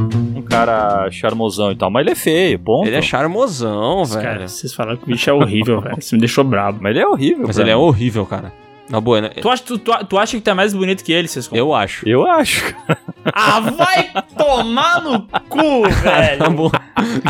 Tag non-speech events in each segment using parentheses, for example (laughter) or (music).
um cara charmosão e tal, mas ele é feio, ponto. Ele é charmosão, velho. Cara, vocês falaram que o bicho é horrível, (laughs) velho. Isso me deixou brabo. Mas ele é horrível, Mas ele é horrível, cara. Na boa, né? Tu acha, tu, tu, tu acha que tá mais bonito que ele, Sescon? Eu acho. Eu acho. Ah, vai tomar no cu, Na velho. (laughs) boa.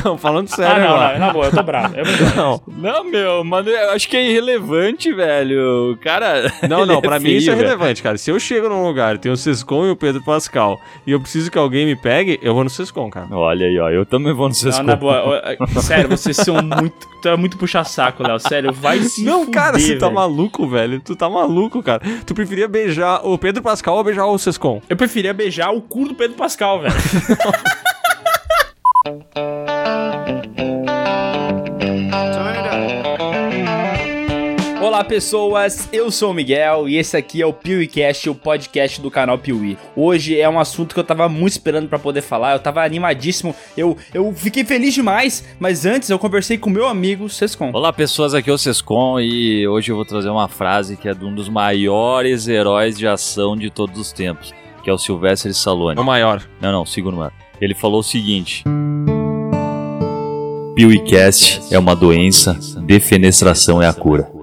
Não, falando Ah, sério, não, agora. não, na boa, eu tô bravo. Eu. (laughs) Não, Não, meu, mano, eu acho que é irrelevante, velho. Cara. não, (laughs) não, pra mim isso é velho. relevante, cara. Se eu chego num lugar e tem o Sescon e o Pedro Pascal e eu preciso que alguém me pegue, eu vou no Sescon, cara. Olha aí, ó. Eu também vou no Não, Sescom. na boa, ó, sério, vocês são muito. Tu é muito puxa-saco, Léo. Sério, vai se Não, fuder, cara, você tá velho. maluco, velho. Tu tá maluco, cara. Tu preferia beijar o Pedro Pascal ou beijar o Sescon? Eu preferia beijar o cu do Pedro Pascal, velho. (laughs) Olá pessoas, eu sou o Miguel e esse aqui é o PeeWeeCast, o podcast do canal Piuí. Hoje é um assunto que eu tava muito esperando pra poder falar, eu tava animadíssimo, eu, eu fiquei feliz demais, mas antes eu conversei com meu amigo Sescon. Olá, pessoas, aqui é o Sescom e hoje eu vou trazer uma frase que é de um dos maiores heróis de ação de todos os tempos, que é o Sylvester Stallone. É o maior. Não, não, segundo mano. Ele falou o seguinte: PeeWeeCast é uma doença, defenestração é a cura.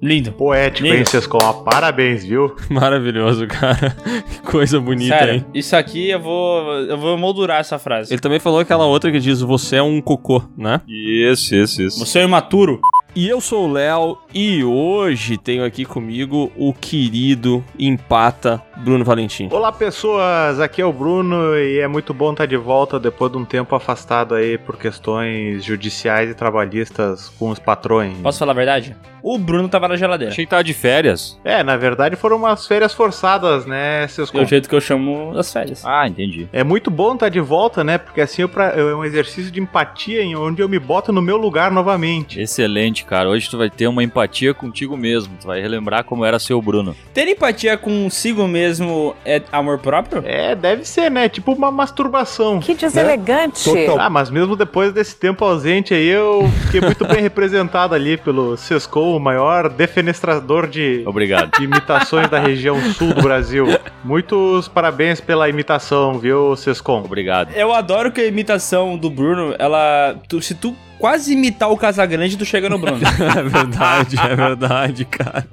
Lindo. Poético, Lindo. hein, Sescom? Parabéns, viu? (laughs) Maravilhoso, cara. Que coisa bonita, Sério, hein? isso aqui eu vou, eu vou moldurar essa frase. Ele também falou aquela outra que diz: Você é um cocô, né? Isso, isso, isso. Você é imaturo? E eu sou o Léo e hoje tenho aqui comigo o querido empata Bruno Valentim. Olá, pessoas. Aqui é o Bruno e é muito bom estar de volta depois de um tempo afastado aí por questões judiciais e trabalhistas com os patrões. Posso falar a verdade? O Bruno tava na geladeira. Achei que tava de férias. É, na verdade foram umas férias forçadas, né, Sescom? É o jeito que eu chamo as férias. Ah, entendi. É muito bom estar de volta, né? Porque assim eu pra- é um exercício de empatia em onde eu me boto no meu lugar novamente. Excelente, cara. Hoje tu vai ter uma empatia contigo mesmo. Tu vai relembrar como era ser o Bruno. Ter empatia consigo mesmo é amor próprio? É, deve ser, né? Tipo uma masturbação. Que deselegante. Ah, mas mesmo depois desse tempo ausente aí, eu fiquei muito bem representado ali pelo O maior defenestrador de, Obrigado. de imitações da região sul do Brasil. Muitos parabéns pela imitação, viu, Sescom? Obrigado. Eu adoro que a imitação do Bruno, ela. tu- se tu quase imitar o Casagrande, tu chega no Bruno. (laughs) É verdade, é verdade, cara.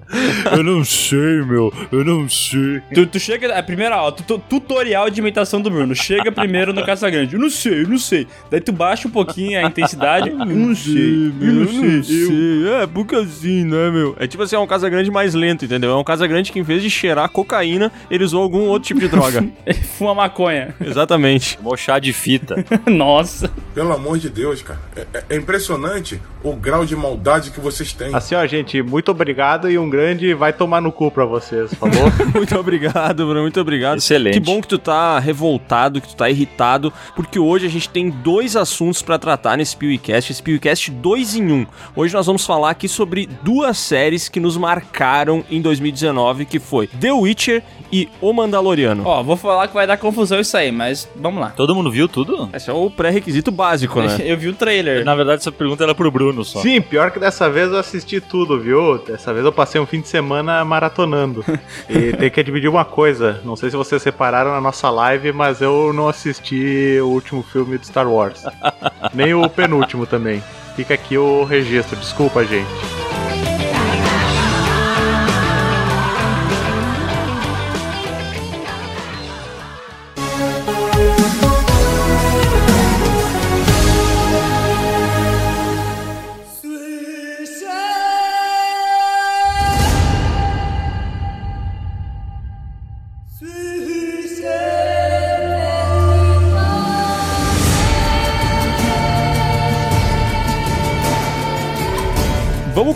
Eu não sei, meu. Eu não sei. tu, tu chega. A primeira aula, tu- tu- tutorial de imitação do Bruno. Chega primeiro no Casagrande. Eu não sei, eu não sei. Daí tu baixa um pouquinho a intensidade. Eu não sei, eu não sei. eu- É, porque assim, né, meu? É tipo assim, é um Casa Grande mais lento, entendeu? É um Casa Grande que em vez de cheirar cocaína, ele usou algum outro tipo de droga. (laughs) Fuma maconha. Exatamente. Chá de fita. (laughs) Nossa. Pelo amor de Deus, cara. É, é- é impressionante o grau de maldade que vocês têm. Assim, ó, gente, muito obrigado e um grande vai tomar no cu pra vocês, falou? (laughs) Muito obrigado, Bruno. Muito obrigado. Excelente. Que bom que tu tá revoltado, que tu tá irritado, porque hoje a gente tem dois assuntos pra tratar nesse PewCast, esse PewCast 2 em 1. Um. Hoje nós vamos falar aqui sobre duas séries que nos marcaram em 2019, que foi The Witcher e O Mandaloriano. Ó, vou falar que vai dar confusão isso aí, mas vamos lá. Todo mundo viu tudo? Esse é o pré-requisito básico, né? (laughs) Eu vi o trailer. Na verdade, essa pergunta era pro Bruno só. Sim, pior que dessa vez eu assisti tudo, viu? Dessa vez eu passei um fim de semana maratonando. (laughs) e tem que admitir uma coisa, não sei se vocês repararam na nossa live, mas eu não assisti o último filme de Star Wars. (laughs) Nem o penúltimo também. Fica aqui o registro, desculpa, gente.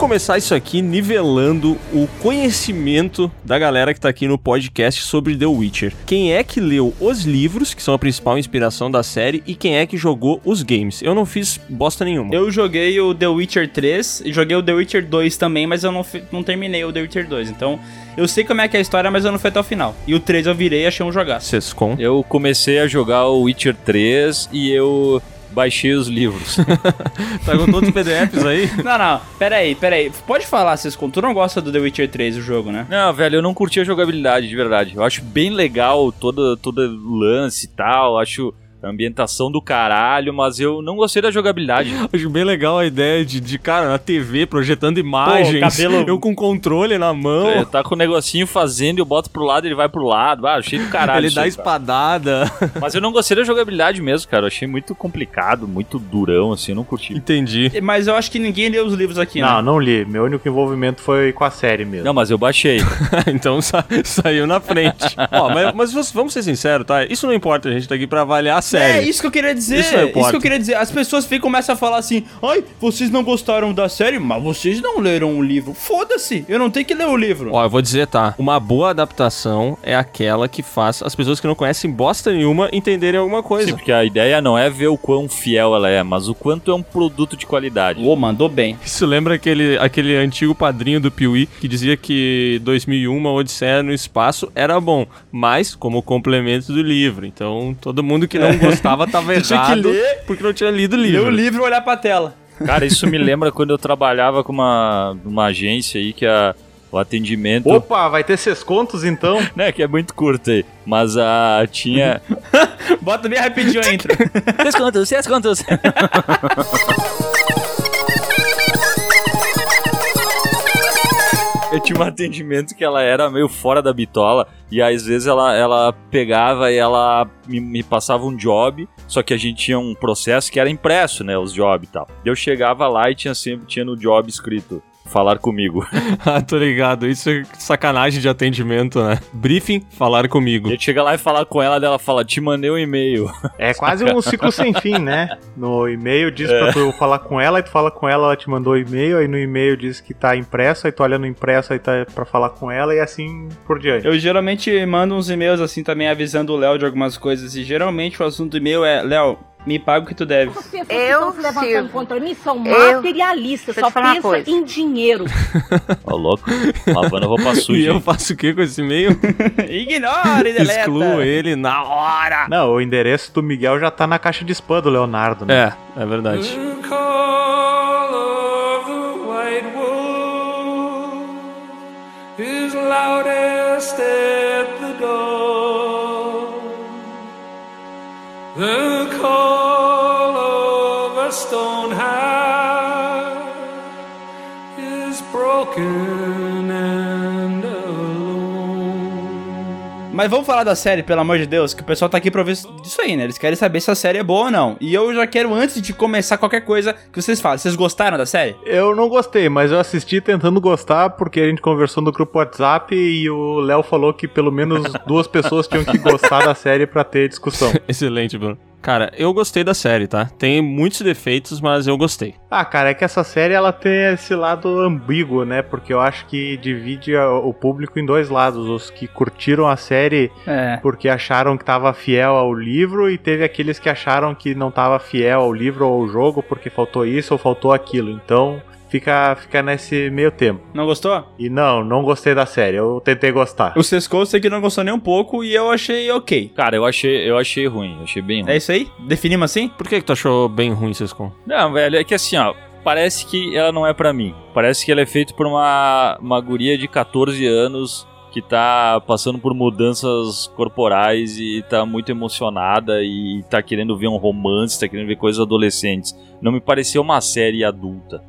Começar isso aqui nivelando o conhecimento da galera que tá aqui no podcast sobre The Witcher. Quem é que leu os livros, que são a principal inspiração da série, e quem é que jogou os games? Eu não fiz bosta nenhuma. Eu joguei o The Witcher 3 e joguei o The Witcher 2 também, mas eu não, não terminei o The Witcher 2. Então, eu sei como é que é a história, mas eu não fui até o final. E o 3 eu virei e achei um jogaço. Sescom. Eu comecei a jogar o Witcher 3 e eu baixei os livros. (laughs) Tá com todos os PDFs aí? (laughs) Não, não, pera aí, pera aí. Pode falar, Cisco, tu não gosta do The Witcher 3, o jogo, né? Não, velho, eu não curti a jogabilidade, de verdade. Eu acho bem legal todo, todo lance e tal. Acho ambientação do caralho, mas eu não gostei da jogabilidade. (laughs) Acho bem legal a ideia de, de cara, na TV, projetando imagens. cabelo- Eu com controle na mão. Ele tá com o negocinho fazendo, eu boto pro lado, ele vai pro lado. Ah, achei do (laughs) caralho. ele dá aí, cara. espadada. (laughs) Mas eu não gostei da jogabilidade mesmo, cara. Eu achei muito complicado, muito durão, assim, eu não curti. Entendi. Mas eu acho que ninguém leu os livros aqui, Não, né? não li. Meu único envolvimento foi com a série mesmo. Não, mas eu baixei. então sa- saiu na frente. Ó, mas, mas vamos- vamos ser sinceros, tá? Isso não importa, a gente tá aqui pra avaliar a série. É isso que eu queria dizer. Isso não Isso, que eu queria dizer. As pessoas ficam começam a falar assim: ai, vocês não gostaram da série, mas vocês não leram o livro. Foda-se, eu não tenho que ler o livro. Ó, eu vou dizer, tá? Uma boa adaptação é aquela que faz as pessoas que não conhecem bosta nenhuma entenderem alguma coisa. Sim, porque a ideia não é ver o quão fiel ela é, mas o quanto é um produto de qualidade. Ô, mandou bem. Isso lembra aquele, aquele antigo padrinho do Piuí que dizia que 2001, uma Odisseia no Espaço era bom, mas como complemento do livro. Então todo mundo que não gostava tava Tu (laughs) tinha que errado ler- porque não tinha lido o Ler livro. o livro e olhar pra tela. Cara, isso me lembra quando eu trabalhava com uma, uma agência aí que a, o atendimento. Opa, vai ter seus contos então? (laughs) Né, que é muito curto aí. Mas a tinha. (laughs) Bota bem rapidinho a intro. Seis Eu (laughs) tinha um atendimento que ela era meio fora da bitola e às vezes ela, ela pegava e ela me, me passava um job, só que a gente tinha um processo que era impresso, né, os jobs e tal. Eu chegava lá e tinha sempre tinha no job escrito falar comigo. (laughs) ah, tô ligado. Isso é sacanagem de atendimento, né? Briefing, falar comigo. Eu chega lá e falar com ela, dela fala: "Te mandei um e-mail". É quase um ciclo sem fim, né? No e-mail diz pra tu falar com ela, aí tu fala com ela, ela te mandou o e-mail, aí no e-mail diz que tá impresso, aí tu olha no impresso, aí tá pra falar com ela e assim por diante. Eu geralmente mando uns e-mails assim também avisando o Léo de algumas coisas. E geralmente o assunto do e-mail é: Léo, me paga o que tu deve. As pessoas Eu que estão se levantando sirvo. contra mim são Eu- materialistas, eu só coisa. em dinheiro. (laughs) Ó, louco. Lavando roupa (laughs) E suja. eu hein? faço o que com esse e-mail? (laughs) Ignore, deleta. Excluo ele na hora. Não, o endereço do Miguel já tá na caixa de spam do Leonardo, né? É, é verdade. call of the white wolf is loudest at the dawn. The call of a stone heart is broken Mas vamos falar da série, pelo amor de Deus, que o pessoal tá aqui pra ver disso aí, né? Eles querem saber se a série é boa ou não. E eu já quero, antes de começar qualquer coisa, que vocês falem. Vocês gostaram da série? Eu não gostei, mas eu assisti tentando gostar porque a gente conversou no grupo WhatsApp e o Léo falou que pelo menos duas pessoas tinham que gostar da série pra ter discussão. (laughs) Excelente, Bruno. Cara, eu gostei da série, tá? Tem muitos defeitos, mas eu gostei. Ah, cara, é que essa série ela tem esse lado ambíguo, né? Porque eu acho que divide o público em dois lados. Os que curtiram a série É. porque acharam que tava fiel ao livro e teve aqueles que acharam que não tava fiel ao livro ou ao jogo porque faltou isso ou faltou aquilo. Então, fica fica nesse meio tempo. Não gostou? E não, não gostei da série. Eu tentei gostar. O Sescou eu sei que não gostou nem um pouco e eu achei ok. Cara, eu achei, eu achei ruim, eu achei bem ruim. É isso aí? Definimos assim? Por que, que tu achou bem ruim, Sescon? Não, velho, é que assim, ó, parece que ela não é pra mim. Parece que ela é feita por uma, uma guria de 14 anos que tá passando por mudanças corporais e tá muito emocionada e tá querendo ver um romance, tá querendo ver coisas adolescentes. Não me pareceu uma série adulta,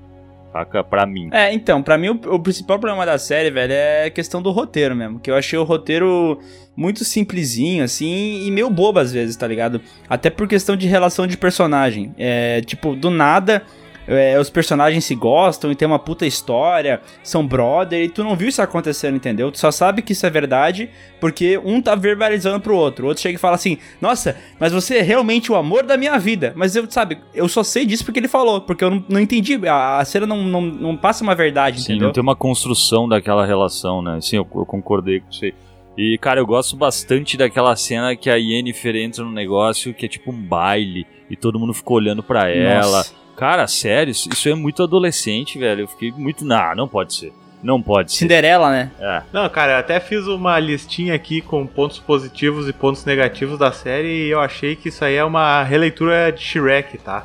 saca? Pra mim. É, então, pra mim o, o principal problema da série, velho, é a questão do roteiro mesmo. Que eu achei o roteiro muito simplesinho, assim, e meio bobo às vezes, tá ligado? Até por questão de relação de personagem. É, tipo, do nada. É, os personagens se gostam e tem uma puta história, são brother, e tu não viu isso acontecendo, entendeu? Tu só sabe que isso é verdade porque um tá verbalizando pro outro. O outro chega e fala assim: Nossa, mas você é realmente o amor da minha vida. Mas eu, sabe, eu só sei disso porque ele falou, porque eu não, não entendi. A, a cena não, não, não passa uma verdade, Sim, entendeu? não tem uma construção daquela relação, né? Sim, eu, eu concordei com você. E, cara, eu gosto bastante daquela cena que a Yennefer entra no negócio que é tipo um baile e todo mundo ficou olhando pra ela. Nossa. Cara, sério, isso é muito adolescente, velho. Eu fiquei muito. Não, não pode ser. Não pode ser. Cinderela, né? É. Não, cara, eu até fiz uma listinha aqui com pontos positivos e pontos negativos da série e eu achei que isso aí é uma releitura de Shrek, tá?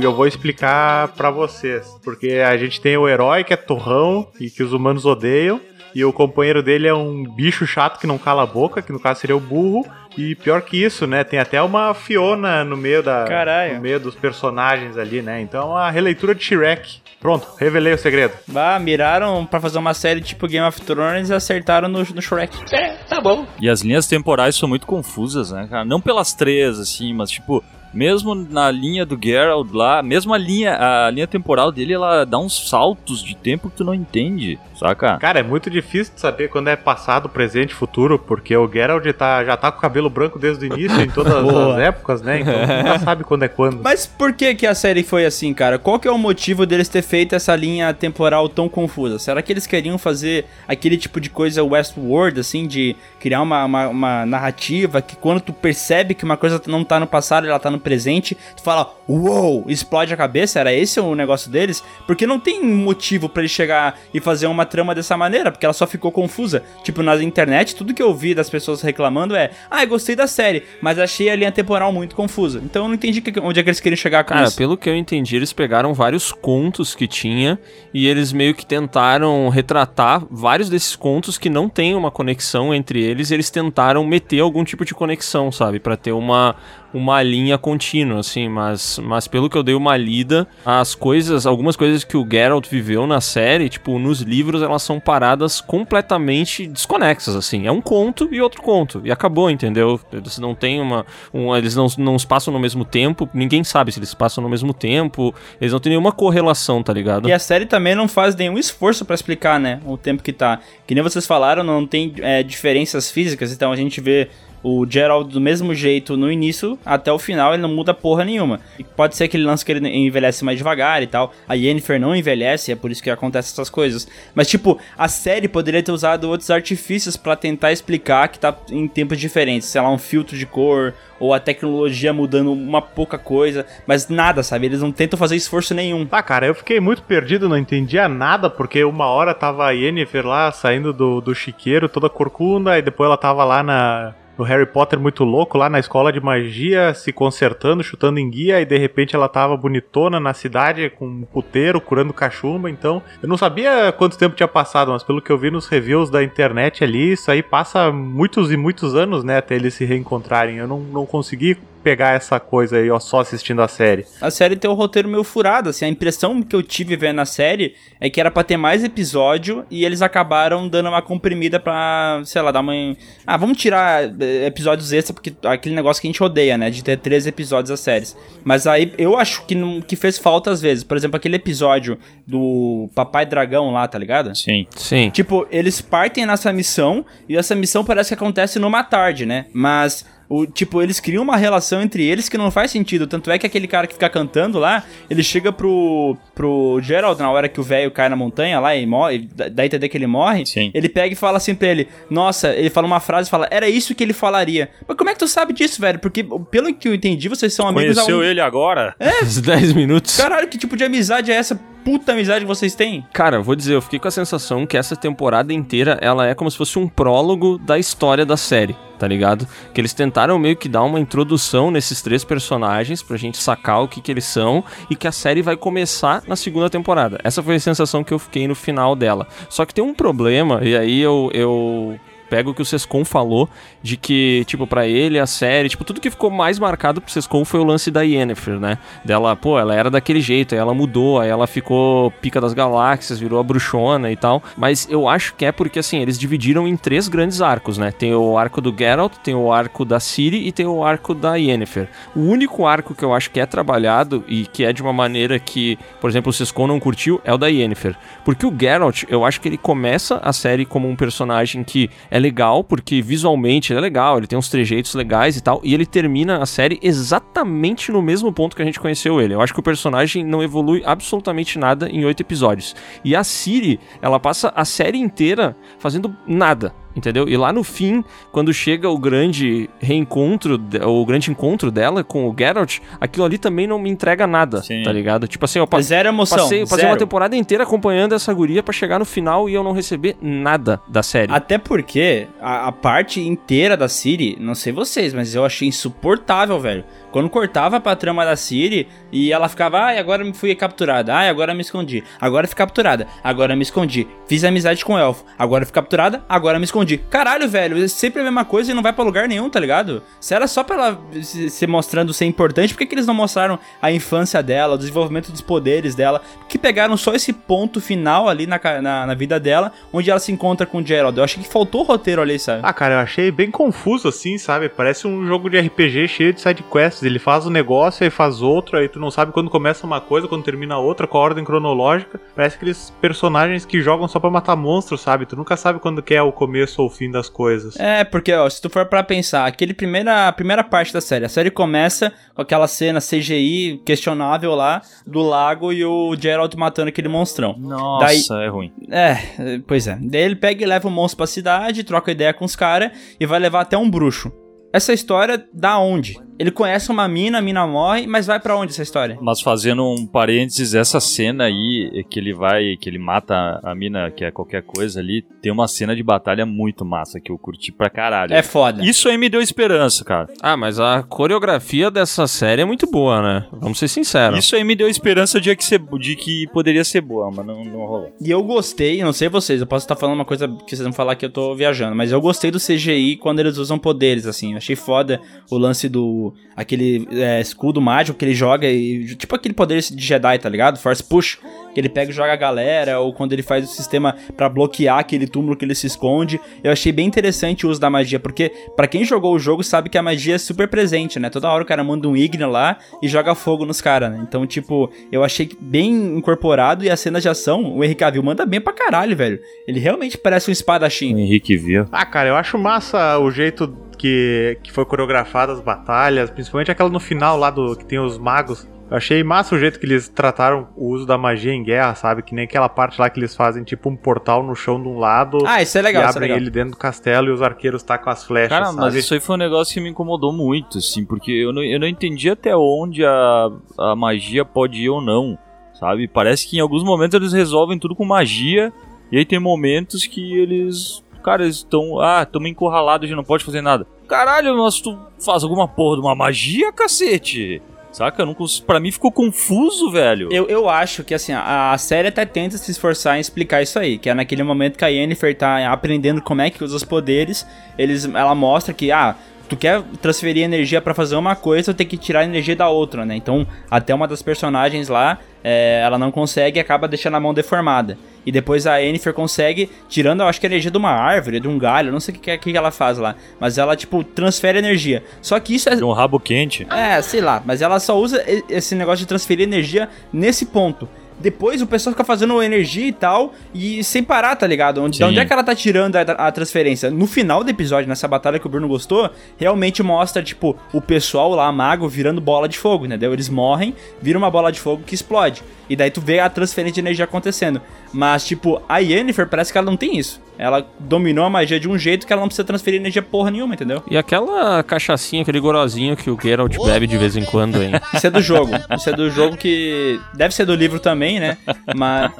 E eu vou explicar pra vocês. Porque a gente tem o herói que é torrão e que os humanos odeiam. E o companheiro dele é um bicho chato que não cala a boca, que no caso seria o burro. E pior que isso, né? Tem até uma Fiona no meio da Caralho. no meio dos personagens ali, né? Então é uma releitura de Shrek. Pronto, revelei o segredo. Bah, miraram pra fazer uma série tipo Game of Thrones e acertaram no, no Shrek. E as linhas temporais são muito confusas, né, cara? Não pelas três, assim, mas tipo, mesmo na linha do Geralt lá, mesmo a linha, a linha temporal dele, ela dá uns saltos de tempo que tu não entende, saca? Cara, é muito difícil de saber quando é passado, presente, futuro, porque o Geralt tá, já tá com o cabelo branco desde o início, em todas (laughs) as épocas, né? Então nunca sabe quando é quando. Mas por que que a série foi assim, cara? Qual que é o motivo deles ter feito essa linha temporal tão confusa? Será que eles queriam fazer aquele tipo de coisa Westworld, assim, de criar uma, uma, uma narrativa que quando tu percebe que uma coisa não tá no passado, ela tá no presente, tu fala, uou, explode a cabeça? Era esse o negócio deles? Porque não tem motivo pra eles chegar e fazer uma trama dessa maneira, porque ela só ficou confusa. Tipo, na internet, tudo que eu vi das pessoas reclamando é, ah, eu gostei da série, mas achei a linha temporal muito confusa. Então eu não entendi que- onde é que eles queriam chegar com Cara, isso. pelo que eu entendi, eles pegaram vários contos que tinha e eles meio que tentaram retratar vários desses contos que não têm uma conexão entre eles, e eles tentaram meter algum tipo de conexão, sabe, Pra ter uma uma linha contínua, assim, mas, mas pelo que eu dei uma lida, as coisas, algumas coisas que o Geralt viveu na série, tipo, nos livros, elas são paradas completamente desconexas, assim. É um conto e outro conto, e acabou, entendeu? Eles não têm uma, um, eles não, não se passam no mesmo tempo, ninguém sabe se eles passam no mesmo tempo, eles não têm nenhuma correlação, tá ligado? E a série também não faz nenhum esforço pra explicar, né? O tempo que tá. Que nem vocês falaram, não tem é, diferenças físicas, então a gente vê o Gerald do mesmo jeito no início até o final, ele não muda porra nenhuma. E pode ser aquele lance que ele envelhece mais devagar e tal. A Yennefer não envelhece, é por isso que acontecem essas coisas. Mas, tipo, a série poderia ter usado outros artifícios pra tentar explicar que tá em tempos diferentes. Sei lá, um filtro de cor, ou a tecnologia mudando uma pouca coisa. Mas nada, sabe? Eles não tentam fazer esforço nenhum. Tá, cara, eu fiquei muito perdido, não entendia nada, porque uma hora tava a Yennefer lá saindo do, do chiqueiro, toda corcunda, e depois ela tava lá na, no Harry Potter muito louco, lá na escola de magia, se consertando, chutando em guia, e de repente ela tava bonitona na cidade, com um puteiro, curando cachumba, então eu não sabia quanto tempo tinha passado, mas pelo que eu vi nos reviews da internet ali, isso aí passa muitos e muitos anos, né, até eles se reencontrarem. Eu não, não consegui pegar essa coisa aí, ó, só assistindo a série. A série tem um roteiro meio furado, assim, a impressão que eu tive vendo a série é que era pra ter mais episódio e eles acabaram dando uma comprimida pra, sei lá, dar uma... Ah, vamos tirar eh, episódios extra, porque aquele negócio que a gente odeia, né, de ter três episódios as séries. Mas aí eu acho que, não, que fez falta às vezes. Por exemplo, aquele episódio do Papai Dragão lá, tá ligado? Sim. Sim. Tipo, eles partem nessa missão e essa missão parece que acontece numa tarde, né? Mas o tipo, eles criam uma relação entre eles que não faz sentido. Tanto é que aquele cara que fica cantando lá, ele chega pro, pro Gerald na hora que o velho cai na montanha lá e morre, e dá a entender que ele morre. Sim. Ele pega e fala assim pra ele: Nossa, ele fala uma frase e fala: Era isso que ele falaria. Mas como é que tu sabe disso, velho? Porque, pelo que eu entendi, vocês são amigos Conheceu um... ele agora? (laughs) Uns 10 minutos. Caralho, que tipo de amizade é essa? Puta amizade que vocês têm? Cara, eu vou dizer, eu fiquei com a sensação que essa temporada inteira ela é como se fosse um prólogo da história da série, tá ligado? Que eles tentaram meio que dar uma introdução nesses três personagens pra gente sacar o que que eles são e que a série vai começar na segunda temporada. Essa foi a sensação que eu fiquei no final dela. Só que tem um problema, e aí eu, eu pego o que o Sescon falou, de que, tipo, pra ele, a série, tipo, tudo que ficou mais marcado pro Sescon foi o lance da Yennefer, né? Dela, pô, ela era daquele jeito, aí ela mudou, aí ela ficou pica das galáxias, virou a bruxona e tal. Mas eu acho que é porque, assim, eles dividiram em três grandes arcos, né? Tem o arco do Geralt, tem o arco da Ciri e tem o arco da Yennefer. O único arco que eu acho que é trabalhado e que é de uma maneira que, por exemplo, o Sescon não curtiu é o da Yennefer. Porque o Geralt, eu acho que ele começa a série como um personagem que é legal, porque visualmente ele é legal, ele tem uns trejeitos legais e tal, e ele termina a série exatamente no mesmo ponto que a gente conheceu ele. Eu acho que o personagem não evolui absolutamente nada em oito episódios. E a Ciri, ela passa a série inteira fazendo nada. Entendeu? E lá no fim, quando chega o grande reencontro, o grande encontro dela com o Geralt, aquilo ali também não me entrega nada, Sim. tá ligado? Tipo assim, eu pa- Zero emoção. passei, passei zero. uma temporada inteira acompanhando essa guria pra chegar no final e eu não receber nada da série. Até porque a, a parte inteira da Siri, não sei vocês, mas eu achei insuportável, velho. Quando cortava pra trama da Siri e ela ficava, ai, agora me fui capturada, ai, agora me escondi, agora fui capturada, agora me escondi, fiz amizade com o elfo, agora fui capturada, agora me escondi. Caralho, velho, é sempre a mesma coisa e não vai pra lugar nenhum, tá ligado? Se era só pra ela se, mostrando ser importante, por que, que eles não mostraram a infância dela, o desenvolvimento dos poderes dela, que pegaram só esse ponto final ali na, na, na vida dela, onde ela se encontra com o Gerald? Eu acho que faltou o roteiro ali, sabe? Ah, cara, eu achei bem confuso assim, sabe? Parece um jogo de RPG cheio de side Ele faz um negócio, aí faz outro, aí tu não sabe quando começa uma coisa, quando termina outra, com a ordem cronológica. Parece aqueles personagens que jogam só pra matar monstros, sabe? Tu nunca sabe quando que é o começo ou o fim das coisas. É, porque, ó, se tu for pra pensar, aquele primeira, a primeira parte da série, a série começa com aquela cena CGI questionável lá, do lago e o Gerald matando aquele monstrão. Nossa, Daí- é ruim. É, pois é. Daí ele pega e leva o monstro pra cidade, troca ideia com os caras e vai levar até um bruxo. Essa história da onde? Ele conhece uma mina, a mina morre, mas vai pra onde essa história? Mas fazendo um parênteses, essa cena aí que ele vai, que ele mata a mina, que é qualquer coisa ali, tem uma cena de batalha muito massa que eu curti pra caralho. É foda. Isso aí me deu esperança, cara. Ah, mas a coreografia dessa série é muito boa, né? Vamos ser sinceros. Isso aí me deu esperança de que, ser, de que poderia ser boa, mas não, não rolou. E eu gostei, não sei vocês, eu posso estar falando uma coisa que vocês vão falar que eu tô viajando, mas eu gostei do CGI quando eles usam poderes, assim. Eu achei foda o lance do. Aquele é, escudo mágico que ele joga e. Tipo aquele poder de Jedi, tá ligado? Force Push. Que ele pega e joga a galera, ou quando ele faz o sistema pra bloquear aquele túmulo que ele se esconde. Eu achei bem interessante o uso da magia, porque pra quem jogou o jogo sabe que a magia é super presente, né? Toda hora o cara manda um Igni lá e joga fogo nos caras, né? Então, tipo, eu achei bem incorporado e a cena de ação, o Henry Cavill manda bem pra caralho, velho. Ele realmente parece um O espadachim. Henrique viu. Ah, cara, eu acho massa o jeito que, que foi coreografado as batalhas, principalmente aquela no final lá do que tem os magos. Eu achei massa o jeito que eles trataram o uso da magia em guerra, sabe? Que nem aquela parte lá que eles fazem tipo um portal no chão de um lado Ah, isso é e legal, é abrem legal. ele dentro do castelo e os arqueiros tacam as flechas, Cara, sabe? mas isso aí foi um negócio que me incomodou muito, assim, porque eu não, eu não entendi até onde a, a magia pode ir ou não, sabe? Parece que em alguns momentos eles resolvem tudo com magia, e aí tem momentos que eles. Cara, eles estão. Ah, estamos encurralados, a gente não pode fazer nada. Caralho, mas tu faz alguma porra de uma magia, cacete! Saca? Eu não cons... Pra mim ficou confuso, velho. Eu, eu acho que assim, a, a série até tenta se esforçar em explicar isso aí, que é naquele momento que a Yennefer tá aprendendo como é que usa os poderes, eles, ela mostra que, ah, tu quer transferir energia pra fazer uma coisa, tu tem que tirar energia da outra, né? Então, até uma das personagens lá, é, ela não consegue e acaba deixando a mão deformada. E depois a Yennefer consegue, tirando, eu acho que a energia de uma árvore, de um galho, não sei o que, que, ela faz lá, mas ela, tipo, transfere energia. Só que isso é, De um rabo quente. é, sei lá, mas ela só usa esse negócio de transferir energia nesse ponto. Depois o pessoal fica fazendo energia e tal, e sem parar, tá ligado? Onde, onde é que ela tá tirando a, a transferência? No final do episódio, nessa batalha que o Bruno gostou, realmente mostra, tipo, o pessoal lá, mago, virando bola de fogo, entendeu? Eles morrem, viram uma bola de fogo que explode. E daí tu vê a transferência de energia acontecendo. Mas, tipo, a Yennefer parece que ela não tem isso. Ela dominou a magia de um jeito que ela não precisa transferir energia porra nenhuma, entendeu? E aquela cachaçinha, aquele gorozinho que o Geralt bebe de vez em quando, hein? Isso é do jogo. Isso é do jogo que. Deve ser do livro também, né? Mas.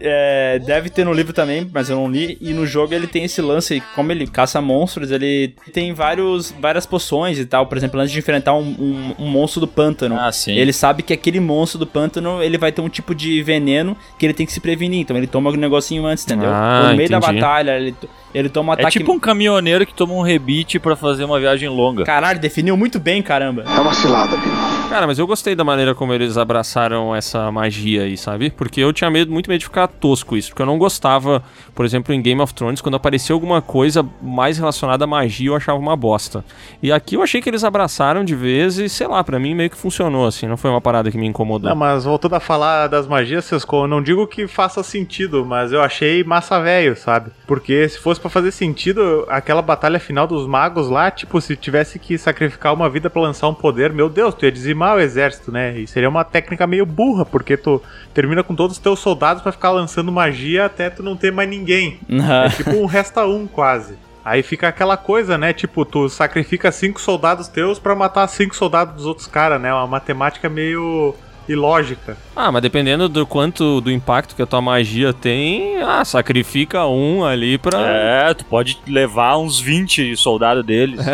é, deve ter no livro também, mas eu não li. E no jogo ele tem esse lance, como ele caça monstros, ele tem vários, várias poções e tal. Por exemplo, antes de enfrentar um, um- um monstro do pântano. Ah, sim. Ele sabe que aquele monstro do pântano ele vai ter um tipo de veneno que ele tem que se prevenir. Então ele toma um negocinho antes, entendeu? Ah, no meio da entendi. Batalha, ele, ele toma um É ataque. tipo um caminhoneiro que toma um rebite pra fazer uma viagem longa. Caralho, definiu muito bem, caramba. É uma cilada, amigo. Cara, mas eu gostei da maneira como eles abraçaram essa magia aí, sabe? Porque eu tinha medo, muito medo de ficar tosco isso. Porque eu não gostava, por exemplo, em Game of Thrones, quando aparecia alguma coisa mais relacionada à magia, eu achava uma bosta. E aqui eu achei que eles abraçaram de vez e, sei lá, pra mim meio que funcionou, assim. Não foi uma parada que me incomodou. Não, mas voltando a falar das magias, Sesco, eu não digo que faça sentido, mas eu achei massa velho, sabe? Porque se fosse pra fazer sentido, aquela batalha final dos magos lá, tipo, se tivesse que sacrificar uma vida pra lançar um poder, meu Deus, tu ia dizimar o exército, né? E seria uma técnica meio burra, porque tu termina com todos os teus soldados pra ficar lançando magia até tu não ter mais ninguém. É tipo um resta um quase. Aí fica aquela coisa, né? Tipo, tu sacrifica cinco soldados teus pra matar cinco soldados dos outros caras, né? Uma matemática meio ilógica. Ah, mas dependendo do quanto do impacto que a tua magia tem, ah, sacrifica um ali pra. É, tu pode levar uns 20 soldados deles. (laughs)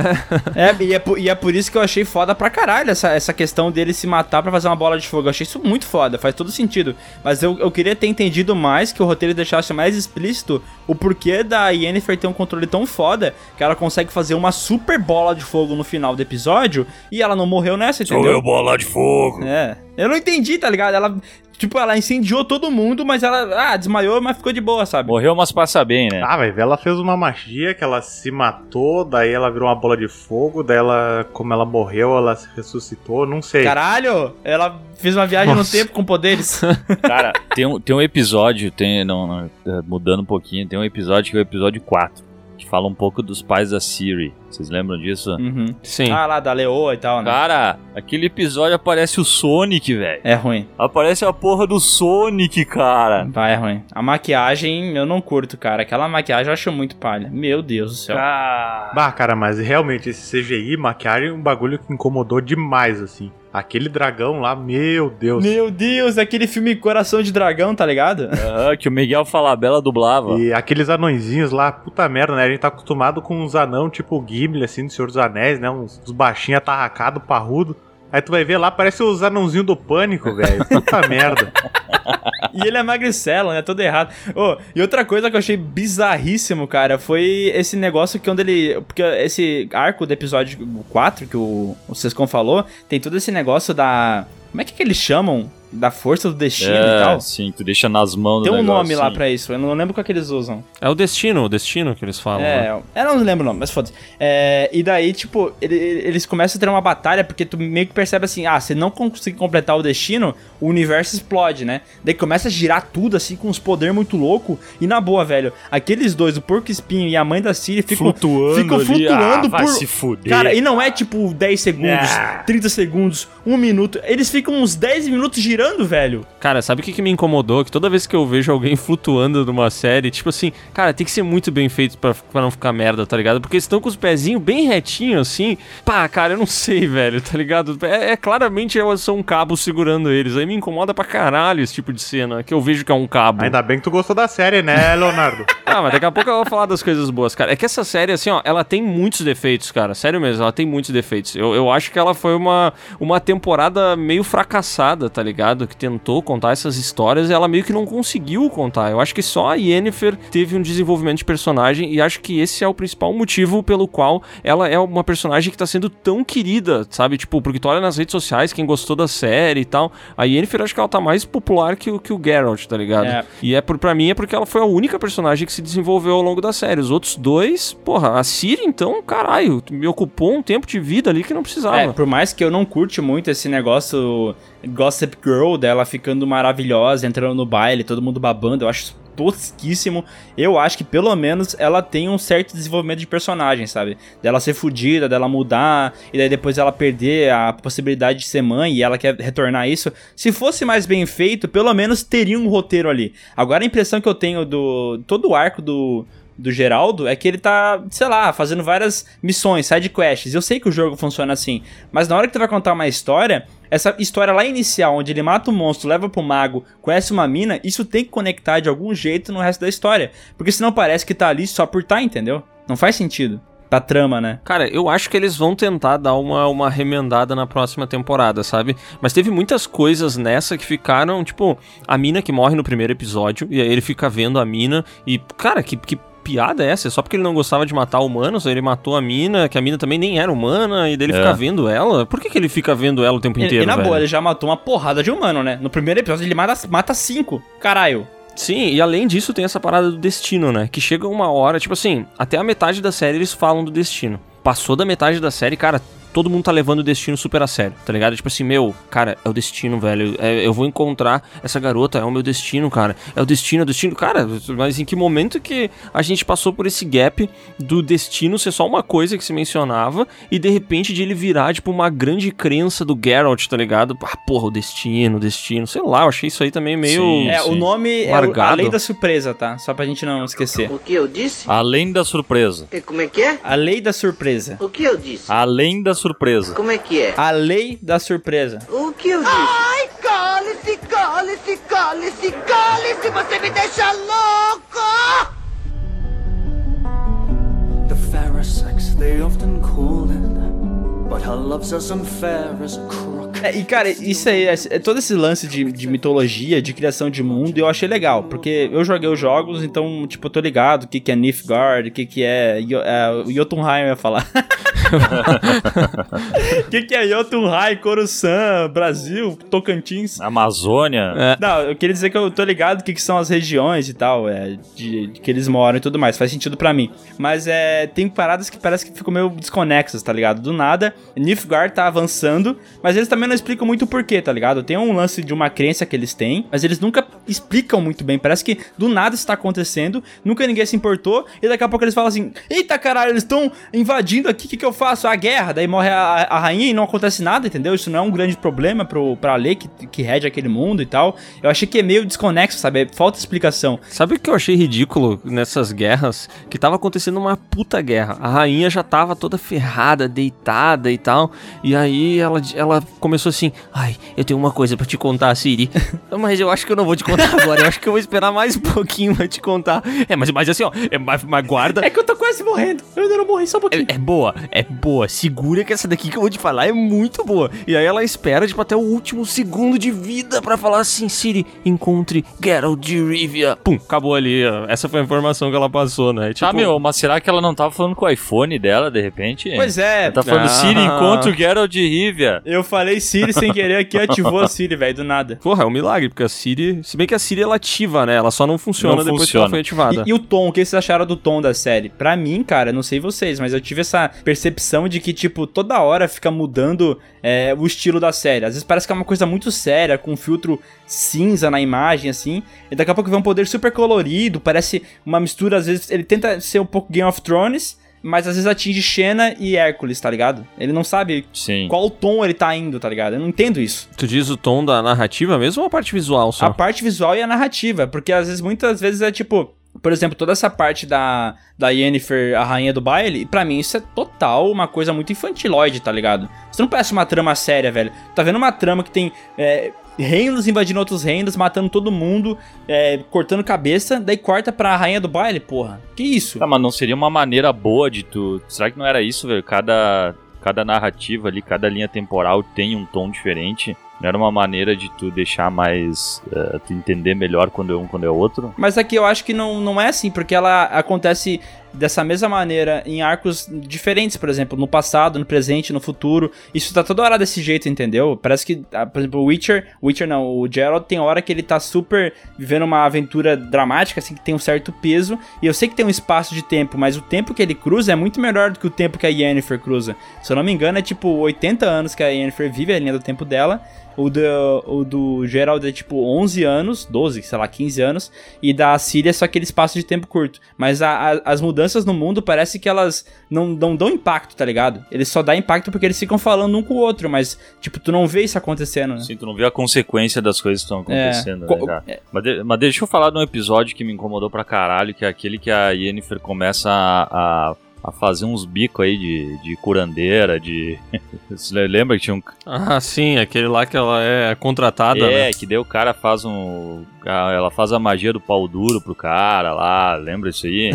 É, e é, por, e é por isso que eu achei foda pra caralho essa, essa questão dele se matar pra fazer uma bola de fogo. Eu achei isso muito foda, faz todo sentido. Mas eu, eu queria ter entendido mais, que o roteiro deixasse mais explícito o porquê da Yennefer ter um controle tão foda que ela consegue fazer uma super bola de fogo no final do episódio e ela não morreu nessa, entendeu? Sou eu, bola de fogo. É. Eu não entendi, tá ligado? Ela, tipo, ela incendiou todo mundo, mas ela, ah, desmaiou, mas ficou de boa, sabe? Morreu, mas passa bem, né? Ah, ver, ela fez uma magia que ela se matou, daí ela virou uma bola de fogo, daí ela, como ela morreu, ela se ressuscitou, não sei. Caralho, ela fez uma viagem Nossa. no tempo com poderes. (laughs) Cara, tem um, tem um episódio, tem, não, não, é, mudando um pouquinho, tem um episódio que é o episódio 4, que fala um pouco dos pais da Siri. Vocês lembram disso? Uhum. Sim. Ah, lá, da Leoa e tal, né? Cara, aquele episódio aparece o Sonic, velho. É ruim. Aparece a porra do Sonic, cara. Vai, é ruim. A maquiagem eu não curto, cara. Aquela maquiagem eu acho muito palha. Meu Deus do céu. Ah, Bah, cara, mas realmente esse CGI, maquiagem, é um bagulho que incomodou demais, assim. Aquele dragão lá, meu Deus. Meu Deus, aquele filme Coração de Dragão, tá ligado? ah, que o Miguel Falabella dublava. E aqueles anõezinhos lá, puta merda, né? A gente tá acostumado com uns anão tipo o Gimli, assim, do Senhor dos Anéis, né? Uns, uns baixinhos atarracados, parrudo. Aí tu vai ver lá, parece os anãozinhos do pânico, velho. Puta (laughs) merda. E ele é magricelo, né? Todo errado. Oh, e outra coisa que eu achei bizarríssimo, cara, foi esse negócio que onde ele. Porque esse arco do episódio 4 que o, o Sescon falou, tem todo esse negócio da. Como é que, que eles chamam? Da força do destino e É, tal. sim, tu deixa nas mãos Tem do um negócio, nome lá sim. pra isso, eu não lembro qual que eles usam. É o destino, o destino que eles falam. né? É, eu não lembro o nome, mas foda-se. É, e daí, tipo, ele- eles começam a ter uma batalha porque tu meio que percebe assim: ah, se não conseguir completar o destino, o universo explode, né? Daí começa a girar tudo assim com uns poderes muito louco. E na boa, velho, aqueles dois, o Porco Espinho e a mãe da Siri, ficam Flutuando ficam ali, flutuando ah, vai por. se fuder. Cara, e não é tipo 10 segundos, Ah. 30 segundos, 1 minuto. Eles ficam uns 10 minutos girando, velho. Cara, sabe o que, que me incomodou? Que toda vez que eu vejo alguém flutuando numa série, tipo assim, cara, tem que ser muito bem feito pra, pra não ficar merda, tá ligado? Porque eles estão com os pezinhos bem retinhos, assim. Pá, cara, eu não sei, (laughs) velho, tá ligado? É, é claramente é, são um cabo segurando eles. Aí me incomoda pra caralho esse tipo de cena, que eu vejo que é um cabo. Ainda bem que tu gostou da série, né, Leonardo? (laughs) Ah, mas daqui a pouco eu vou falar das coisas boas, cara. É que essa série, assim, ó, ela tem muitos defeitos, cara. Sério mesmo, ela tem muitos defeitos. Eu, eu acho que ela foi uma, uma temporada meio fracassada, tá ligado? Que tentou contar essas histórias ela meio que não conseguiu contar. Eu acho que só a Yennefer teve um desenvolvimento de personagem e acho que esse é o principal motivo pelo qual ela é uma personagem que tá sendo tão querida, sabe? Tipo, porque tu olha nas redes sociais quem gostou da série e tal. A Yennefer acho que ela tá mais popular que, o- que o Geralt, tá ligado? É. E é por, pra mim é porque ela foi a única personagem que se desenvolveu ao longo da série. Os outros dois, porra, a Ciri, então, caralho, me ocupou um tempo de vida ali que não precisava. É, por mais que eu não curte muito esse negócio Gossip Girl dela ficando maravilhosa, entrando no baile, todo mundo babando, eu acho tosquíssimo. Eu acho que pelo menos ela tem um certo desenvolvimento de personagem, sabe? Dela ser fodida, dela mudar, e daí depois ela perder a possibilidade de ser mãe e ela quer retornar isso. Se fosse mais bem feito, pelo menos teria um roteiro ali. Agora a impressão que eu tenho do todo o arco do do Geraldo é que ele tá, sei lá, fazendo várias missões, side quests. Eu sei que o jogo funciona assim, mas na hora que tu vai contar uma história, essa história lá inicial, onde ele mata o monstro, leva pro mago, conhece uma mina, isso tem que conectar de algum jeito no resto da história. Porque senão parece que tá ali só por tá, entendeu? Não faz sentido. Pra trama, né? Cara, eu acho que eles vão tentar dar uma, uma remendada na próxima temporada, sabe? Mas teve muitas coisas nessa que ficaram, tipo, a mina que morre no primeiro episódio, e aí ele fica vendo a mina, e, cara, que. que Piada é essa? Só porque ele não gostava de matar humanos, aí ele matou a mina, que a mina também nem era humana, e daí ele É. fica vendo ela? Por que, que ele fica vendo ela o tempo E, inteiro? e na velho? boa, ele já matou uma porrada de humano, né? No primeiro episódio ele mata, mata cinco. Caralho. Sim, e além disso tem essa parada do destino, né? Que chega uma hora, tipo assim, até a metade da série eles falam do destino. Passou da metade da série, cara, todo mundo tá levando o destino super a sério, tá ligado? Tipo assim, meu, cara, é o destino, velho. É, eu vou encontrar essa garota, é o meu destino, cara. É o destino, é o destino. Cara, mas em que momento que a gente passou por esse gap do destino ser só uma coisa que se mencionava e de repente de ele virar, tipo, uma grande crença do Geralt, tá ligado? Ah, porra, o destino, o destino. Sei lá, eu achei isso aí também meio. Sim. É, o nome é o, a Largado. lei da surpresa, tá? Só pra gente não esquecer. O que eu disse? Além da surpresa. E Como é que é? A lei da surpresa. O que eu disse? Além da surpresa. Como é que é? A lei da surpresa. O que eu disse? Ai, cale-se, cale-se, cale-se, cale-se, você me deixa louco! The fairer sex they often call É, e cara, isso aí, é, todo esse lance de, de mitologia, de criação de mundo, eu achei legal, porque eu joguei os jogos, então, tipo, eu tô ligado o que, que é Nilfgaard, o que, que é, é o Jotunheim, eu ia falar. O que, que é Jotunheim, Coruscant, Brasil, Tocantins. Amazônia. É. Não, eu queria dizer que eu tô ligado o que, que são as regiões e tal, é, de, de que eles moram e tudo mais, faz sentido pra mim. Mas é, tem paradas que parece que ficam meio desconexas, tá ligado? Do nada, Nilfgaard tá avançando, mas eles também não explicam muito o porquê, tá ligado? Tem um lance de uma crença que eles têm, mas eles nunca explicam muito bem. Parece que do nada isso tá acontecendo, nunca ninguém se importou, e daqui a pouco eles falam assim: Eita caralho, eles estão invadindo aqui, o que, que eu faço? A guerra, daí morre a, a rainha e não acontece nada, entendeu? Isso não é um grande problema pro, pra lei que, que rege aquele mundo e tal. Eu achei que é meio desconexo, sabe? Falta explicação. Sabe o que eu achei ridículo nessas guerras? Que tava acontecendo uma puta guerra. A rainha já tava toda ferrada, deitada e tal. E aí ela, ela começou assim: Ai, eu tenho uma coisa pra te contar, Siri. (laughs) mas eu acho que eu não vou te contar agora. Eu acho que eu vou esperar mais um pouquinho pra te contar. É, mas, mas assim, ó, é, mas, mas guarda. É que eu tô quase morrendo. Eu ainda não morri, só um pouquinho. É, é boa, é boa. Segura que essa daqui que eu vou te falar é muito boa. E aí ela espera, tipo, até o último segundo de vida pra falar assim: Siri, encontre Geralt de Rivia. Pum, acabou ali. ó. Essa foi a informação que ela passou, né? Tipo, Tá, meu, mas será que ela não tava falando com o iPhone dela, de repente? Pois é. Ela tá falando, Ah. Siri, (laughs) encontra o Geralt de Rivia. Eu falei Siri sem querer aqui, ativou a Siri, velho, do nada. Porra, é um milagre, porque a Siri. Se bem que a Siri ela ativa, né? Ela só não funciona Não depois funciona. que ela foi ativada. E, e o tom, o que vocês acharam do tom da série? Pra mim, cara, não sei vocês, mas eu tive essa percepção de que, tipo, toda hora fica mudando é, o estilo da série. Às vezes parece que é uma coisa muito séria, com um filtro cinza na imagem, assim. E daqui a pouco vem um poder super colorido, parece uma mistura, às vezes ele tenta ser um pouco Game of Thrones, mas às vezes atinge Xena e Hércules, tá ligado? Ele não sabe Sim. qual tom ele tá indo, tá ligado? Eu não entendo isso. Tu diz o tom da narrativa mesmo ou a parte visual só? A parte visual e a narrativa, porque às vezes, muitas vezes é tipo, por exemplo, toda essa parte da, da Yennefer, a rainha do baile, pra mim isso é total uma coisa muito infantiloide, tá ligado? Você não parece uma trama séria, velho. Tá vendo uma trama que tem é, reinos invadindo outros reinos, matando todo mundo, é, cortando cabeça, daí corta pra rainha do baile, porra. Que isso? Tá, mas não seria uma maneira boa de tu. Será que não era isso, velho? Cada, cada narrativa ali, cada linha temporal tem um tom diferente. Não era uma maneira de tu deixar mais. eh, tu entender melhor quando é um quando é outro? Mas aqui eu acho que não, não é assim, porque ela acontece dessa mesma maneira em arcos diferentes, por exemplo, no passado, no presente, no futuro. Isso tá toda hora desse jeito, entendeu? Parece que, ah, por exemplo, o Witcher, Witcher não, o Geralt tem hora que ele tá super vivendo uma aventura dramática, assim, que tem um certo peso. E eu sei que tem um espaço de tempo, mas o tempo que ele cruza é muito melhor do que o tempo que a Yennefer cruza. Se eu não me engano, é tipo 80 anos que a Yennefer vive a linha do tempo dela. O do, o do Gerald é tipo 11 anos, 12, sei lá, 15 anos. E da Síria é só aquele espaço de tempo curto. Mas a- a- as mudanças no mundo parece que elas não, não dão impacto, tá ligado? Eles só dão impacto porque eles ficam falando um com o outro. Mas, tipo, tu não vê isso acontecendo, né? Assim, tu não vê a consequência das coisas que estão acontecendo, Co- né, cara? é. Mas, de- mas deixa eu falar de um episódio que me incomodou pra caralho, que é aquele que a Yennefer começa a, a, a fazer uns bicos aí de, de curandeira, de... (laughs) Você lembra que tinha um... Ah, sim, aquele lá que ela é contratada, é, né? que daí o cara faz um... Ela faz a magia do pau duro pro cara lá, lembra isso aí?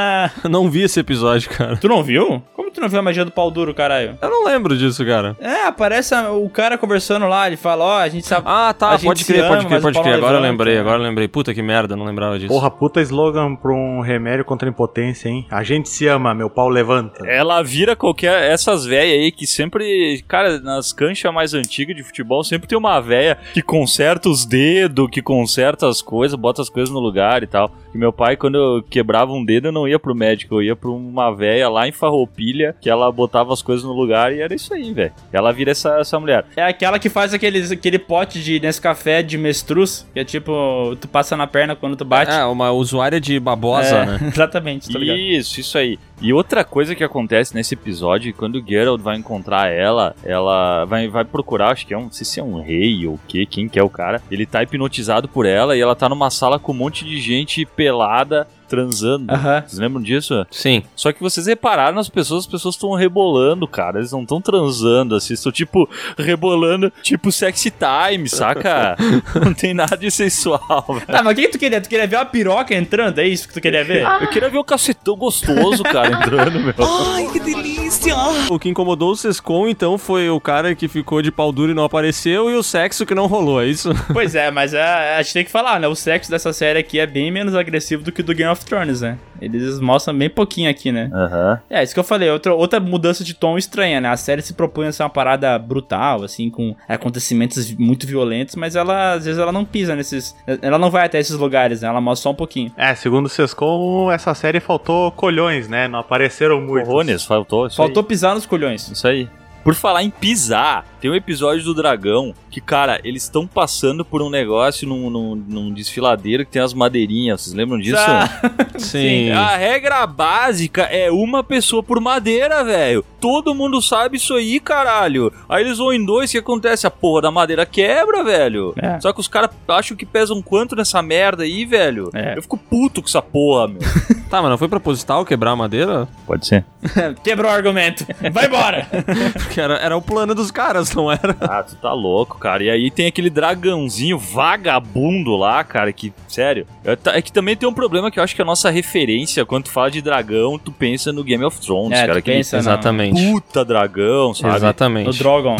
(laughs) Não vi esse episódio, cara. tu não viu? Como tu não viu a magia do pau duro, caralho? Eu não lembro disso, cara. É, aparece a- o cara conversando lá, ele fala, ó, a gente sabe... Ah, A tá, gente pode se crer, pode ama, crer, mas o pode crer. Agora eu levanta, lembrei, né? agora eu lembrei. Puta que merda, não lembrava disso. Porra, puta slogan pra um remédio contra a impotência, hein? A gente se ama, meu pau levanta. Ela vira qualquer. Essas velhas aí que sempre. Cara, nas canchas mais antigas de futebol, sempre tem uma velha que conserta os dedos, que conserta as coisas, bota as coisas no lugar e tal. E meu pai, quando eu quebrava um dedo, eu não ia pro médico, eu ia pra uma velha lá em Farroupilha que ela botava as coisas no lugar e era isso aí, velho. Ela vira essa, essa mulher. É aquela que faz aqueles, aquele pote de Nescafé de mestruz, que é tipo, tu passa na perna quando tu bate. É, uma usuária de babosa, É, né? (laughs) Exatamente, tô ligado. Isso, isso aí. E outra coisa que acontece nesse episódio, quando o Geralt vai encontrar ela, ela vai, vai procurar, acho que é um, não sei se é um rei ou o que, quem que é o cara. Ele tá hipnotizado por ela e ela tá numa sala com um monte de gente pelada transando. Aham. Vocês lembram disso? Sim. Só que vocês repararam nas pessoas, as pessoas estão rebolando, cara. Eles não estão transando, assim, estão tipo rebolando, tipo sexy time, saca? (laughs) não tem nada de sensual, velho. Tá, mas o que, que tu queria? Tu queria ver uma piroca entrando? É isso que tu queria ver? Eu queria ver o cacetão gostoso, cara, entrando, meu. O que incomodou o Sescon, então, foi o cara que ficou de pau duro e não apareceu e o sexo que não rolou, é isso? Pois é, mas é, a gente tem que falar, né? O sexo dessa série aqui é bem menos agressivo do que o do Game of Thrones, né? Eles mostram bem pouquinho aqui, né? Aham. É, isso que eu falei, outra, outra mudança de tom estranha, né? A série se propõe a ser uma parada brutal, assim, com acontecimentos muito violentos, mas ela, às vezes, ela não pisa nesses... Ela não vai até esses lugares, né? Ela mostra só um pouquinho. É, segundo o Sescom, essa série faltou colhões, né? Não apareceram muito. Corrones, faltou isso Faltou aí. pisar nos colhões. Isso aí. Por falar em pisar, tem um episódio do dragão que, cara, eles estão passando por um negócio num, num, num desfiladeiro que tem as madeirinhas. Vocês lembram disso? Ah, Sim. A regra básica é uma pessoa por madeira, velho. Todo mundo sabe isso aí, caralho. Aí eles vão em dois, o que acontece? A porra da madeira quebra, velho. É. Só que os caras acham que pesam quanto nessa merda aí, velho. É. Eu fico puto com essa porra, meu. (laughs) Tá, mas não foi proposital quebrar a madeira? Pode ser. (laughs) Quebrou o argumento. Vai embora! (laughs) Porque era, era o plano dos caras, não era? Ah, tu tá louco, cara. E aí tem aquele dragãozinho vagabundo lá, cara, que, sério. É que também tem um problema que eu acho que a nossa referência, quando tu fala de dragão, tu pensa no Game of Thrones, É, cara. tu aquele pensa. Exatamente. puta dragão, sabe? No Exatamente. Drogon.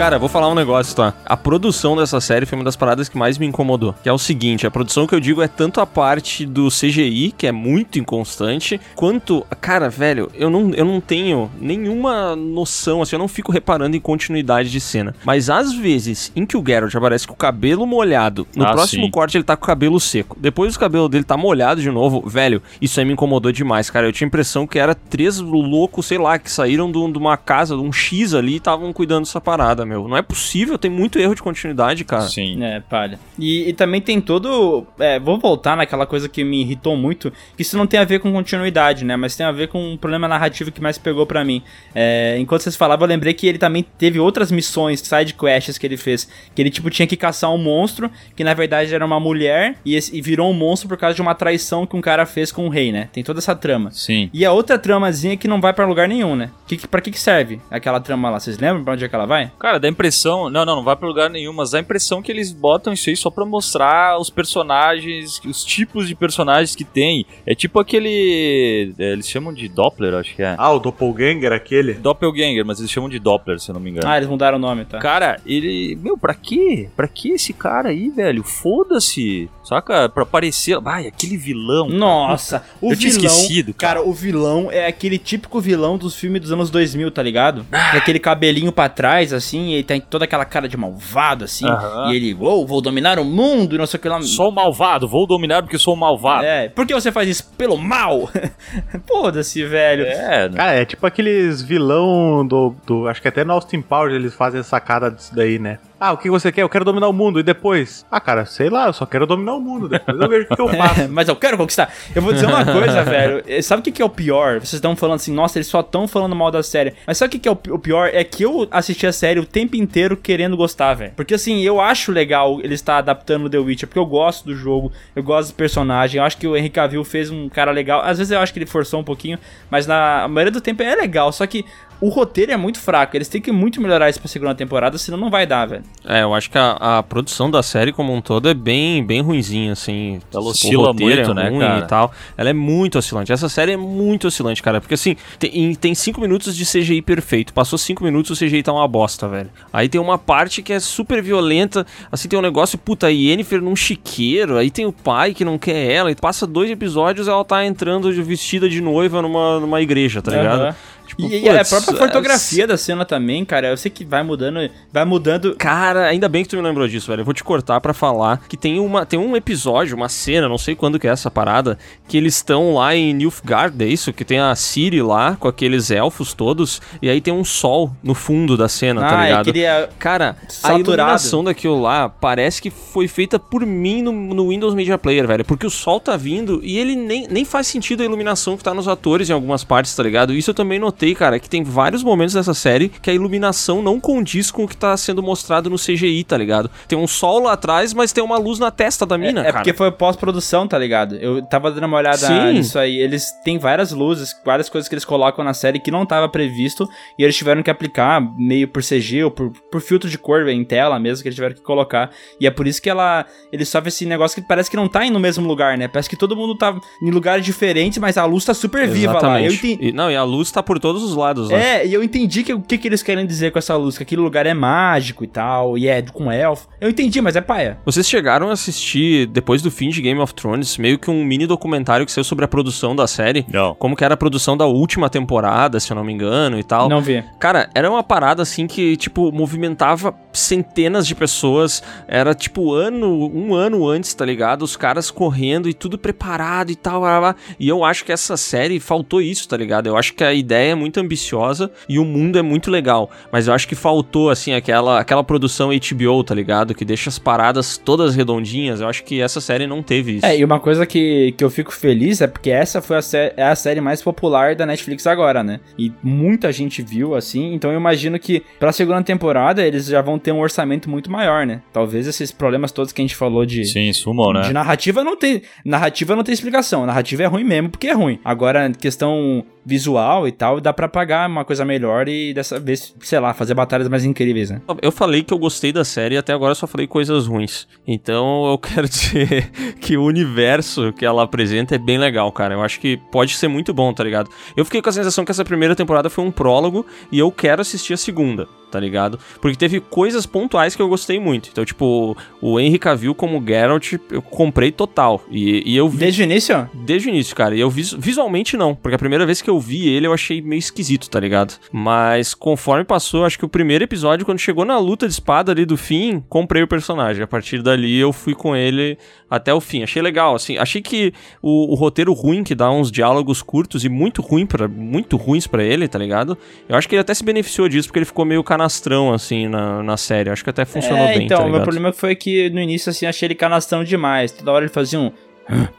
Cara, vou falar um negócio, tá? A produção dessa série foi uma das paradas que mais me incomodou. Que é o seguinte, a produção que eu digo é tanto a parte do CGI, que é muito inconstante, quanto, cara, velho, eu não, eu não tenho nenhuma noção, assim, eu não fico reparando em continuidade de cena. Mas às vezes em que o Geralt aparece com o cabelo molhado, no Ah, próximo sim. corte ele tá com o cabelo seco, depois o cabelo dele tá molhado de novo, velho, isso aí me incomodou demais, cara. Eu tinha a impressão que era três loucos, sei lá, que saíram de um- uma casa, de um X ali e estavam cuidando dessa parada, meu. Não é possível, tem muito erro de continuidade, cara. Sim. É, palha. E, e também tem todo. É, vou voltar naquela coisa que me irritou muito, que isso não tem a ver com continuidade, né? Mas tem a ver com um problema narrativo que mais pegou pra mim. É, enquanto vocês falavam, eu lembrei que ele também teve outras missões, side quests que ele fez. Que ele, tipo, tinha que caçar um monstro, que na verdade era uma mulher, e, esse- e virou um monstro por causa de uma traição que um cara fez com o rei, né? Tem toda essa trama. Sim. E a outra tramazinha que não vai pra lugar nenhum, né? Que, que, pra que, que serve aquela trama lá? Vocês lembram pra onde é que ela vai? Cara, dá a impressão. Não, não, não vai pra lugar nenhum, mas dá a impressão que eles botam isso aí só pra mostrar os personagens, os tipos de personagens que tem. É tipo aquele. é, Eles chamam de Doppler, acho que é. Ah, o Doppelganger, aquele? Doppelganger, mas eles chamam de Doppler, se eu não me engano. Ah, eles mudaram o nome, tá? Cara, ele. Meu, pra quê? Pra que esse cara aí, velho? Foda-se. Saca? Pra aparecer. Ai, aquele vilão. Nossa, o Eu tinha vilão. esquecido, cara. o vilão é aquele típico vilão dos filmes dos anos 2000, tá ligado? Com aquele cabelinho pra trás, assim, e tem toda aquela cara de malvado, assim. Aham. E ele, uou, vou dominar o mundo, e não sei o que lá. Sou malvado, vou dominar porque sou malvado. É, por que você faz isso? Pelo mal? (laughs) Foda-se, velho. É, né? Cara, é tipo aqueles vilão do, do. Acho que até no Austin Powers eles fazem sacada disso daí, né? Ah, o que você quer? Eu quero dominar o mundo. E depois? Ah, cara, sei lá, eu só quero dominar o mundo. Depois eu vejo o que, eu (laughs) faço. Mas eu quero conquistar. Eu vou dizer uma (laughs) coisa, velho. Eh, Sabe o que, que é o pior? Vocês estão falando assim, nossa, eles só estão falando mal da série. Mas sabe o que, que é o pi- o pior? É que eu assisti a série o tempo inteiro querendo gostar, velho. Porque assim, eu acho legal ele estar adaptando The Witcher, porque eu gosto do jogo, eu gosto do personagem. Eu acho que o Henry Cavill fez um cara legal. Às vezes eu acho que ele forçou um pouquinho, mas na maioria do tempo é legal. Só que o roteiro é muito fraco. Eles têm que muito melhorar isso pra segunda temporada, senão não vai dar, velho. É, eu acho que a, a produção da série como um todo é bem, bem ruinzinha, assim. Ela O oscila roteiro muito, é né, cara? E tal. Ela é muito oscilante. Essa série é muito oscilante, cara. Porque assim, tem, em- tem cinco minutos de CGI perfeito. Passou cinco minutos, o CGI tá uma bosta, velho. Aí tem uma parte que é super violenta. Assim, tem um negócio, puta, a Yennefer num chiqueiro. Aí tem o pai que não quer ela. E passa dois episódios ela tá entrando de- vestida de noiva numa, numa igreja, tá ligado? Aham. Tipo, E, e a putz, própria é, fotografia da cena também, cara, eu sei que vai mudando, vai mudando. Cara, ainda bem que tu me lembrou disso, velho. Eu vou te cortar pra falar que tem, uma, tem um episódio, uma cena, não sei quando que é essa parada, que eles estão lá em Nilfgaard, é isso? Que tem a Ciri lá, com aqueles elfos todos, e aí tem um sol no fundo da cena, tá ah, eu ligado? queria. Cara, a Saturado. iluminação daquilo lá parece que foi feita por mim no, no Windows Media Player, velho. Porque o sol tá vindo e ele nem, nem faz sentido a iluminação que tá nos atores em algumas partes, tá ligado? Isso eu também notei, cara, que tem vários momentos dessa série que a iluminação não condiz com o que tá sendo mostrado no CGI, tá ligado? Tem um sol lá atrás, mas tem uma luz na testa da mina, é cara. porque foi pós-produção, tá ligado? Eu tava dando uma olhada Sim. nisso aí. Eles têm várias luzes, várias coisas que eles colocam na série que não tava previsto. E eles tiveram que aplicar meio por CG ou por, por filtro de cor em tela mesmo, que eles tiveram que colocar. E é por isso que ela. Ele sofre esse negócio que parece que não tá em no mesmo lugar, né? Parece que todo mundo tá em lugares diferentes, mas a luz tá super viva lá. Eu entendi. E, não, e a luz tá por todos os lados, né? É, e eu entendi que, o que, que eles querem dizer com essa luz, que aquele lugar é mágico e tal, e é com elfo. Eu entendi, mas é paia. Vocês chegaram a assistir, depois do fim de Game of Thrones, meio que um mini documentário que saiu sobre a produção da série? Não. Como que era a produção da última temporada, se eu não me engano, e tal. Não vi. Cara, era uma parada assim que, tipo, movimentava centenas de pessoas. Era tipo ano, um ano antes, tá ligado? Os caras correndo e tudo preparado e tal. blá, blá. E eu acho que essa série faltou isso, tá ligado? Eu acho que a ideia é muito ambiciosa e o mundo é muito legal. Mas eu acho que faltou, assim, aquela, aquela produção HBO, tá ligado? Que deixa as paradas todas redondinhas. Eu acho que essa série não teve isso. É, e uma coisa que, que eu fico feliz é porque essa foi a, sé- é a série mais popular da Netflix agora, né? E muita gente viu, assim, então eu imagino que pra segunda temporada eles já vão ter um orçamento muito maior, né? Talvez esses problemas todos que a gente falou de, Sim, sumam, né? de narrativa não tem. Narrativa não tem explicação. Narrativa é ruim mesmo porque é ruim. Agora, questão visual e tal, dá pra pagar uma coisa melhor e dessa vez, sei lá, fazer batalhas mais incríveis, né? Eu falei que eu gostei da série e até agora só falei coisas ruins. Então eu (laughs) quero dizer que o universo que ela apresenta é bem legal, cara. Eu acho que pode ser muito bom, tá ligado? Eu fiquei com a sensação que essa primeira temporada foi um prólogo e eu quero assistir a segunda, tá ligado? Porque teve coisas pontuais que eu gostei muito. Então, tipo, o Henry Cavill como Geralt, eu comprei total. E, e eu vi Desde o início, Desde o início, cara. E eu vis- visualmente não, porque a primeira vez que eu vi ele eu achei meio esquisito, tá ligado? Mas conforme passou, acho que o primeiro episódio, quando chegou na luta de espada ali do fim, comprei o personagem. A partir dali eu fui com ele até o fim. Achei legal, assim. Achei que o, o roteiro ruim, que dá uns diálogos curtos e muito ruim para muito ruins pra ele, tá ligado? Eu acho que ele até se beneficiou disso, porque ele ficou meio canastrão, assim, na, na série. Acho que até funcionou é, bem, então, tá o meu ligado? problema foi que no início, assim, achei ele canastrão demais. Toda hora ele fazia um,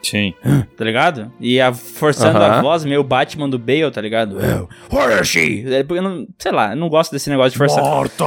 Sim. tá ligado? E a, forçando a Aham. voz, meio Batman do Bale, tá ligado? Eu, Where is she? Eu não, sei lá, eu não gosto desse negócio de forçar. Morta!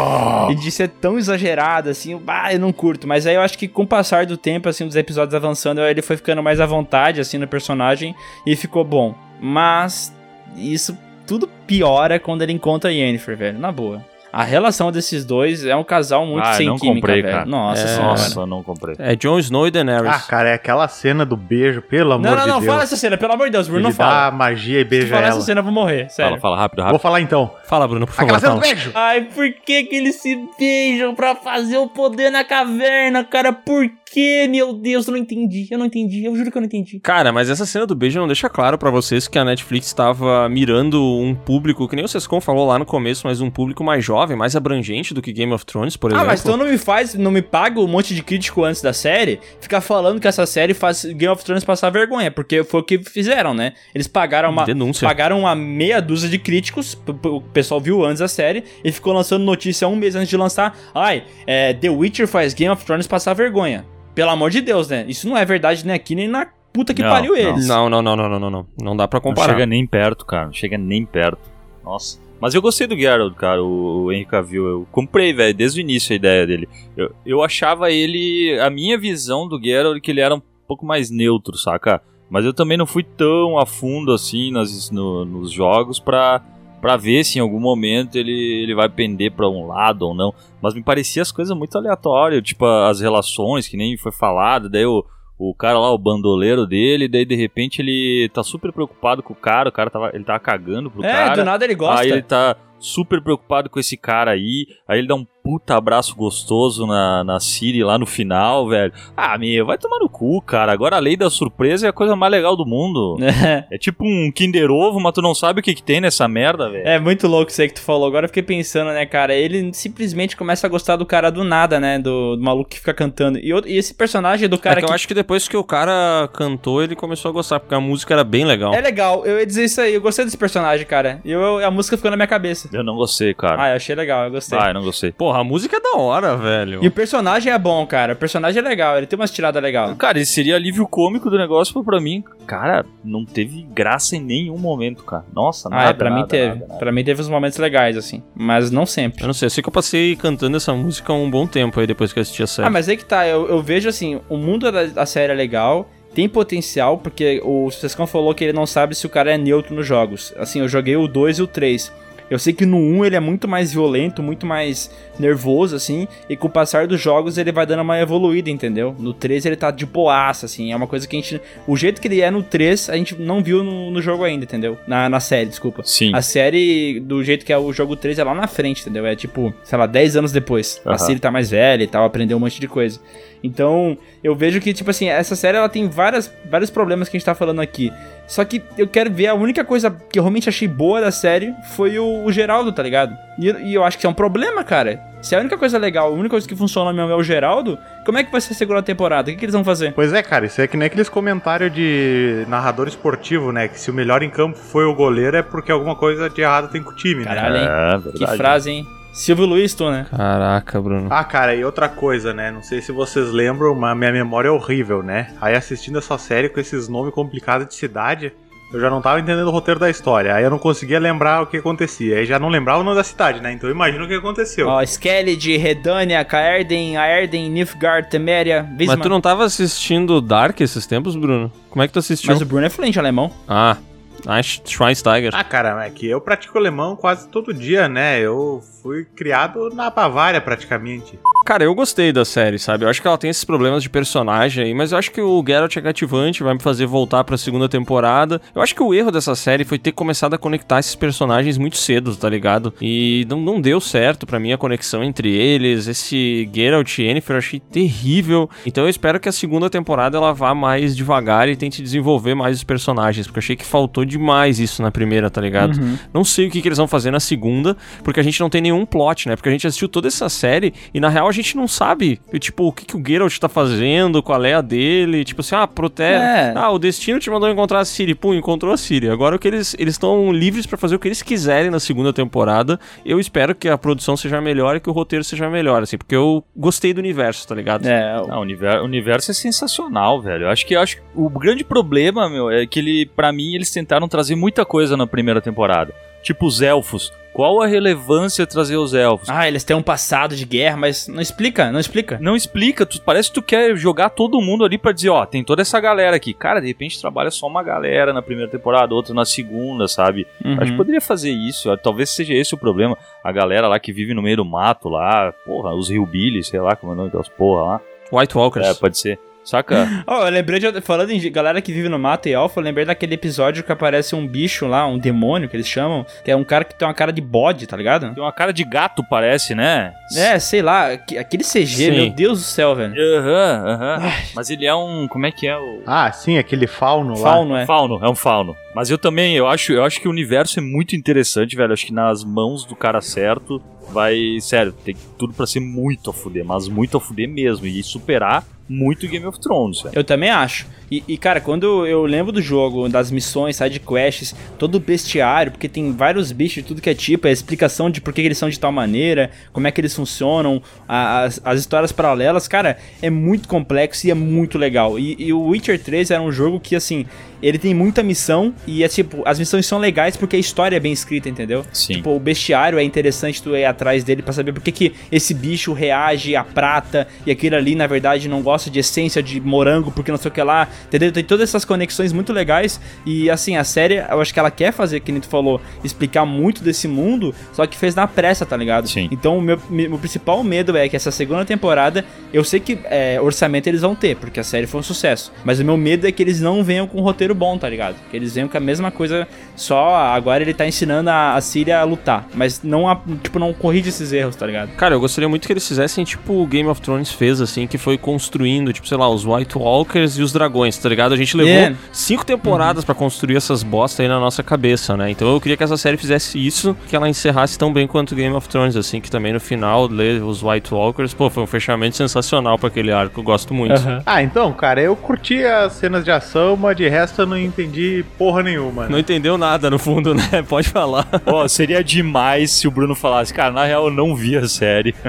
E de ser tão exagerado, assim, bah, eu não curto. Mas aí eu acho que com o passar do tempo, assim, dos episódios avançando, ele foi ficando mais à vontade, assim, no personagem e ficou bom. Mas isso tudo piora quando ele encontra a Yennefer, velho, na boa. A relação desses dois é um casal muito Ah, sem não química, comprei, velho. cara. Nossa É, senhora. Nossa, não comprei. É Jon Snow e Daenerys. Ah, cara, é aquela cena do beijo, pelo amor Não, não, de não, Deus. fala essa cena, pelo amor de Deus, Bruno, Ele não fala. magia e Se beija falar ela. essa cena, eu vou morrer, sério. Fala, fala rápido, Vou rápido. falar então. Fala, Bruno, por favor. Aquela cena do beijo! Ai, por que que eles se beijam pra fazer o poder na caverna, cara? Por que, meu Deus? Eu não entendi, eu não entendi, eu juro que eu não entendi. Cara, mas essa cena do beijo não deixa claro pra vocês que a Netflix estava mirando um público, que nem o Sescon falou lá no começo, mas um público mais jovem, mais abrangente do que Game of Thrones, por Ah, exemplo. mas então não me faz, não me paga um monte de crítico antes da série ficar falando que essa série faz Game of Thrones passar vergonha, porque foi o que fizeram, né? Eles pagaram uma, Denúncia. pagaram uma meia dúzia de críticos, o pessoal viu antes a série e ficou lançando notícia um mês antes de lançar. Ai, é, The Witcher faz Game of Thrones passar vergonha. Pelo amor de Deus, né? Isso não é verdade nem aqui nem na puta que Não, pariu não. eles. Não, não, não, não, não, não, não. Não dá pra Não comparar. chega nem perto, cara. Não chega nem perto. Nossa. Mas eu gostei do Geralt, cara, o, o Henry Cavill. Eu comprei, velho, desde o início a ideia dele. Eu, eu achava ele. A minha visão do Geralt é que ele era um pouco mais neutro, saca? Mas eu também não fui tão a fundo assim nas, no- nos jogos pra, pra ver se em algum momento ele, ele vai pender pra um lado ou não. Mas me parecia as coisas muito aleatórias, tipo as relações, que nem foi falado, daí o, o cara lá, o bandoleiro dele, daí de repente ele tá super preocupado com o cara, o cara tava, ele tava cagando pro É, cara. do nada ele gosta. Aí ele tá super preocupado com esse cara aí, aí ele dá um puta abraço gostoso na, na Siri lá no final, velho. Ah, meu, vai tomar no cu, cara. Agora a lei da surpresa é a coisa mais legal do mundo. (laughs) É tipo um Kinder Ovo, mas tu não sabe o que, que tem nessa merda, velho. É muito louco isso aí que tu falou. Agora eu fiquei pensando, né, cara? Ele simplesmente começa a gostar do cara do nada, né? Do, do maluco que fica cantando. E, e esse personagem do cara é que eu acho que depois que o cara cantou, ele começou a gostar, porque a música era bem legal. É legal, eu ia dizer isso aí. Eu gostei desse personagem, cara. E eu, a música ficou na minha cabeça. Eu não gostei, cara. Ah, eu achei legal, eu gostei. Ah, eu não gostei. Porra, a música é da hora, velho. E o personagem é bom, cara. O personagem é legal, ele tem umas tiradas legais. Cara, esse seria alívio cômico do negócio, pra mim, cara, não teve graça em nenhum momento, cara. Nossa, Ah, nada, é, pra mim nada, teve. nada, nada. Pra mim teve uns momentos legais, assim. Mas não sempre. Eu não sei, eu sei que eu passei cantando essa música um bom tempo aí depois que eu assisti a série. Ah, mas aí que tá, eu, eu vejo assim, o mundo da, da série é legal, tem potencial, porque o Sescão falou que ele não sabe se o cara é neutro nos jogos. Assim, eu joguei o 2 e o 3. Eu sei que no 1 ele é muito mais violento, muito mais nervoso, assim, e com o passar dos jogos ele vai dando uma evoluída, entendeu? No 3 ele tá de boaça, assim, é uma coisa que a gente. O jeito que ele é no 3, a gente não viu no, no jogo ainda, entendeu? Na, na série, desculpa. Sim. A série, do jeito que é o jogo 3, é lá na frente, entendeu? É tipo, sei lá, 10 anos depois. A Aham. Siri tá mais velha e tal, aprendeu um monte de coisa. Então, eu vejo que, tipo assim, essa série ela tem várias, vários problemas que a gente tá falando aqui. Só que eu quero ver, a única coisa que eu realmente achei boa da série foi o, o Geraldo, tá ligado? E, e eu acho que é um problema, cara. Se a única coisa legal, a única coisa que funciona mesmo é o Geraldo, como é que vai ser a segunda temporada? O que, que eles vão fazer? Pois é, cara, isso é que nem aqueles comentários de narrador esportivo, né? Que se o melhor em campo foi o goleiro é porque alguma coisa de errado tem com o time, né? Caralho, hein? É, Que frase, hein? Silvio Luiz, tu, né? Caraca, Bruno. Ah, cara, e outra coisa, né? Não sei se vocês lembram, mas minha memória é horrível, né? Aí assistindo essa série com esses nomes complicados de cidade, eu já não tava entendendo o roteiro da história. Aí eu não conseguia lembrar o que acontecia. Aí já não lembrava o nome da cidade, né? Então eu imagino o que aconteceu. Ó, Skellig, Redânia, Kaerden, Aerden, Nilfgaard, Temeria, Mas Visma. tu não tava assistindo Dark esses tempos, Bruno? Como é que tu assistiu? Mas o Bruno é fluente em alemão. Ah, ah, Schweinsteiger. Ah, cara, é que eu pratico alemão quase todo dia, né? Eu fui criado na Bavária, praticamente. Cara, eu gostei da série, sabe? Eu acho que ela tem esses problemas de personagem aí, mas eu acho que o Geralt é cativante, vai me fazer voltar pra segunda temporada. Eu acho que o erro dessa série foi ter começado a conectar esses personagens muito cedo, tá ligado? E não, não deu certo pra mim a conexão entre eles. Esse Geralt e Yennefer eu achei terrível. Então eu espero que a segunda temporada ela vá mais devagar e tente desenvolver mais os personagens, porque eu achei que faltou demais isso na primeira, tá ligado? Não sei o que, que eles vão fazer na segunda, porque a gente não tem nenhum plot, né? Porque a gente assistiu toda essa série e na real a gente não sabe, tipo, o que, que o Geralt tá fazendo, qual é a dele, tipo assim, ah, protege. É. Ah, o destino te mandou encontrar a Siri, pum, encontrou a Siri. Agora o que eles eles estão livres pra fazer o que eles quiserem na segunda temporada. Eu espero que a produção seja melhor e que o roteiro seja melhor, assim, porque eu gostei do universo, tá ligado? É, Não, o universo, o universo é sensacional, velho. Eu acho que, eu acho que o grande problema, meu, é que ele, para mim, eles tentaram trazer muita coisa na primeira temporada. Tipo os elfos. Qual a relevância trazer os elfos? Ah, eles têm um passado de guerra, mas não explica, não explica. Não explica, tu, parece que tu quer jogar todo mundo ali pra dizer, ó, tem toda essa galera aqui. Cara, de repente trabalha só uma galera na primeira temporada, outra na segunda, sabe? Uhum. Acho que poderia fazer isso, ó, talvez seja esse o problema. A galera lá que vive no meio do mato lá, porra, os Hillbilly, sei lá como é o nome daquelas porra lá. White Walkers. É, pode ser. Saca? (laughs) Ó, eu lembrei de. Falando em galera que vive no mato e elfo, eu lembrei daquele episódio que aparece um bicho lá, um demônio que eles chamam, que é um cara que tem uma cara de bode, tá ligado? Tem uma cara de gato, parece, né? É, sei lá, que- aquele CG, Sim. meu Deus do céu, velho. Aham, aham. Mas ele é um. Como é que é o. Ah, sim, aquele fauno lá. Fauno, é. Fauno, é um fauno. Mas eu também, eu acho, eu acho que o universo é muito interessante, velho. Acho que nas mãos do cara certo vai. Sério, tem tudo pra ser muito a fuder, mas muito a fuder mesmo. E superar muito Game of Thrones, velho. Eu também acho. E, e, cara, quando eu lembro do jogo, das missões, side quests, todo o bestiário, porque tem vários bichos de tudo que é tipo, a explicação de por que eles são de tal maneira, como é que eles funcionam, as, as histórias paralelas, cara, é muito complexo e é muito legal. E, e o Witcher 3 era um jogo que, assim, ele tem muita missão e é tipo, as missões são legais porque a história é bem escrita, entendeu? Sim. Tipo, o bestiário é interessante tu ir atrás dele pra saber por que, que esse bicho reage à prata e aquele ali, na verdade, não gosta negócio de essência de morango, porque não sei o que lá, entendeu? Tem todas essas conexões muito legais. E assim, a série, eu acho que ela quer fazer, que nem tu falou, explicar muito desse mundo, só que fez na pressa, tá ligado? Sim. Então o meu, meu principal medo é que essa segunda temporada, eu sei que é, orçamento eles vão ter, porque a série foi um sucesso. Mas o meu medo é que eles não venham com um roteiro bom, tá ligado? Que eles venham com a mesma coisa, só agora ele tá ensinando a, a Síria a lutar. Mas não, a- tipo, não corrige esses erros, tá ligado? Cara, eu gostaria muito que eles fizessem tipo o Game of Thrones fez, assim, que foi construindo, tipo, sei lá, os White Walkers e os dragões, tá ligado? A gente levou Yeah. cinco temporadas pra construir essas bosta aí na nossa cabeça, né? Então eu queria que essa série fizesse isso, que ela encerrasse tão bem quanto Game of Thrones, assim, que também no final, ler os White Walkers, pô, foi um fechamento sensacional pra aquele arco, eu gosto muito. Ah, então, cara, eu curti as cenas de ação, mas de resto eu não entendi porra nenhuma. Não entendeu nada no fundo, né? (laughs) Pode falar. Ó, seria demais se o Bruno falasse, cara, na real eu não vi a série. (laughs)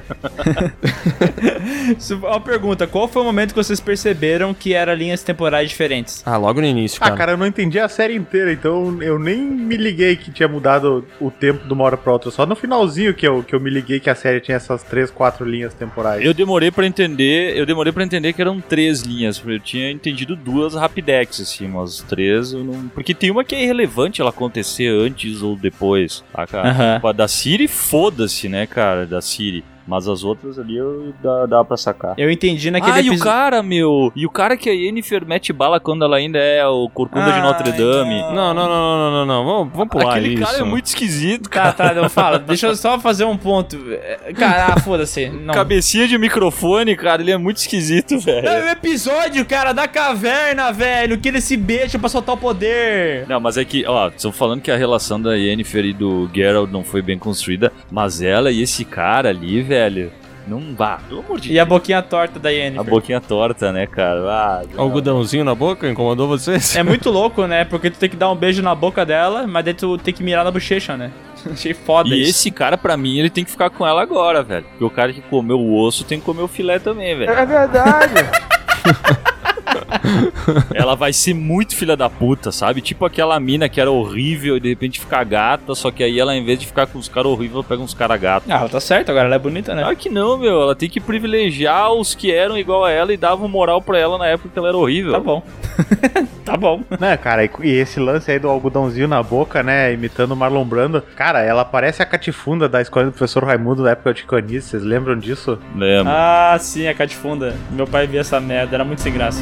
Uma pergunta, qual foi o momento que vocês perceberam que era linhas temporais diferentes? Ah, logo no início, Ah, cara. cara, eu não entendi a série inteira, então eu nem me liguei que tinha mudado o tempo de uma hora pra outra. Só no finalzinho que eu, que eu me liguei que a série tinha essas três, quatro linhas temporais. Eu demorei pra entender, eu demorei para entender que eram três linhas, porque eu tinha entendido duas rapidex, assim, mas três eu não... Porque tem uma que é irrelevante ela acontecer antes ou depois, tá, cara? A da Siri, foda-se, né, cara, da Siri. Mas as outras ali eu dá, dá pra sacar. Eu entendi naquele ah, e o episódio. cara, meu. E o cara que a Yennefer mete bala quando ela ainda é o Corcunda de Ai, Notre Dame. não. Não, não, não, não, não. Vamos, vamos pular Aquele isso. cara é muito esquisito, Tá, cara. tá, não fala. (laughs) Deixa eu só fazer um ponto. Cara, ah, foda-se. Cabecinha de microfone, cara, ele é muito esquisito, velho. É o episódio, cara, da caverna, velho, que eles se beijam pra soltar o poder. Não, mas é que, ó, estão falando que a relação da Yennefer e do Geralt não foi bem construída, mas ela e esse cara ali, velho, não vá, pelo amor de E a Deus. boquinha torta da A Yennefer. boquinha torta, né, cara? Ah, não. Algodãozinho na boca incomodou vocês? É muito louco, né? Porque tu tem que dar um beijo na boca dela, mas daí tu tem que mirar na bochecha, né? (laughs) Achei foda E isso. esse cara, pra mim, ele tem que ficar com ela agora, velho. Porque o cara que comeu o osso tem que comer o filé também, velho. É verdade. (laughs) (laughs) Ela vai ser muito filha da puta, sabe? Tipo aquela mina que era horrível e de repente fica gata, só que aí ela, em vez de ficar com os caras horríveis, ela pega uns caras gatos. Ah, ela tá certo, agora ela é bonita, né? Claro que não, meu. Ela tem que privilegiar os que eram igual a ela e davam moral pra ela na época que ela era horrível. Tá bom. (laughs) tá bom. Né, cara, e, e esse lance aí do algodãozinho na boca, né, imitando o Marlon Brando, cara, ela parece a catifunda da escola do professor Raimundo da época de Canice, vocês lembram disso? Lembra? Ah, sim, a catifunda. Meu pai via essa merda, era muito sem graça.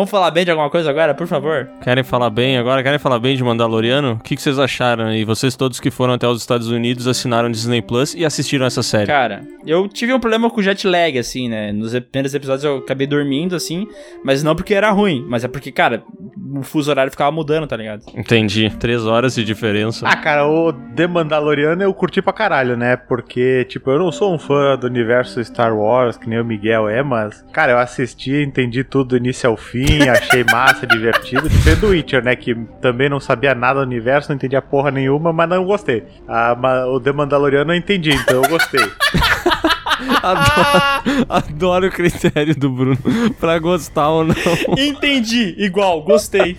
Vamos falar bem de alguma coisa agora, por favor? Querem falar bem agora? Querem falar bem de Mandaloriano? O que, que vocês acharam? E vocês todos que foram até os Estados Unidos assinaram Disney Plus e assistiram essa série. Cara, eu tive um problema com jet lag, assim, né? Nos primeiros episódios eu acabei dormindo, assim, mas não porque era ruim, mas é porque, cara, o fuso horário ficava mudando, tá ligado? Entendi. Três horas de diferença. Ah, cara, o The Mandaloriano eu curti pra caralho, né? Porque, tipo, eu não sou um fã do universo Star Wars, que nem o Miguel é, mas, cara, eu assisti, entendi tudo do início ao fim, achei massa, divertido. Diferente do Witcher, né? Que também não sabia nada do universo, não entendia porra nenhuma, mas não gostei. Ah, o The Mandaloriano eu entendi, então eu gostei. Adoro, adoro o critério do Bruno pra gostar ou não. Entendi, igual, gostei.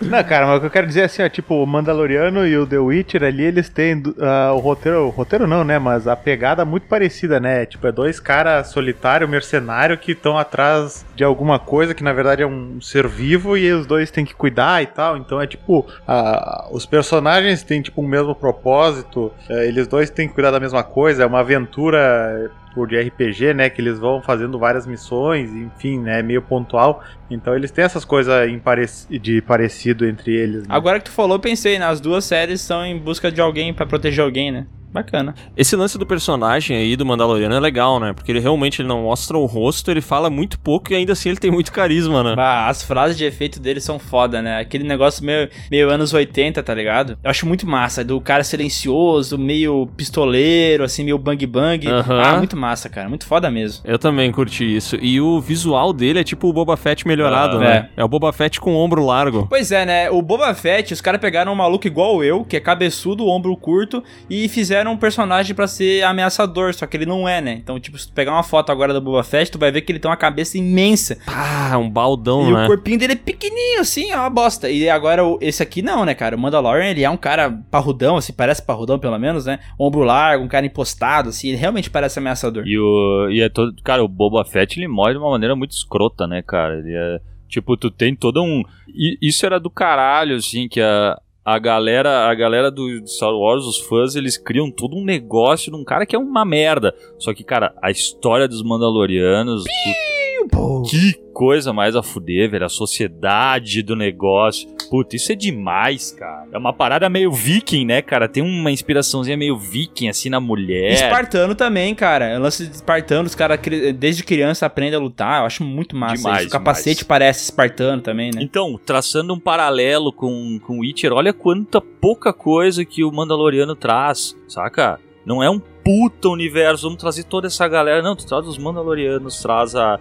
Não, cara, mas o que eu quero dizer é assim, ó, tipo, o Mandaloriano e o The Witcher ali, eles têm ah, o roteiro, o roteiro não, né, mas a pegada muito parecida, né, tipo, é dois caras solitários, mercenário, que estão atrás de alguma coisa que na verdade é um ser vivo e os dois têm que cuidar e tal, então é tipo, ah, os personagens têm tipo o mesmo propósito, eh, eles dois têm que cuidar da mesma coisa, é uma aventura por de RPG, né, que eles vão fazendo várias missões, enfim, né, meio pontual. Então eles têm essas coisas de parecido entre eles. né? Agora que tu falou, pensei, né? As duas séries são em busca de alguém pra proteger alguém, né? Bacana. Esse lance do personagem aí do Mandaloriano é legal, né? Porque ele realmente ele não mostra o rosto, ele fala muito pouco e ainda assim ele tem muito carisma, né? Bah, as frases de efeito dele são foda, né? Aquele negócio meio, meio anos 80, tá ligado? Eu acho muito massa. Do cara silencioso, meio pistoleiro, assim, meio bang bang. Ah, muito massa, cara. Muito foda mesmo. Eu também curti isso. E o visual dele é tipo o Boba Fett melhorado, Ah, né? É. o Boba Fett com ombro largo. Pois é, né? O Boba Fett, os caras pegaram um maluco igual eu, que é cabeçudo, ombro curto, e fizeram um personagem pra ser ameaçador, só que ele não é, né? Então, tipo, se tu pegar uma foto agora do Boba Fett, tu vai ver que ele tem uma cabeça imensa. Ah, um baldão, E né? o corpinho dele é pequenininho, assim, é uma bosta. E agora, esse aqui não, né, cara? O Mandalorian, ele é um cara parrudão, assim, parece parrudão pelo menos, né? Ombro largo, um cara impostado, assim, ele realmente parece ameaçador. E, o, e é todo. Cara, o Boba Fett ele morre de uma maneira muito escrota, né, cara? Ele é. Tipo, tu tem todo um. e isso era do caralho, assim, que a. A galera, a galera do Star Wars, os fãs, eles criam todo um negócio de um cara que é uma merda. Só que, cara, a história dos Mandalorianos. Que coisa mais a fuder, velho. A sociedade do negócio. Puta, isso é demais, cara. É uma parada meio viking, né, cara? Tem uma inspiraçãozinha meio viking, assim, na mulher. Espartano também, cara. O lance de espartano, os caras desde criança aprendem a lutar. Eu acho muito massa Demais, isso. O capacete demais. parece espartano também, né? Então, traçando um paralelo com, com Witcher, olha quanta pouca coisa que o Mandaloriano traz, saca? Não é um puta universo, vamos trazer toda essa galera. Não, tu traz os Mandalorianos, traz a,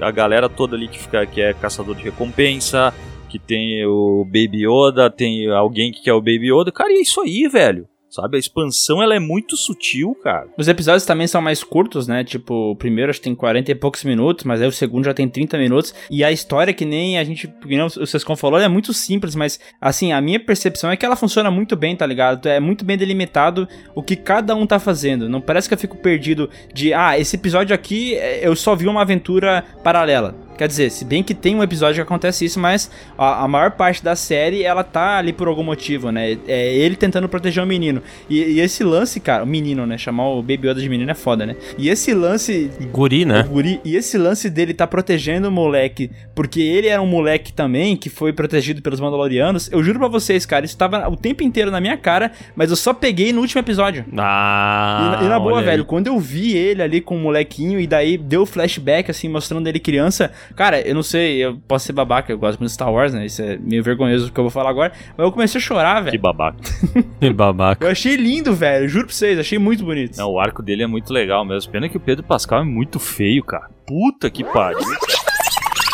a, a galera toda ali que, fica, que é caçador de recompensa, que tem o Baby Yoda, tem alguém que quer o Baby Yoda. Cara, e é isso aí, velho. Sabe, a expansão ela é muito sutil, cara. Os episódios também são mais curtos, né? Tipo, o primeiro acho que tem 40 e poucos minutos, mas aí o segundo já tem 30 minutos. E a história, que nem a gente, que nem o Sescon falou, é muito simples, mas assim, a minha percepção é que ela funciona muito bem, tá ligado? É muito bem delimitado o que cada um tá fazendo. Não parece que eu fico perdido de, ah, esse episódio aqui é, eu só vi uma aventura paralela. Quer dizer, se bem que tem um episódio que acontece isso, mas a, a maior parte da série ela tá ali por algum motivo, né? É ele tentando proteger o menino. E, e esse lance, cara, o menino, né? Chamar o Baby Yoda de menino é foda, né? E esse lance. Guri, né? guri, e esse lance dele tá protegendo o moleque, porque ele era um moleque também que foi protegido pelos Mandalorianos. Eu juro pra vocês, cara, isso tava o tempo inteiro na minha cara, mas eu só peguei no último episódio. Ah, E, e na boa, aí. velho, quando eu vi ele ali com o molequinho e daí deu flashback, assim, mostrando ele criança. Cara, eu não sei, eu posso ser babaca, eu gosto muito de Star Wars, né? Isso é meio vergonhoso o que eu vou falar agora. Mas eu comecei a chorar, Que velho. babaca. (laughs) Que babaca. Eu achei lindo, velho. Juro pra vocês, achei muito bonito. Não, o arco dele é muito legal mesmo. Pena que o Pedro Pascal é muito feio, cara. Puta que pariu.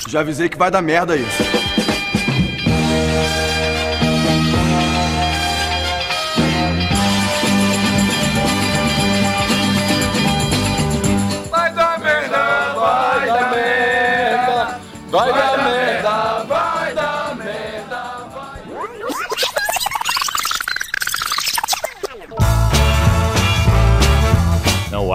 Já avisei que vai dar merda isso.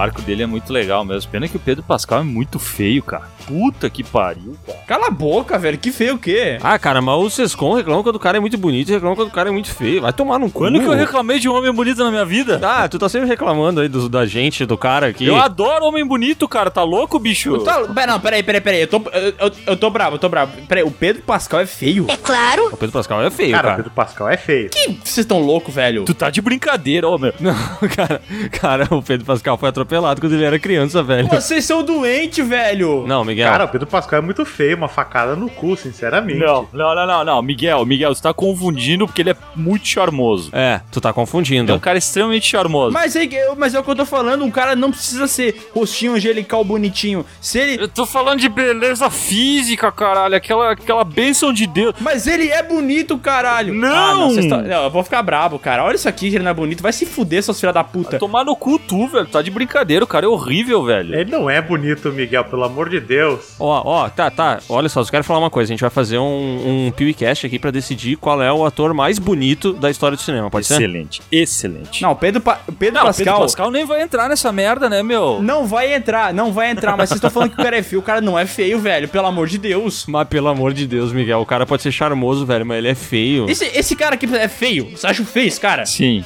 Arco dele é muito legal mesmo. Pena que o Pedro Pascal é muito feio, cara. Puta que pariu, cara. Cala a boca, velho. Que feio o quê? Ah, cara, mas o Sescon reclama quando o cara é muito bonito e reclama quando o cara é muito feio. Vai tomar no cu. Quando que eu reclamei de um homem bonito na minha vida? Ah, tu tá sempre reclamando aí do- da gente, do cara aqui. Eu adoro homem bonito, cara. Tá louco, bicho? Tá, pera, não, peraí, peraí, peraí. Eu tô, eu, eu, eu tô bravo, eu tô bravo. Peraí, o Pedro Pascal é feio? É claro. O Pedro Pascal é feio, Cara, o cara. Pedro Pascal é feio. Que vocês estão loucos, velho? Tu tá de brincadeira, ô meu. (laughs) Não, cara, cara, o Pedro Pascal foi atropelado quando ele era criança, velho. Vocês são doentes, velho. Não, Miguel. Cara, o Pedro Pascal é muito feio, uma facada no cu, sinceramente. Não, não, não, não, não. Miguel, Miguel, você tá confundindo porque ele é muito charmoso. É, tu tá Ele é confundindo. um cara extremamente charmoso. Mas é, mas é o que eu tô falando, um cara não precisa ser rostinho angelical bonitinho. Se ele. Eu tô falando de beleza física, caralho. Aquela, aquela bênção de Deus. Mas ele é bonito, caralho. Não! Ah, não, vocês tão- não, eu vou ficar brabo, cara. Olha isso aqui, ele não é bonito. Vai se fuder, seus filha da puta. Tomar no cu tu, velho. Tá de brincadeira. O cara é horrível, velho. Ele não é bonito, Miguel, pelo amor de Deus. Ó, ó, tá, tá. Olha só, só quero falar uma coisa. A gente vai fazer um, um PewCast aqui pra decidir qual é o ator mais bonito da história do cinema, pode ser? Excelente, excelente. Não, Pedro, pa Pedro Não, Pascal. Pedro Pascal nem vai entrar nessa merda, né, meu? Não vai entrar, não vai entrar. Mas vocês estão falando que o cara é feio. O cara não é feio, velho. Pelo amor de Deus. Mas pelo amor de Deus, Miguel, o cara pode ser charmoso, velho, mas ele é feio. Esse, esse cara aqui é feio. Você acha feio esse cara? Sim.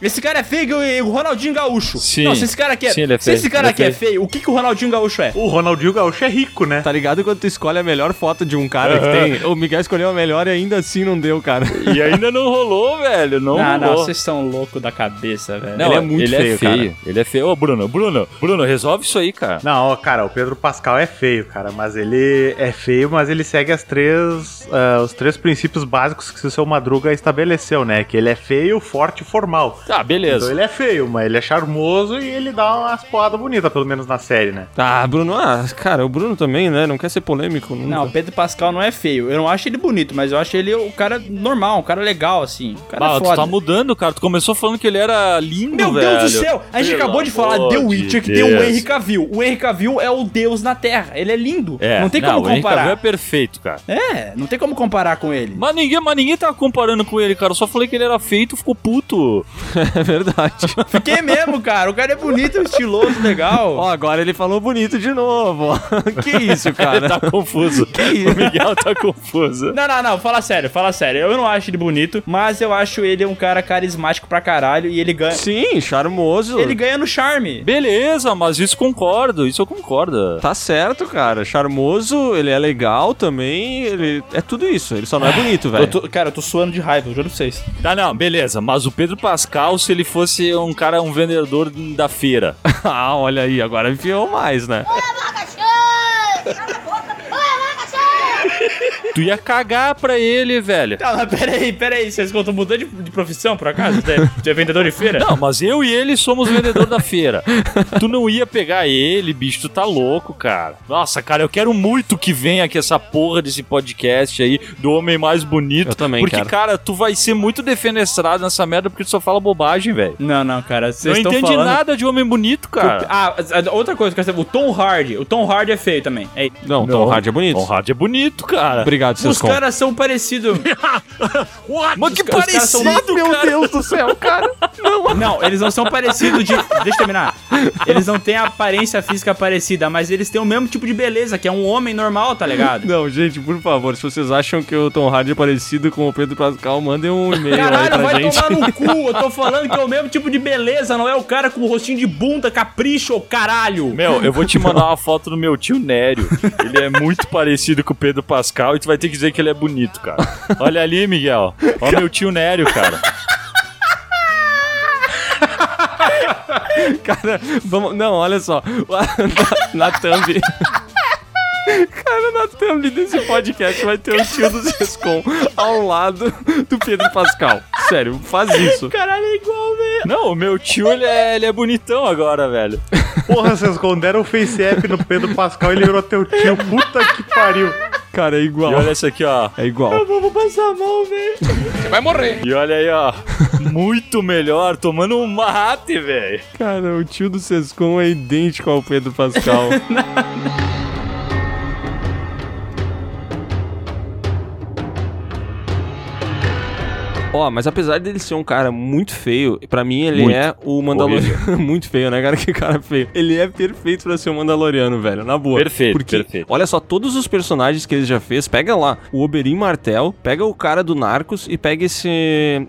Esse cara é feio e o Ronaldinho Gaúcho. Sim. Não, se esse cara aqui é, Sim, ele é se feio, esse cara ele é aqui é feio, o que, que o Ronaldinho Gaúcho é? O Ronaldinho Gaúcho é rico, né? Tá ligado quando tu escolhe a melhor foto de um cara que tem? O Miguel escolheu a melhor e ainda assim não deu, cara. E ainda não rolou, velho. Não Ah, não, rolou. vocês são loucos da cabeça, velho. Não, Ele é muito ele feio, é feio. Ele é feio. Ô, Bruno, Bruno, Bruno, resolve isso aí, cara. Não, ó, cara, o Pedro Pascal é feio, cara, mas ele é feio, mas ele segue as três, ah, os três princípios básicos que o seu Madruga estabeleceu, né? Que ele é feio, forte e formal. Tá, Então beleza. ele é feio, mas ele é charmoso e ele dá umas porradas bonitas, pelo menos na série, né? Ah, Bruno, ah, cara, o Bruno também, né? Não quer ser polêmico nunca. Não, o Pedro Pascal não é feio. Eu não acho ele bonito, mas eu acho ele o cara normal, um cara legal, assim. O cara Ah, é tu foda. tá mudando, cara. Tu começou falando que ele era lindo, Meu velho. Deus do céu! A gente Pelo acabou de falar The de Witcher que tem o. Henry Cavill. O Henry Cavill é o deus na Terra. Ele é lindo. É, não tem como o Henry Cavill comparar. é perfeito, cara. É, não tem como comparar com ele. Mas ninguém, mas ninguém tava comparando com ele, cara. Eu só falei que ele era feito, ficou puto. (laughs) É verdade. Fiquei mesmo, cara. O cara é bonito, estiloso, legal. Ó, agora ele falou bonito de novo. (laughs) que isso, Ele cara? tá confuso. isso? O Miguel tá confuso. Não, não, não, fala sério, fala sério. Eu não acho ele bonito, mas eu acho ele um cara carismático pra caralho e ele ganha. Sim, charmoso. Ele ganha no charme. Beleza, mas isso concordo, isso eu concordo. Tá certo, cara. Charmoso, ele é legal também. Ele é tudo isso. Ele só não é bonito, velho. Cara, eu tô suando de raiva, eu juro pra vocês. Tá, não, beleza. Mas o Pedro Pascal, se ele fosse um cara, um vendedor da feira. (laughs) ah, olha aí, agora enfiou mais, né? Tu ia cagar pra ele, velho. Tá, mas peraí, peraí, vocês estão mudando de, de profissão, por acaso? Você é- vendedor de feira? Não, mas eu e ele somos vendedor da feira. Tu não ia pegar ele, bicho, tu tá louco, cara. Nossa, cara, eu quero muito que venha aqui essa porra desse podcast aí do homem mais bonito. Eu também Porque, quero. cara, tu vai ser muito defenestrado nessa merda porque tu só fala bobagem, velho. Não, não, cara, vocês Não estão entende falando... nada de homem bonito, cara. Ah, outra coisa que eu quero saber, o Tom Hardy. O Tom Hardy é feio também. É, Não, o Tom Hardy é bonito. Tom Hardy é bonito, cara. Obrigado, seus os caras são parecidos. (laughs) Mas que Os caras são- parecido, Meu cara. Deus do céu, cara. Não, eles não são parecidos de. Deixa eu terminar. Eles não têm a aparência física parecida, mas eles têm o mesmo tipo de beleza, que é um homem normal, tá ligado? Não, gente, por favor, se vocês acham que o Tom Hardy é parecido com o Pedro Pascal, mandem um e-mail aí Caralho, pra vai gente. tomar no cu. Eu tô falando que é o mesmo tipo de beleza, não é o cara com o rostinho de bunda, capricho, caralho. Meu, eu vou te mandar uma foto do meu tio Nério. Ele é muito parecido com o Pedro Pascal e tu vai ter que dizer que ele é bonito, cara. Olha ali, Miguel. Olha meu tio Nério, cara. Cara, vamos. Não, olha só. (laughs) Na, na thumb. Cara, na thumb desse podcast vai ter o tio do Sescom ao lado do Pedro Pascal. Sério, faz isso. Caralho, é igual, velho. Não, o meu tio, ele é, ele é bonitão agora, velho. Porra, vocês esconderam o face app no Pedro Pascal e ele virou teu tio. Puta que pariu. Cara, é E igual. olha essa aqui, ó. É igual. Eu vou passar mal, velho. Você vai morrer. E olha aí, ó. Muito melhor, tomando um mate, velho. Cara, o tio do Sescom é idêntico ao Pedro Pascal. (laughs) Ó, mas apesar dele ser um cara muito feio, pra mim ele Muito. é o Mandaloriano. (laughs) muito feio, né, cara? (laughs) Que cara feio. Ele é perfeito pra ser o Mandaloriano, velho, na boa. Perfeito, Porque, perfeito. olha só, todos os personagens que ele já fez, pega lá o Oberyn Martel, pega o cara do Narcos e pega esse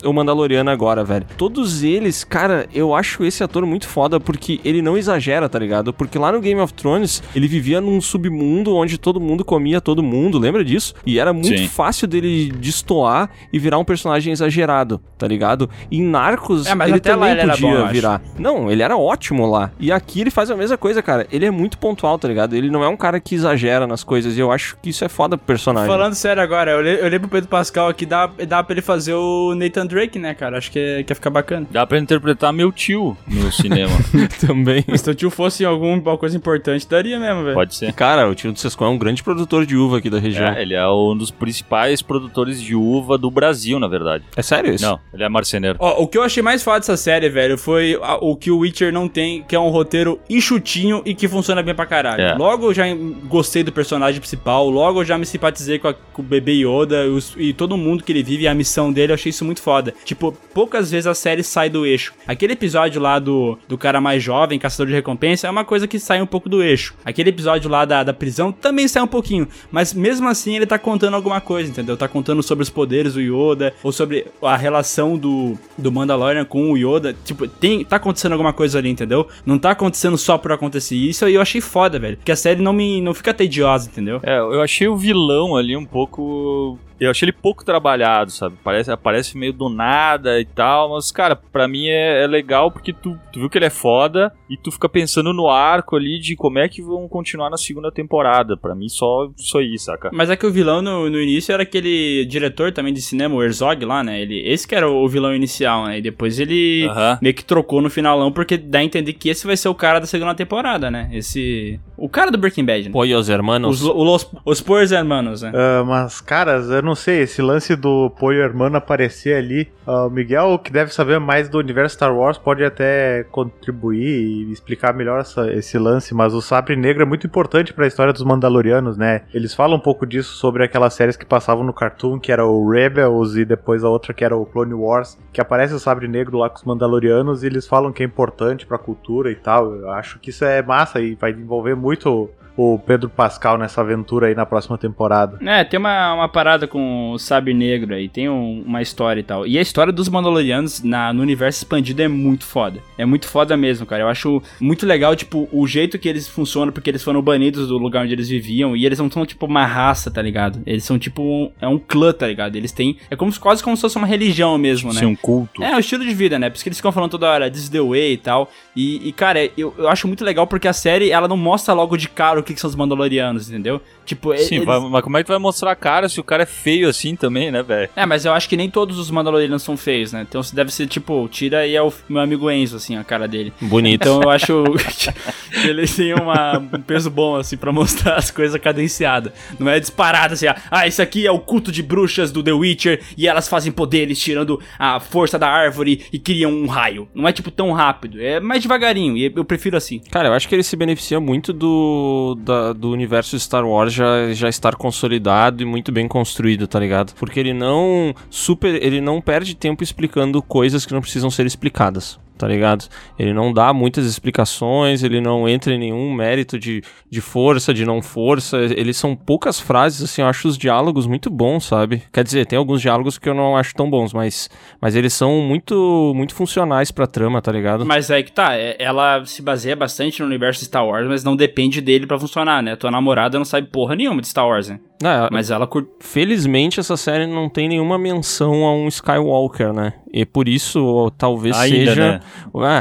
o Mandaloriano agora, velho. Todos eles, cara, eu acho esse ator muito foda porque ele não exagera, tá ligado? Porque lá no Game of Thrones, ele vivia num submundo onde todo mundo comia todo mundo, lembra disso? E era muito Sim. fácil dele destoar e virar um personagem exagerado, tá ligado? Em Narcos, É, mas ele até lá também ele era podia bom, virar. Não, ele era ótimo lá. E aqui ele faz a mesma coisa, cara. Ele é muito pontual, tá ligado? Ele não é um cara que exagera nas coisas. E eu acho que isso é foda pro personagem. Falando sério agora, eu olhei, eu olhei pro Pedro Pascal aqui, dá, dá pra ele fazer o Nathan Drake, né, cara? Acho que, que ia ficar bacana. Dá pra interpretar meu tio no cinema. (laughs) também. Se teu tio fosse alguma coisa importante, daria mesmo, velho. Pode ser. Cara, o tio do Sescon é um grande produtor de uva aqui da região. É, ele é um dos principais produtores de uva do Brasil, na verdade. É sério isso? Não, ele é marceneiro. Ó, o que eu achei mais foda dessa série, velho, foi a- o que o Witcher não tem, que é um roteiro enxutinho e que funciona bem pra caralho. É. Logo eu já gostei do personagem principal, logo eu já me simpatizei com, a- com o bebê Yoda e, os- e todo mundo que ele vive e a missão dele, eu achei isso muito foda. Tipo, poucas vezes a série sai do eixo. Aquele episódio lá do, do cara mais jovem, caçador de recompensa, é uma coisa que sai um pouco do eixo. Aquele episódio lá da, da prisão também sai um pouquinho, mas mesmo assim ele tá contando alguma coisa, entendeu? Tá contando sobre os poderes do Yoda, ou sobre a relação do, do Mandalorian com o Yoda, tipo, tem, tá acontecendo alguma coisa ali, entendeu? Não tá acontecendo só por acontecer. Isso aí eu achei foda, velho. Porque a série não me não fica tediosa, entendeu? É, eu achei o vilão ali um pouco. Eu achei ele pouco trabalhado, sabe? Parece, aparece meio do nada e tal, mas, cara, pra mim é, é legal porque tu, tu viu que ele é foda e tu fica pensando no arco ali de como é que vão continuar na segunda temporada. Pra mim, só isso aí, saca? Mas é que o vilão no, no início era aquele diretor também de cinema, o Herzog lá, né? Ele, esse que era o vilão inicial, né? E depois ele meio que trocou no finalão, porque dá a entender que esse vai ser o cara da segunda temporada, né? Esse. O cara do Breaking Bad, né? Pô, e os hermanos? Os, os, os Poors Hermanos, né? Ah, mas, caras, eu não sei, esse lance do Pollo Hermano aparecer ali, ah, o Miguel, que deve saber mais do universo Star Wars, pode até contribuir e explicar melhor essa- esse lance, mas o Sabre Negro é muito importante pra história dos Mandalorianos, né? Eles falam um pouco disso sobre aquelas séries que passavam no Cartoon, que era o Rebels e depois a outra que era o Clone Wars, que aparece o Sabre Negro lá com os Mandalorianos e eles falam que é importante pra cultura e tal. Eu acho que isso é massa e vai envolver muito o Pedro Pascal nessa aventura aí na próxima temporada. É, tem uma, uma parada com o Sabre Negro aí, tem um- uma história e tal. E a história dos Mandalorianos na, no universo expandido é muito foda. É muito foda mesmo, cara. Eu acho muito legal, tipo, o jeito que eles funcionam, porque eles foram banidos do lugar onde eles viviam. E eles não são, tipo, uma raça, tá ligado? Eles são, tipo, um, é um clã, tá ligado? Eles têm. É como, se- quase como se fosse uma religião mesmo, né? Sim, um culto. É, o estilo de vida, né? Por isso que eles ficam falando toda hora, this is the way e tal. E, e, cara, eu, eu acho muito legal porque a série, ela não mostra logo de cara o que, que são os Mandalorianos, entendeu? Tipo, Sim, eles... vai- mas como é que tu vai mostrar a cara se o cara é feio assim também, né, velho? É, mas eu acho que nem todos os Mandalorianos são feios, né? Então deve ser tipo, tira e é o meu amigo Enzo, assim, a cara dele. Bonito. Então eu acho (laughs) que eles têm uma- um peso bom, assim, pra mostrar as coisas cadenciadas. Não é disparado assim, ah, isso aqui é o culto de bruxas do The Witcher e elas fazem poderes tirando a força da árvore e criam um raio. Não é tipo tão rápido, é mais devagarinho e eu prefiro assim. Cara, eu acho que ele se beneficia muito do, da- do universo Star Wars já, já estar consolidado e muito bem construído, tá ligado? Porque ele não super, ele não perde tempo explicando coisas que não precisam ser explicadas. Tá ligado? Ele não dá muitas explicações, ele não entra em nenhum mérito de, de força, de não força. Eles são poucas frases, assim, eu acho os diálogos muito bons, sabe? Quer dizer, tem alguns diálogos que eu não acho tão bons, mas, mas eles são muito, muito funcionais pra trama, tá ligado? Mas aí que tá, é- ela se baseia bastante no universo Star Wars, mas não depende dele pra funcionar, né? Tua namorada não sabe porra nenhuma de Star Wars, né? É, Mas ela. Felizmente essa série não tem nenhuma menção a um Skywalker, né? E por isso talvez Ainda, seja. né?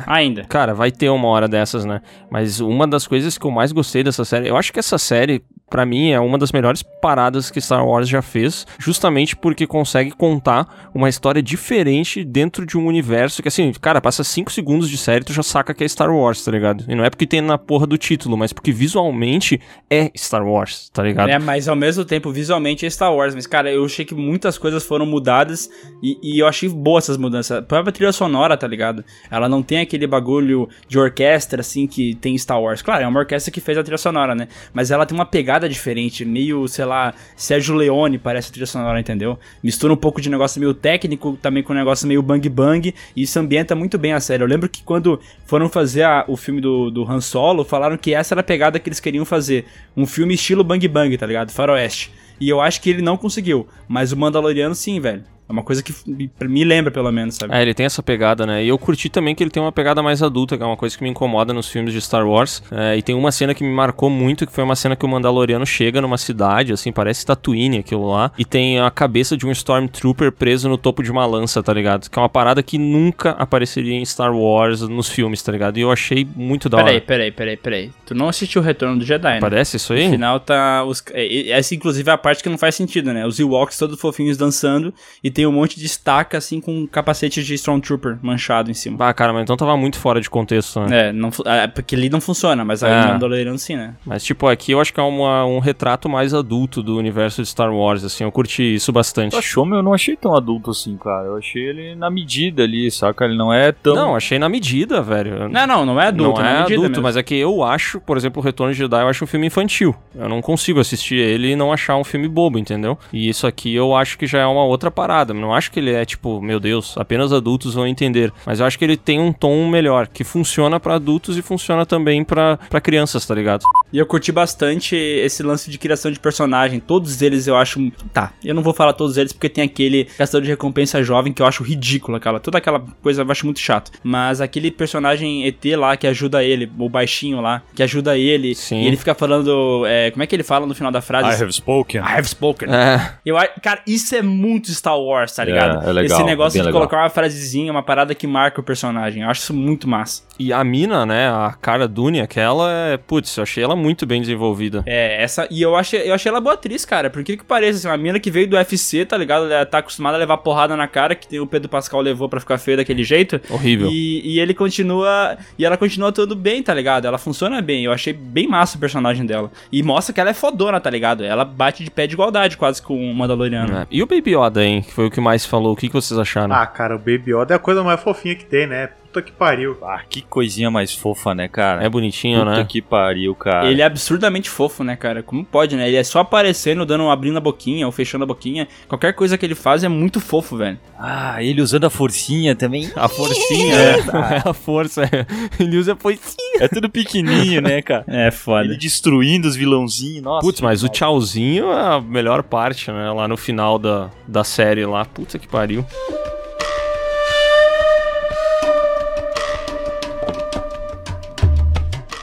Ainda. Cara, vai ter uma hora dessas, né? Mas uma das coisas que eu mais gostei dessa série, eu acho que essa série, pra mim, é uma das melhores paradas que Star Wars já fez, justamente porque consegue contar uma história diferente dentro de um universo que, assim, cara, passa 5 segundos de série, tu já saca que é Star Wars, tá ligado? E não é porque tem na porra do título, mas porque visualmente é Star Wars, tá ligado? É, mas ao mesmo tempo, visualmente é Star Wars. Mas, cara, eu achei que muitas coisas foram mudadas e, e eu achei boas essas mudanças. A própria trilha sonora, tá ligado? Ela não tem aquele bagulho de orquestra, assim, que tem Star Wars. Claro, é uma orquestra que fez a trilha sonora, né? Mas ela tem uma pegada diferente, meio, sei lá, Sérgio Leone parece a trilha sonora, entendeu? Mistura um pouco de negócio meio técnico também com um negócio meio bang bang e isso ambienta muito bem a série. Eu lembro que quando foram fazer a- o filme do, do Han Solo, falaram que essa era a pegada que eles queriam fazer. Um filme estilo bang bang, tá ligado? Faroeste. E eu acho que ele não conseguiu. Mas o Mandaloriano sim, velho. É uma coisa que me- lembra, pelo menos, sabe? É, ele tem essa pegada, né? E eu curti também que ele tem uma pegada mais adulta, que é uma coisa que me incomoda nos filmes de Star Wars. É, e tem uma cena que me marcou muito, que foi uma cena que o Mandaloriano chega numa cidade, assim, parece Tatooine aquilo lá, e tem a cabeça de um Stormtrooper preso no topo de uma lança, tá ligado? Que é uma parada que nunca apareceria em Star Wars nos filmes, tá ligado? E eu achei muito da hora. Peraí, peraí, peraí, peraí. Tu não assistiu o Retorno do Jedi, né? Parece isso aí? No final tá. Os, é, essa, inclusive, é a parte que não faz sentido, né? Os Ewoks todos fofinhos dançando e tem um monte de estaca, assim, com um capacete de Stormtrooper manchado em cima. Ah, cara, mas então tava muito fora de contexto, né? É, não, é, porque ali não funciona, mas aí É. no Mandaloriano sim, né? Mas, tipo, aqui eu acho que é uma- um retrato mais adulto do universo de Star Wars, assim, eu curti isso bastante. Tu achou, meu? Eu não achei tão adulto assim, cara. Eu achei ele na medida ali, saca? Ele não é tão. Não, achei na medida, velho. Não, não, não é adulto, não é medida adulto, mesmo. mas é que eu acho, por exemplo, o Retorno de Jedi, eu acho um filme infantil. Eu não consigo assistir ele e não achar um filme bobo, entendeu? E isso aqui eu acho que já é uma outra parada, Não acho que ele é tipo, meu Deus, apenas adultos vão entender. Mas eu acho que ele tem um tom melhor, que funciona pra adultos e funciona também pra pra crianças, tá ligado? E eu curti bastante esse lance de criação de personagem. Todos eles eu acho. Tá, eu não vou falar todos eles porque tem aquele caçador de recompensa jovem que eu acho ridículo, aquela. Toda aquela coisa eu acho muito chato. Mas aquele personagem ET lá que ajuda ele, o baixinho lá, que ajuda ele. Sim. E ele fica falando. é, como é que ele fala no final da frase? I have spoken. I have spoken. É. Eu, cara, isso é muito Star Wars, tá ligado? É, é legal, Esse negócio bem de legal. colocar uma frasezinha, uma parada que marca o personagem. Eu acho isso muito massa. E a mina, né, a cara Dune, aquela é, putz, eu achei ela muito bem desenvolvida. É, essa. E eu achei, eu achei ela boa atriz, cara. Por que que pareça, assim, uma mina que veio do UFC, tá ligado? Ela tá acostumada a levar porrada na cara, que o Pedro Pascal levou pra ficar feio daquele jeito. Horrível. E, e ele continua. E ela continua atuando bem, tá ligado? Ela funciona bem. Eu achei bem massa o personagem dela. E mostra que ela é fodona, tá ligado? Ela bate de pé de igualdade quase com o Mandaloriano. É. E o Baby Yoda, hein, que foi o que mais falou. O que, que vocês acharam? Ah, cara, o Baby Yoda é a coisa mais fofinha que tem, né? Puta que pariu. Ah, que coisinha mais fofa, né, cara? é bonitinho, Puta né? que pariu, cara. Ele é absurdamente fofo, né, cara? Como pode, né? Ele é só aparecendo, dando, abrindo a boquinha ou fechando a boquinha. Qualquer coisa que ele faz é muito fofo, velho. Ah, ele usando a forcinha também. A forcinha, é. (laughs) a força. é. Ele usa a forcinha. É tudo pequenininho, né, cara? (laughs) É foda. Ele destruindo os vilãozinhos. Nossa. Putz, mas o tchauzinho é a melhor parte, né? Lá no final da, da série lá. Puta que pariu.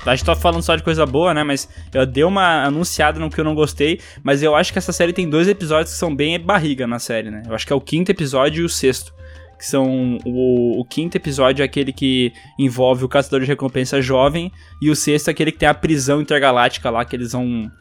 A gente tá falando só de coisa boa, né? Mas eu dei uma anunciada no que eu não gostei. Mas eu acho que essa série tem dois episódios que são bem barriga na série, né? Eu acho que é o quinto episódio e o sexto. Que são. O, o quinto episódio é aquele que envolve o caçador de recompensa jovem. E o sexto é aquele que tem a prisão intergaláctica lá, que eles vão.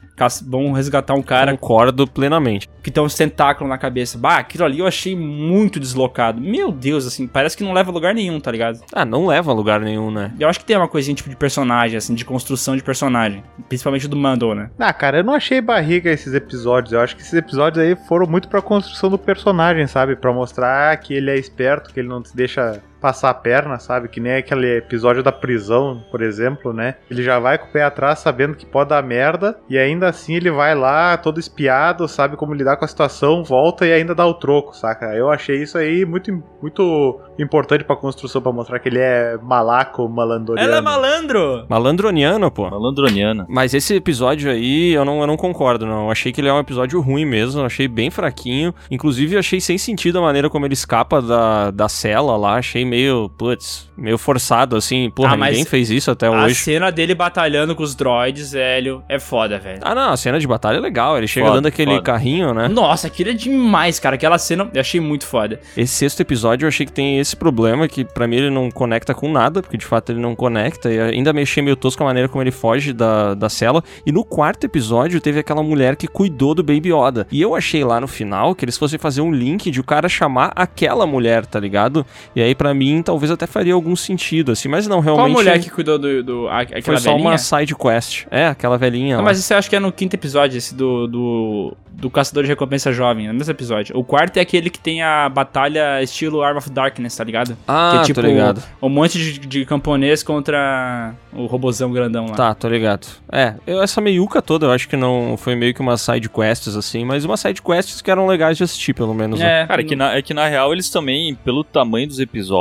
Vão resgatar um cara Concordo plenamente. que tem uns tentáculos na cabeça. Bah, aquilo ali eu achei muito deslocado. Meu Deus, assim, parece que não leva a lugar nenhum, tá ligado? Ah, não leva a lugar nenhum, né? Eu acho que tem uma coisinha tipo de personagem, assim, de construção de personagem. Principalmente do Mando, né? Ah, cara, eu não achei barriga esses episódios. Eu acho que esses episódios aí foram muito pra construção do personagem, sabe? Pra mostrar que ele é esperto, que ele não se deixa passar a perna, sabe? Que nem aquele episódio da prisão, por exemplo, né? Ele já vai com o pé atrás sabendo que pode dar merda e ainda assim ele vai lá todo espiado, sabe como lidar com a situação, volta e ainda dá o troco, saca? Eu achei isso aí muito, muito importante pra construção, pra mostrar que ele é malaco, malandoriano. Ela é malandro! Malandroniano, pô. Malandroniana. Mas esse episódio aí, eu não, eu não concordo, não. Eu achei que ele é um episódio ruim mesmo, eu achei bem fraquinho. Inclusive, eu achei sem sentido a maneira como ele escapa da, da cela lá. Achei meio, putz, meio forçado, assim. Porra, Ah, ninguém fez isso até A hoje. cena dele batalhando com os droids, velho, é foda, velho. Ah, não, a cena de batalha é legal. Ele chega Foda, dando aquele foda. carrinho, né? Nossa, aquilo é demais, cara. Aquela cena eu achei muito foda. Esse sexto episódio eu achei que tem esse problema, que pra mim ele não conecta com nada, porque de fato ele não conecta, e ainda me achei meio tosco a maneira como ele foge da, da cela. E no quarto episódio teve aquela mulher que cuidou do Baby Yoda. E eu achei lá no final que eles fossem fazer um link de o cara chamar aquela mulher, tá ligado? E aí pra mim talvez até faria algum sentido, assim, mas não, Qual realmente. a mulher que cuidou do. do a- aquela Foi só velhinha? uma side quest. É, aquela velhinha. Ah, lá. mas isso eu acho que é no quinto episódio, esse do, do, do Caçador de Recompensa Jovem, no mesmo episódio. O quarto é aquele que tem a batalha estilo Arm of Darkness, tá ligado? Ah, que é tô ligado. um monte de, de camponês contra o robozão grandão lá. Tá, tô ligado. É, eu- essa meiuca toda eu acho que não foi meio que uma side quests assim, mas uma side quests que eram legais de assistir, pelo menos. né? É, Cara, que na, é que na real eles também, pelo tamanho dos episódios,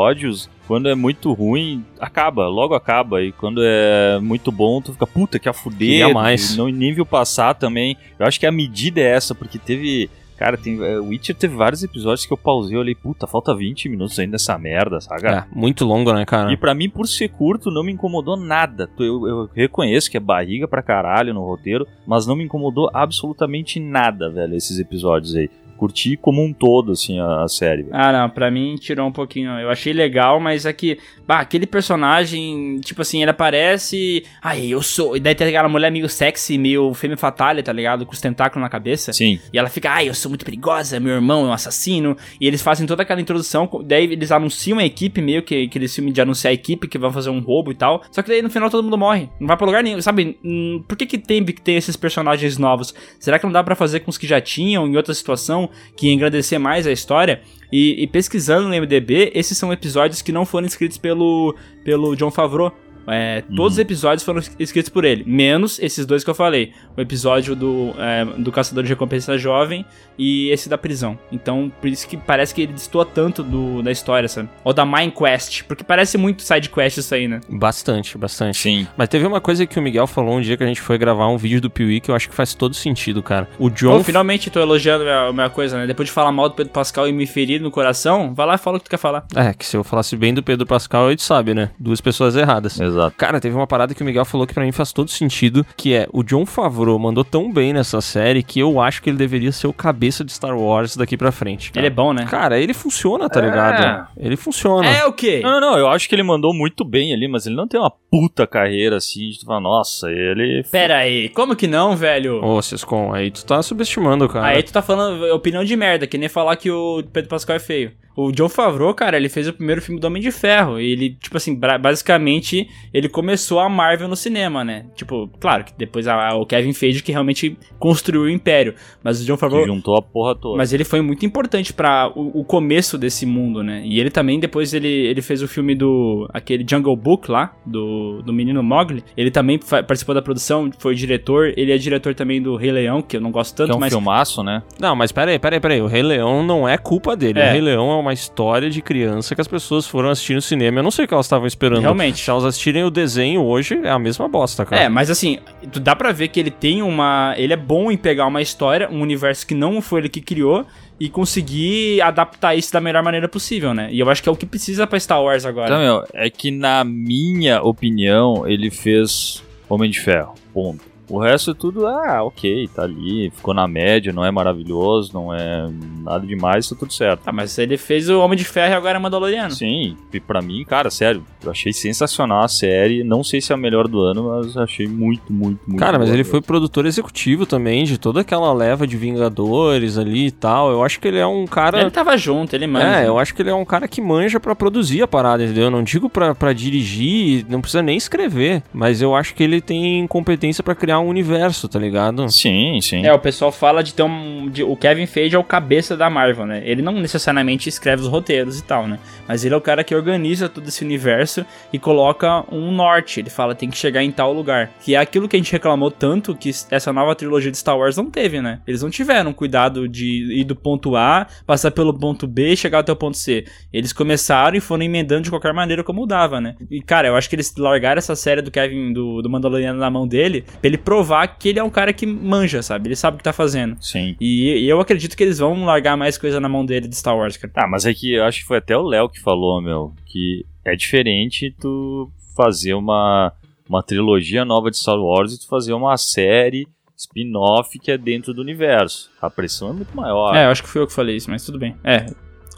quando é muito ruim, acaba, logo acaba. E quando é muito bom, tu fica, puta, que a fuder. Queria mais. Não nem viu passar também. Eu acho que a medida é essa, porque teve. Cara, tem, é, Witcher teve vários episódios que eu pausei e olhei, puta, falta 20 minutos ainda dessa merda, saca? É, muito longo, né, cara? E pra mim, por ser curto, não me incomodou nada. Eu, eu reconheço que é barriga pra caralho no roteiro, mas não me incomodou absolutamente nada, velho, esses episódios aí. Curti como um todo, assim, a, a série. velho. Ah, não, pra mim tirou um pouquinho. Eu achei legal, mas é que, bah, aquele personagem, tipo assim, ele aparece. Ai, eu sou. E daí tem aquela mulher meio sexy, meio femme fatale, tá ligado? Com os tentáculos na cabeça. Sim. E ela fica, ai, eu sou muito perigosa, meu irmão é um assassino. E eles fazem toda aquela introdução. Daí eles anunciam a equipe, meio que aquele filme de anunciar a equipe que vão fazer um roubo e tal. Só que daí no final todo mundo morre. Não vai pra lugar nenhum. Sabe? Hum, Por que, que tem que ter esses personagens novos? Será que não dá pra fazer com os que já tinham em outra situação que engrandecer mais a história? E, e pesquisando no MDB, esses são episódios que não foram escritos pelo, pelo John Favreau. É, todos os episódios foram escritos por ele, menos esses dois que eu falei. O episódio do, é, do Caçador de Recompensa Jovem e esse da prisão. Então, por isso que parece que ele destoa tanto do, da história, sabe? Ou da Mind Quest, porque parece muito side quest isso aí, né? Bastante, bastante. Sim. Mas teve uma coisa que o Miguel falou um dia que a gente foi gravar um vídeo do Piuí que eu acho que faz todo sentido, cara. O John. Pô, finalmente tô elogiando a minha, a minha coisa, né? Depois de falar mal do Pedro Pascal e me ferir no coração, vai lá e fala o que tu quer falar. É, que se eu falasse bem do Pedro Pascal, a gente sabe, né? Duas pessoas erradas. Exato. Cara, teve uma parada que o Miguel falou que pra mim faz todo sentido, que é o John Favreau mandou tão bem nessa série que eu acho que ele deveria ser o cabeça de Star Wars daqui pra frente. cara. Ele é bom, né? Cara, ele funciona, tá É. ligado? Ele funciona. É o quê? Não, não, não, eu acho que ele mandou muito bem ali, mas ele não tem uma puta carreira assim, de tu falar, nossa, ele. Pera aí, como que não, velho? Ô, Ciscom, aí tu tá subestimando, cara. Aí tu tá falando opinião de merda, que nem falar que o Pedro Pascal é feio. O John Favreau, cara, ele fez o primeiro filme do Homem de Ferro. E ele, tipo assim, basicamente, ele começou a Marvel no cinema, né? Tipo, claro que depois a- a- o Kevin Feige que realmente construiu o Império. Mas o John Que Favreau. juntou a porra toda. Mas ele foi muito importante para o, o começo desse mundo, né? E ele também, depois, ele, ele fez o filme do... Aquele Jungle Book lá, do, do menino Mowgli. Ele também participou da produção, foi diretor. Ele é diretor também do Rei Leão, que eu não gosto tanto, que é um mas... filmaço, né? Não, mas peraí, peraí, peraí. O Rei Leão não é culpa dele. É. O Rei Leão é uma história de criança que as pessoas foram assistir no cinema. Eu não sei o que elas estavam esperando. Realmente. Se elas assistirem o desenho hoje, é a mesma bosta, cara. É, mas assim, dá pra ver que ele tem uma. Ele é bom em pegar uma história, um universo que não foi ele que criou e conseguir adaptar isso da melhor maneira possível, né? E eu acho que é o que precisa pra Star Wars agora. Então, meu, é que na minha opinião, ele fez Homem de Ferro. Ponto. O resto é tudo, ah, ok, tá ali, ficou na média, não é maravilhoso, não é nada demais, tá tudo certo. Tá, mas ele fez o Homem de Ferro e agora é Mandaloriano. Sim, e pra mim, cara, sério, eu achei sensacional a série. Não sei se é a melhor do ano, mas achei muito, muito, muito. Cara, mas ele foi produtor executivo também de toda aquela leva de Vingadores ali e tal. Eu acho que ele é um cara. Ele tava junto, ele manja. É, eu acho que ele é um cara que manja pra produzir a parada, entendeu? Eu não digo pra, pra dirigir, não precisa nem escrever, mas eu acho que ele tem competência pra criar um universo, tá ligado? Sim, sim. É, o pessoal fala de ter um. de- o Kevin Feige é o cabeça da Marvel, né? Ele não necessariamente escreve os roteiros e tal, né? Mas ele é o cara que organiza todo esse universo e coloca um norte. Ele fala, tem que chegar em tal lugar. Que é aquilo que a gente reclamou tanto que essa nova trilogia de Star Wars não teve, né? Eles não tiveram cuidado de ir do ponto A, passar pelo ponto B e chegar até o ponto C. Eles começaram e foram emendando de qualquer maneira como dava, né? E, cara, eu acho que eles largaram essa série do Kevin, do, do Mandaloriano na mão dele, pra ele provar que ele é um cara que manja, sabe? Ele sabe o que tá fazendo. Sim. E, e eu acredito que eles vão largar mais coisa na mão dele de Star Wars, cara. Ah, mas é que eu acho que foi até o Léo que falou, meu, que é diferente tu fazer uma, uma trilogia nova de Star Wars e tu fazer uma série spin-off que é dentro do universo. A pressão é muito maior. É, eu acho que fui eu que falei isso, mas tudo bem. É,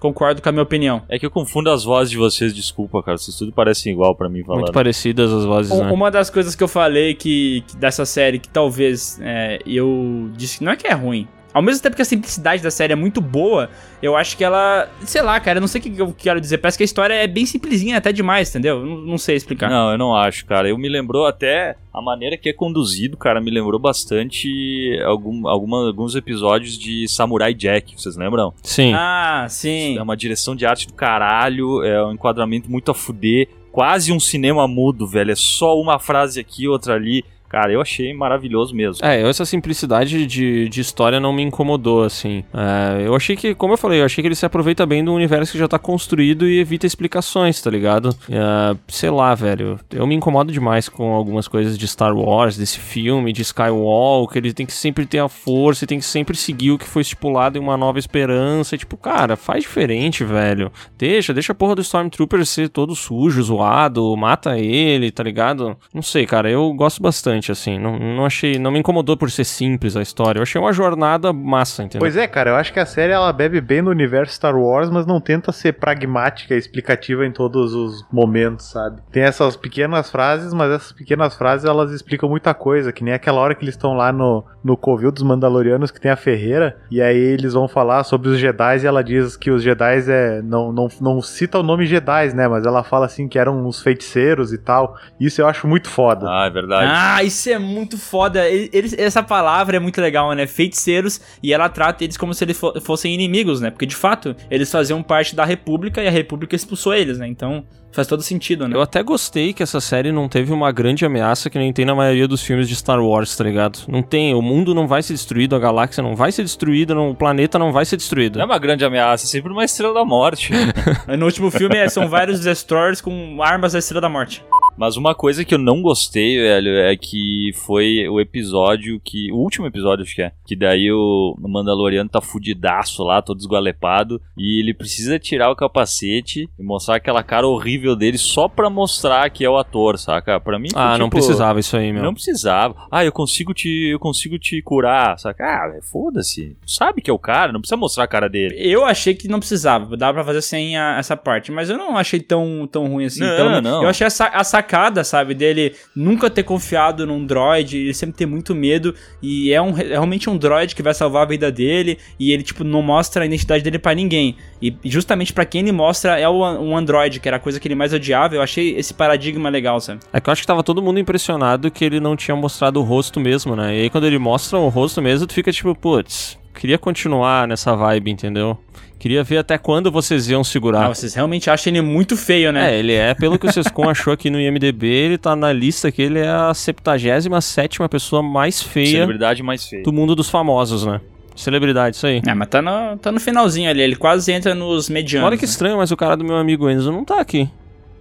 concordo com a minha opinião. É que eu confundo as vozes de vocês, desculpa, cara. Vocês tudo parecem igual pra mim falando. Muito parecidas as vozes, Um- né? Uma das coisas que eu falei que, que dessa série que talvez é, eu disse que não é que é ruim. Ao mesmo tempo que a simplicidade da série é muito boa, eu acho que ela. Sei lá, cara, eu não sei o que eu quero dizer. Parece que a história é bem simplesinha até demais, entendeu? Não, não sei explicar. Não, eu não acho, cara. Eu me lembrou até a maneira que é conduzido, cara, me lembrou bastante algum, alguma, alguns episódios de Samurai Jack, vocês lembram? Sim. Ah, sim. É uma direção de arte do caralho, é um enquadramento muito a fuder, quase um cinema mudo, velho. É só uma frase aqui, outra ali. Cara, eu achei maravilhoso mesmo. É, essa simplicidade de, de história não me incomodou, assim. É, eu achei que, como eu falei, eu achei que ele se aproveita bem do universo que já tá construído e evita explicações, tá ligado? É, sei lá, velho. Eu me incomodo demais com algumas coisas de Star Wars, desse filme, de Skywalker. Ele tem que sempre ter a força, e tem que sempre seguir o que foi estipulado em uma nova esperança. Tipo, cara, faz diferente, velho. Deixa, deixa a porra do Stormtrooper ser todo sujo, zoado, mata ele, tá ligado? Não sei, cara, eu gosto bastante, assim. Não, não achei, não me incomodou por ser simples a história. Eu achei uma jornada massa, entendeu? Pois é, cara, eu acho que a série ela bebe bem no universo Star Wars, mas não tenta ser pragmática e explicativa em todos os momentos, sabe? Tem essas pequenas frases, mas essas pequenas frases elas explicam muita coisa, que nem aquela hora que eles estão lá no, no Covil dos Mandalorianos que tem a Ferreira, e aí eles vão falar sobre os Jedi e ela diz que os Jedi é. Não, não, não cita o nome Jedi, né? Mas ela fala assim que eram uns feiticeiros e tal. Isso eu acho muito foda. Ah, é verdade. Ah, Ah, isso é muito foda. Eles, essa palavra é muito legal, né? Feiticeiros, e ela trata eles como se eles fossem inimigos, né? Porque de fato, eles faziam parte da República e a República expulsou eles, né? Então, faz todo sentido, né? Eu até gostei que essa série não teve uma grande ameaça que nem tem na maioria dos filmes de Star Wars, tá ligado? Não tem, o mundo não vai ser destruído, a galáxia não vai ser destruída, não, o planeta não vai ser destruído. Não é uma grande ameaça, é sempre uma estrela da morte. (laughs) no último filme é, são vários destroyers com armas da estrela da morte. Mas uma coisa que eu não gostei, velho, é que foi o episódio que. O último episódio, acho que é. Que daí o Mandaloriano tá fudidaço lá, todo esgualepado. E ele precisa tirar o capacete e mostrar aquela cara horrível dele só pra mostrar que é o ator, saca? Pra mim. Ah, tipo, não precisava isso aí, meu. Não precisava. Ah, eu consigo te. Eu consigo te curar, saca? Ah, foda-se. Sabe que é o cara, não precisa mostrar a cara dele. Eu achei que não precisava. Dava pra fazer sem a, essa parte. Mas eu não achei tão, tão ruim assim. Não, Pelo- não. Eu achei a, a sacada, sabe, dele nunca ter confiado num droid, ele sempre ter muito medo, e é, um, é realmente um droid que vai salvar a vida dele, e ele, tipo, não mostra a identidade dele pra ninguém. E justamente pra quem ele mostra é o, um android, que era a coisa que ele mais odiava. Eu achei esse paradigma legal, sabe? É que eu acho que tava todo mundo impressionado que ele não tinha mostrado o rosto mesmo, né? E aí quando ele mostra o rosto mesmo, tu fica tipo, putz, queria continuar nessa vibe, entendeu? Queria ver até quando vocês iam segurar. Ah, vocês realmente acham ele muito feio, né? É, ele é, pelo que o Sescon (laughs) achou aqui no IMDB, ele tá na lista que ele é a 77 pessoa mais feia Celebridade mais feia. do mundo dos famosos, né? Celebridade, isso aí. É, mas tá no, tá no finalzinho ali, ele quase entra nos medianos. Olha que né? estranho, mas o cara do meu amigo Enzo não tá aqui.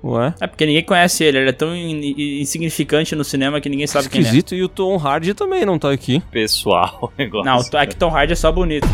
Ué? É porque ninguém conhece ele, ele é tão in- in- insignificante no cinema que ninguém sabe quem ele Esquisito, e o Tom Hardy também não tá aqui. Pessoal, (laughs) o é. negócio. Não, o- é que Tom Hardy é só bonito.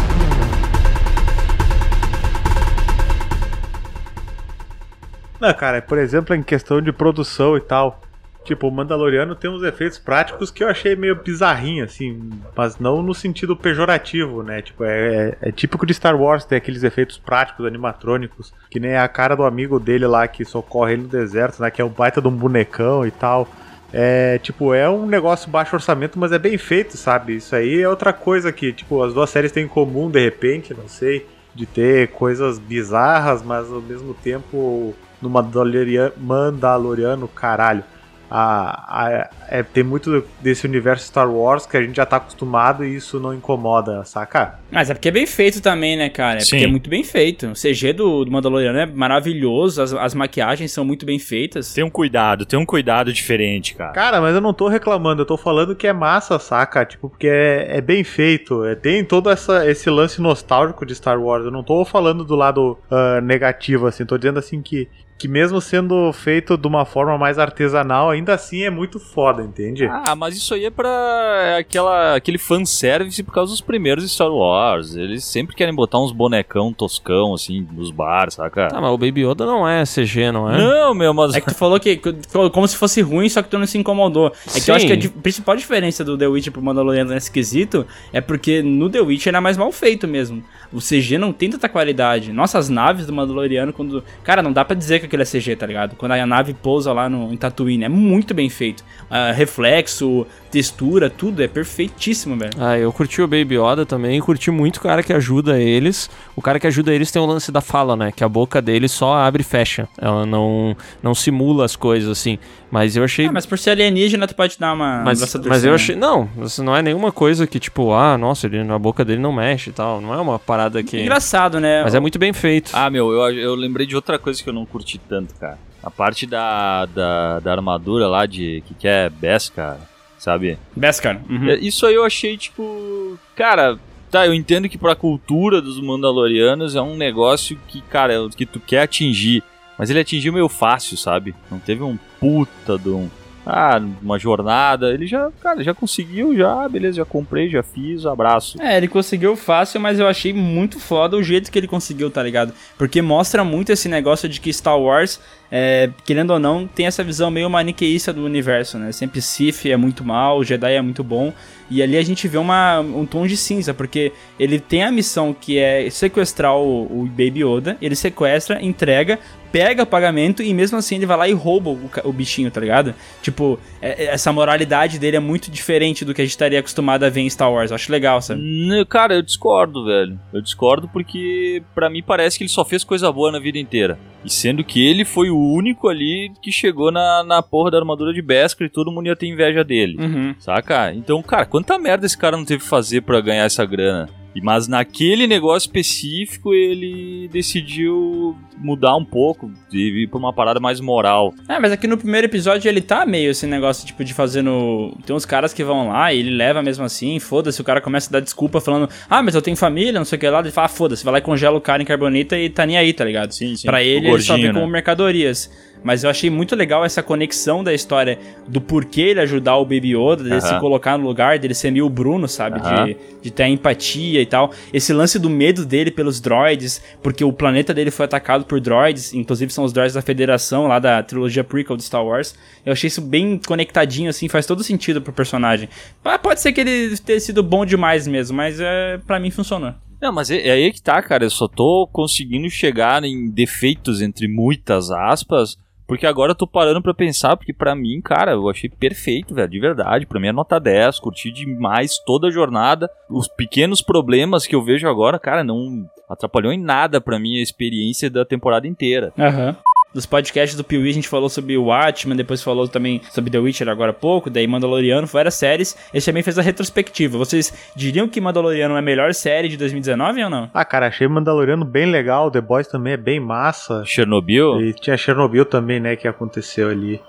Não, cara, por exemplo, em questão de produção e tal. Tipo, o Mandaloriano tem uns efeitos práticos que eu achei meio bizarrinho, assim, mas não no sentido pejorativo, né? Tipo, é, é- é típico de Star Wars ter aqueles efeitos práticos, animatrônicos, que nem a cara do amigo dele lá que socorre ele no deserto, né? Que é um baita de um bonecão e tal. É, tipo, é um negócio baixo orçamento, mas é bem feito, sabe? Isso aí é outra coisa que, tipo, as duas séries têm em comum, de repente, não sei, de ter coisas bizarras, mas ao mesmo tempo no Mandaloriano, Mandaloriano caralho. A, a- é, tem muito desse universo Star Wars que a gente já tá acostumado e isso não incomoda, saca? Mas é porque é bem feito também, né, cara? É Sim. porque é muito bem feito. O CG do, do Mandaloriano é maravilhoso, as, as maquiagens são muito bem feitas. Tem um cuidado, tem um cuidado diferente, cara. Cara, mas eu não tô reclamando, eu tô falando que é massa, saca? Tipo, porque é, é bem feito. É, tem todo essa, esse lance nostálgico de Star Wars. Eu não tô falando do lado ah, negativo, assim. Tô dizendo assim que, que mesmo sendo feito de uma forma mais artesanal, ainda assim é muito foda, entende? Ah, mas isso aí é pra aquela, aquele fanservice por causa dos primeiros Star Wars. Eles sempre querem botar uns bonecão toscão, assim, nos bars, saca? Ah, mas o Baby Yoda não é CG, não é? Não, meu, mas... É que tu falou que que- como se fosse ruim, só que tu não se incomodou. É que Sim. eu acho que a principal diferença do The Witcher pro Mandaloriano nesse quesito é porque no The Witcher era mais mal feito mesmo. O CG não tem tanta qualidade. Nossas naves do Mandaloriano, quando. Cara, não dá pra dizer que aquilo é CG, tá ligado? Quando a nave pousa lá no, em Tatooine, é muito bem feito. Ah, reflexo, textura, tudo é perfeitíssimo, velho. Ah, eu curti o Baby Yoda também, curti muito o cara que ajuda eles. O cara que ajuda eles tem o lance da fala, né? Que a boca dele só abre e fecha. Ela não, não simula as coisas, assim. Mas eu achei. Ah, mas por ser alienígena, tu pode dar uma. Mas, essa mas eu achei. Não, isso não é nenhuma coisa que, tipo, ah, nossa, ele, a boca dele não mexe e tal. Não é uma parada que. Engraçado, né? Mas é muito bem feito. Ah, meu, eu, eu lembrei de outra coisa que eu não curti tanto, cara. A parte da, da, da armadura lá de... que, que é Beskar, sabe? Beskar. Uhum. É, Isso aí eu achei, tipo... Cara, tá, eu entendo que pra cultura dos Mandalorianos é um negócio que, cara, é o que tu quer atingir. Mas ele atingiu meio fácil, sabe? Não teve um puta de um... Ah, uma jornada. Ele já, cara, já conseguiu, já, beleza, já comprei, já fiz, abraço. É, ele conseguiu fácil, mas eu achei muito foda o jeito que ele conseguiu, tá ligado? Porque mostra muito esse negócio de que Star Wars, é, querendo ou não, tem essa visão meio maniqueísta do universo, né? Sempre Sith é muito mal, Jedi é muito bom. E ali a gente vê uma, um tom de cinza, porque ele tem a missão que é sequestrar o, o Baby Yoda, ele sequestra, entrega, pega o pagamento e mesmo assim ele vai lá e rouba o, o bichinho, tá ligado? Tipo, é- é- essa moralidade dele é muito diferente do que a gente estaria acostumado a ver em Star Wars. Eu acho legal, sabe? Cara, eu discordo, velho. Eu discordo porque pra mim parece que ele só fez coisa boa na vida inteira. E sendo que ele foi o o único ali que chegou na, na porra da armadura de Beskar e todo mundo ia ter inveja dele. Uhum. Saca? Então, cara, quanta merda esse cara não teve que fazer pra ganhar essa grana? Mas naquele negócio específico ele decidiu mudar um pouco e ir pra uma parada mais moral. É, mas aqui no primeiro episódio ele tá meio esse negócio, tipo, de fazendo. Tem uns caras que vão lá e ele leva mesmo assim, foda-se, o cara começa a dar desculpa falando, ah, mas eu tenho família, não sei o que lá, ele fala, ah, foda-se, vai lá e congela o cara em carbonita e tá nem aí, tá ligado? Sim, sim. Pra ele, ele só vê gordinho, como né? mercadorias. Mas eu achei muito legal essa conexão da história do porquê ele ajudar o Baby Yoda, dele se colocar no lugar, dele ser meio o Bruno, sabe? De, de ter a empatia e tal. Esse lance do medo dele pelos droids, porque o planeta dele foi atacado por droids, inclusive são os droids da Federação, lá da trilogia prequel de Star Wars. Eu achei isso bem conectadinho, assim, faz todo sentido pro personagem. Ah, Pode ser que ele tenha sido bom demais mesmo, mas é, para mim funcionou. Não, mas é, é aí que tá, cara. Eu só tô conseguindo chegar em defeitos, entre muitas aspas, porque agora eu tô parando pra pensar, porque pra mim, cara, eu achei perfeito, velho, de verdade. Pra mim é nota 10, curti demais toda a jornada. Os pequenos problemas que eu vejo agora, cara, não atrapalhou em nada pra mim a experiência da temporada inteira. Aham. Dos podcasts do Piuí a gente falou sobre o Watchmen, depois falou também sobre The Witcher agora há pouco, daí Mandaloriano, várias séries. Esse também fez a retrospectiva. Vocês diriam que Mandaloriano é a melhor série de 2019 ou não? Ah, cara, achei Mandaloriano bem legal, The Boys também é bem massa. Chernobyl? E tinha Chernobyl também, né, que aconteceu ali.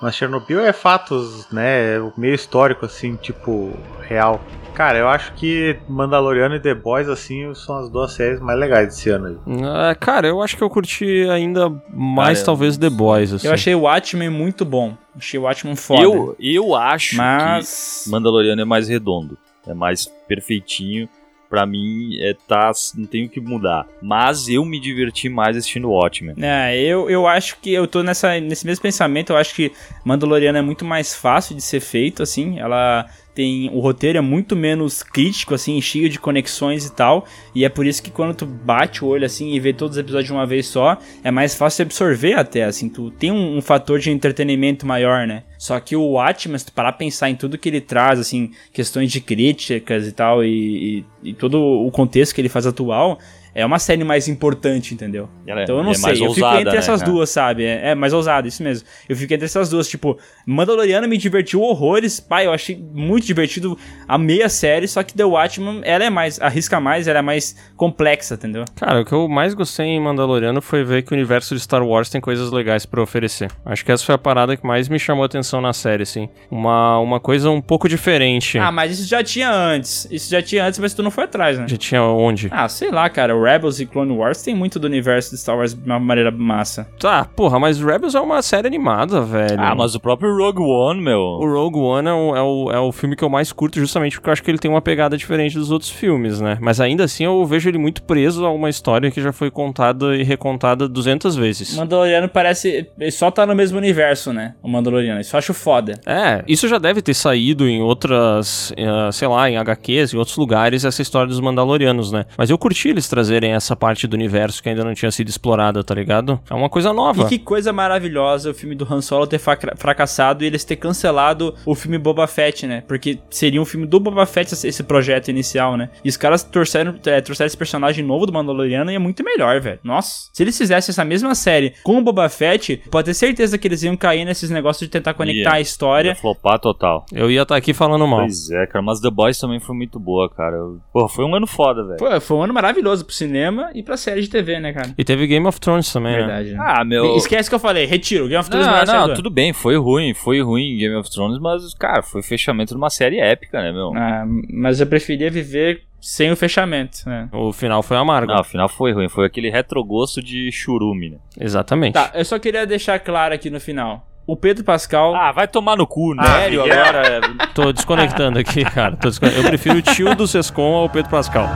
Mas Chernobyl é fatos, né, meio histórico, assim, tipo, real. Cara, eu acho que Mandaloriano e The Boys, assim, são as duas séries mais legais desse ano aí. Ah, cara, eu acho que eu curti ainda mais, Cara, talvez, The Boys, assim. Eu achei o Watchmen muito bom. Achei o Watchmen foda. Eu, eu acho Mas. que Mandaloriano é mais redondo, é mais perfeitinho. Pra mim, é, tá, não tem o que mudar. Mas eu me diverti mais assistindo Watchmen. É, eu, eu acho que eu tô nessa, nesse mesmo pensamento. Eu acho que Mandaloriano é muito mais fácil de ser feito, assim. Ela tem. O roteiro é muito menos crítico, assim, cheio de conexões e tal. E é por isso que quando tu bate o olho, assim, e vê todos os episódios de uma vez só, é mais fácil absorver até, assim. Tu tem um, um fator de entretenimento maior, né? Só que o Watchmen, se tu parar pensar em tudo que ele traz, assim, questões de críticas e tal, e, e, e todo o contexto que ele faz atual, é uma série mais importante, entendeu? Ela é- então eu não é sei, eu fico ousada, entre né, essas duas, sabe? É, é mais ousado, isso mesmo. Eu fico entre essas duas, tipo, Mandaloriano me divertiu horrores, pai, eu achei muito divertido a meia série, só que The Watchmen, ela é mais, arrisca mais, ela é mais complexa, entendeu? Cara, o que eu mais gostei em Mandaloriano foi ver que o universo de Star Wars tem coisas legais pra oferecer. Acho que essa foi a parada que mais me chamou a atenção na série, assim. Uma, uma coisa um pouco diferente. Ah, mas isso já tinha antes, isso já tinha antes, mas tu não foi atrás, né? Já tinha onde? Ah, sei lá, cara, o Rebels e Clone Wars tem muito do universo de Star Wars de uma maneira massa. Tá, porra, mas Rebels é uma série animada, velho. Ah, mas o próprio Rogue One, meu. O Rogue One é o, é, o, é o filme que eu mais curto justamente porque eu acho que ele tem uma pegada diferente dos outros filmes, né? Mas ainda assim eu vejo ele muito preso a uma história que já foi contada e recontada 200 vezes. Mandaloriano parece. Ele só tá no mesmo universo, né? O Mandaloriano. Isso eu acho foda. É, isso já deve ter saído em outras, eh, sei lá, em HQs, em outros lugares, essa história dos Mandalorianos, né? Mas eu curti eles trazerem essa parte do universo que ainda não tinha sido explorada, tá ligado? É uma coisa nova. E que coisa maravilhosa o filme do Han Solo ter fra- fracassado e eles ter cancelado o filme Boba Fett, né? Porque seria um filme do Boba Fett esse- projeto inicial, né? E os caras torceram, é, trouxeram esse personagem novo do Mandaloriano e é muito melhor, velho. Nossa. Se eles fizessem essa mesma série com o Boba Fett, pode ter certeza que eles iam cair nesses negócios de tentar conectar Ia. a história. Ia flopar total. Eu ia estar aqui falando mal. Pois é, cara, mas The Boys também foi muito boa, cara. Pô, foi um ano foda, velho. Pô, foi um ano maravilhoso pro cinema e pra série de TV, né, cara? E teve Game of Thrones também, né? Verdade. né? Ah, meu. Esquece que eu falei, retiro. Game of Thrones Não, não, do ano. tudo bem, foi ruim, foi ruim Game of Thrones, mas, cara, foi fechamento de uma série épica, né, meu? Ah, mas eu preferia viver sem o fechamento, né? O final foi amargo. Não, afinal foi ruim, foi aquele retrogosto de churume, né? Exatamente. Tá, eu só queria deixar claro aqui no final. O Pedro Pascal. Ah, vai tomar no cu, né? Sério, agora? Tô desconectando aqui, cara. Tô descone- Eu prefiro o tio do Sescom ao Pedro Pascal.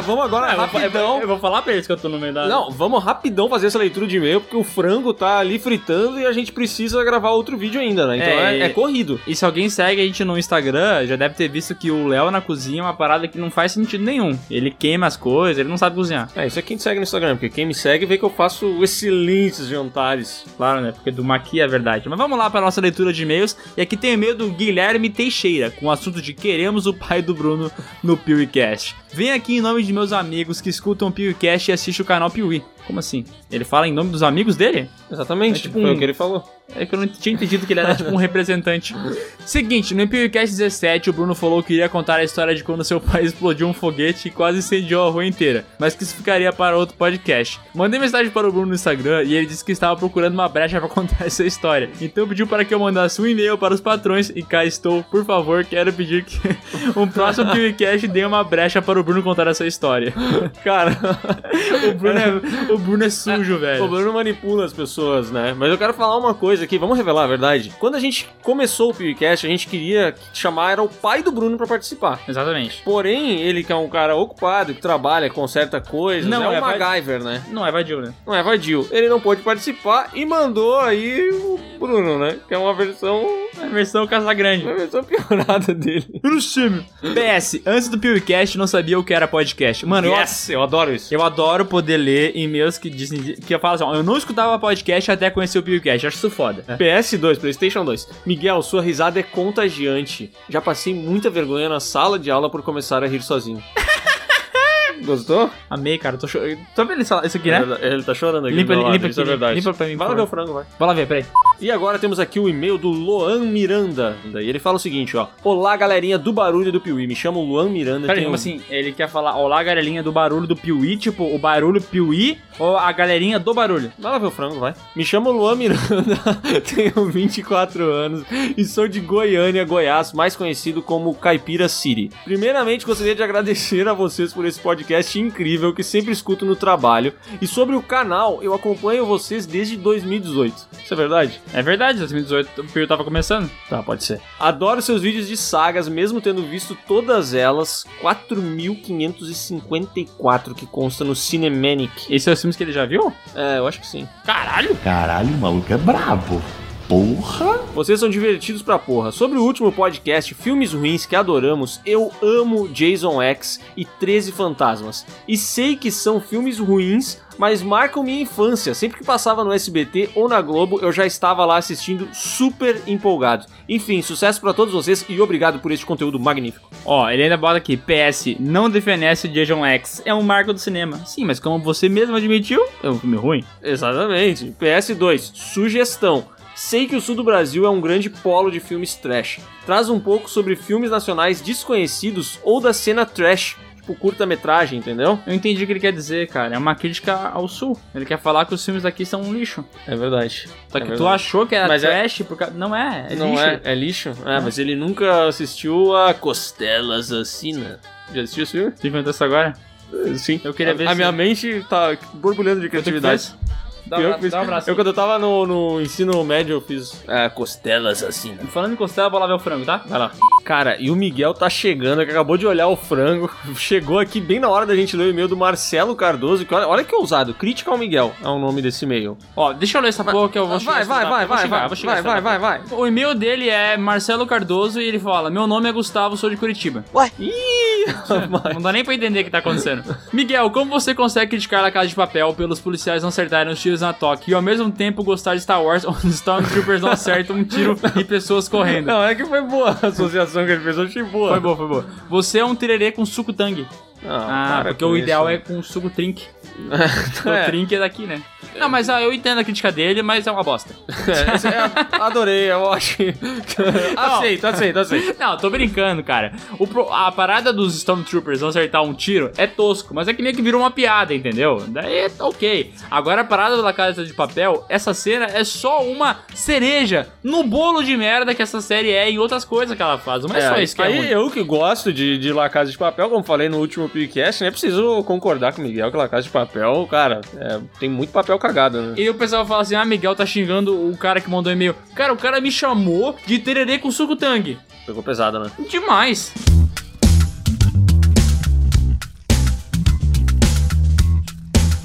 Cara, vamos agora Ah, eu, eu, rapidão. vou, eu vou falar pra eles que eu tô no meio da. Não, vamos rapidão fazer essa leitura de e-mail, porque o frango tá ali fritando e a gente precisa gravar outro vídeo ainda, né? Então É, é, é corrido. E se alguém segue a gente no Instagram, já deve ter visto que o Léo na cozinha é uma parada que não faz sentido nenhum. Ele queima as coisas, ele não sabe cozinhar. É, isso é quem te segue no Instagram, porque quem me segue vê que eu faço excelentes jantares. Claro, né? Porque do Maqui é verdade. Mas vamos lá para nossa leitura de e-mails. E aqui tem e-mail do Guilherme Teixeira, com o assunto de queremos o pai do Bruno no PeeWeeCast. Vem aqui em nome de meus amigos que escutam o PeeWeeCast e assistem o canal Piuí. Como assim? Ele fala em nome dos amigos dele? Exatamente, É tipo foi um- o que ele falou. É que eu não tinha entendido que ele era tipo um (laughs) representante. Seguinte, no PewCast 17, o Bruno falou que iria contar a história de quando seu pai (laughs) explodiu um foguete e quase incendiou a rua inteira, mas que isso ficaria para outro podcast. Mandei mensagem para o Bruno no Instagram e ele disse que estava procurando uma brecha para (laughs) contar essa história. Então pediu para que eu mandasse um e-mail para os patrões e cá estou. Por favor, quero pedir que um próximo PewCast dê uma brecha para o Bruno contar essa história. Cara, O Bruno é, o Bruno é sujo, o velho. Bruno manipula as pessoas, né? Mas eu quero falar uma coisa aqui, vamos revelar a verdade. Quando a gente começou o PewCast, a gente queria chamar era o pai do Bruno pra participar. Exatamente. Porém, ele que é um cara ocupado, que trabalha, conserta coisas, Não, é é, vai- MacGyver, né? Não é vadio, né? Não é vadio. Ele não pôde participar e mandou aí o Bruno, né? Que é uma versão, É a versão Casagrande. uma versão piorada dele. PS, antes do PewCast não sabia o que era podcast. Mano, eu- yes, eu adoro isso. eu, adoro poder ler e-mails que dizem que eu falo assim, ó, eu não escutava podcast até conhecer o PewCast. Acho isso foda. PS2, PlayStation 2. Miguel, sua risada é contagiante. Já passei muita vergonha na sala de aula por começar a rir sozinho. (laughs) Gostou? Amei, cara. Tô chorando. Tô vendo isso aqui, né? É verdade, Ele tá chorando aqui. Limpa, lado, limpa isso é aqui, verdade. limpa pra mim, Vai lá ver o frango, vai. Vai lá ver, peraí. E agora temos aqui o e-mail do Loan Miranda. E ele fala o seguinte, ó. Olá, galerinha do barulho do Piuí. Me chamo Luan Miranda. Peraí, como assim? Ele quer falar, olá, galerinha do barulho do Piuí, tipo, o barulho Piuí ou a galerinha do barulho? Vai lá ver o frango, vai. Me chamo Luan Miranda, (laughs) tenho 24 anos e sou de Goiânia, Goiás, mais conhecido como Caipira City. Primeiramente, gostaria de agradecer a vocês por esse podcast incrível que sempre escuto no trabalho. E sobre o canal, eu acompanho vocês desde 2018. Isso é verdade? É verdade, 2018 o Piuí tava começando. Tá, pode ser. Adoro seus vídeos de sagas, mesmo tendo visto todas elas. 4.554 que consta no Cinemanic. Esse é os filmes que ele já viu? É, eu acho que sim. Caralho! Caralho, o maluco é brabo. Porra! Vocês são divertidos pra porra. Sobre o último podcast, Filmes Ruins que Adoramos, eu amo Jason X e 13 Fantasmas. E sei que são filmes ruins, mas marcam minha infância. Sempre que passava no SBT ou na Globo, eu já estava lá assistindo super empolgado. Enfim, sucesso pra todos vocês e obrigado por este conteúdo magnífico. Ó, ele ainda bota aqui, PS, não defenece o Jason X, é um marco do cinema. Sim, mas como você mesmo admitiu, é um filme ruim. Exatamente. PS2, sugestão. Sei que o sul do Brasil é um grande polo de filmes trash. Traz um pouco sobre filmes nacionais desconhecidos ou da cena trash, tipo curta-metragem, entendeu? Eu entendi o que ele quer dizer, cara. É uma crítica ao sul. Ele quer falar que os filmes aqui são um lixo. É verdade. Só que É tu verdade. achou que era Mas é- trash por causa. Não é, é Não lixo. é? É lixo? É, mas ele nunca assistiu a Costela Assassina. Já assistiu esse filme? Tu inventou isso agora? Sim. Eu queria ver A se- minha mente tá borbulhando de Tu que criatividade. Dá, Eu fiz- dá um abraço. Eu, quando eu tava no, no ensino médio, eu fiz a Costela Assassina. Falando em costela, vou lá ver o frango, tá? Vai lá. Cara, e o Miguel tá chegando, que acabou de olhar o frango. (laughs) Chegou aqui bem na hora da gente ler o e-mail do Marcelo Cardoso. Que olha, olha que ousado. Crítica ao Miguel é o nome desse e-mail. Ó, deixa eu ler essa porra que eu vou chegar Vai, nessa vai, vai, vai, chegar, vai, chegar vai, vai, vai, vai. O e-mail dele é Marcelo Cardoso e ele fala: Meu nome é Gustavo, sou de Curitiba. Ih, (laughs) rapaz. Não dá nem pra entender o que tá acontecendo. Miguel, como você consegue criticar a Casa de Papel pelos policiais não acertarem os tiros na toque e ao mesmo tempo gostar de Star Wars, (laughs) onde os Stormtroopers não acertam um tiro e pessoas correndo? Não, é que foi boa a associação que ele fez, eu achei boa. Foi boa, foi boa. Você é um tererê com suco tangue. Ah, para porque o isso. ideal é com suco trink. (laughs) É. O trink é daqui, né? Não, mas ah, eu entendo a crítica dele, mas é uma bosta. (laughs) É, é- adorei, eu acho. aceito, aceito, aceito. Não, tô brincando, cara. O pro- a parada dos Stormtroopers não acertar um tiro é tosco, mas é que meio que virou uma piada, entendeu? Daí tá ok. Agora a parada da Casa de Papel, essa cena é só uma cereja no bolo de merda que essa série é e outras coisas que ela faz. Não é, só isso que é aí eu que gosto de, de La Casa de Papel, como falei no último podcast, né? Preciso concordar com o Miguel que La Casa de Papel, cara, é, tem muito papel cagado, né? E o pessoal fala assim: ah, Miguel tá xingando o cara que mandou e-mail. Cara, o cara me chamou de tererê com suco tangue. Pegou pesada, né? Demais.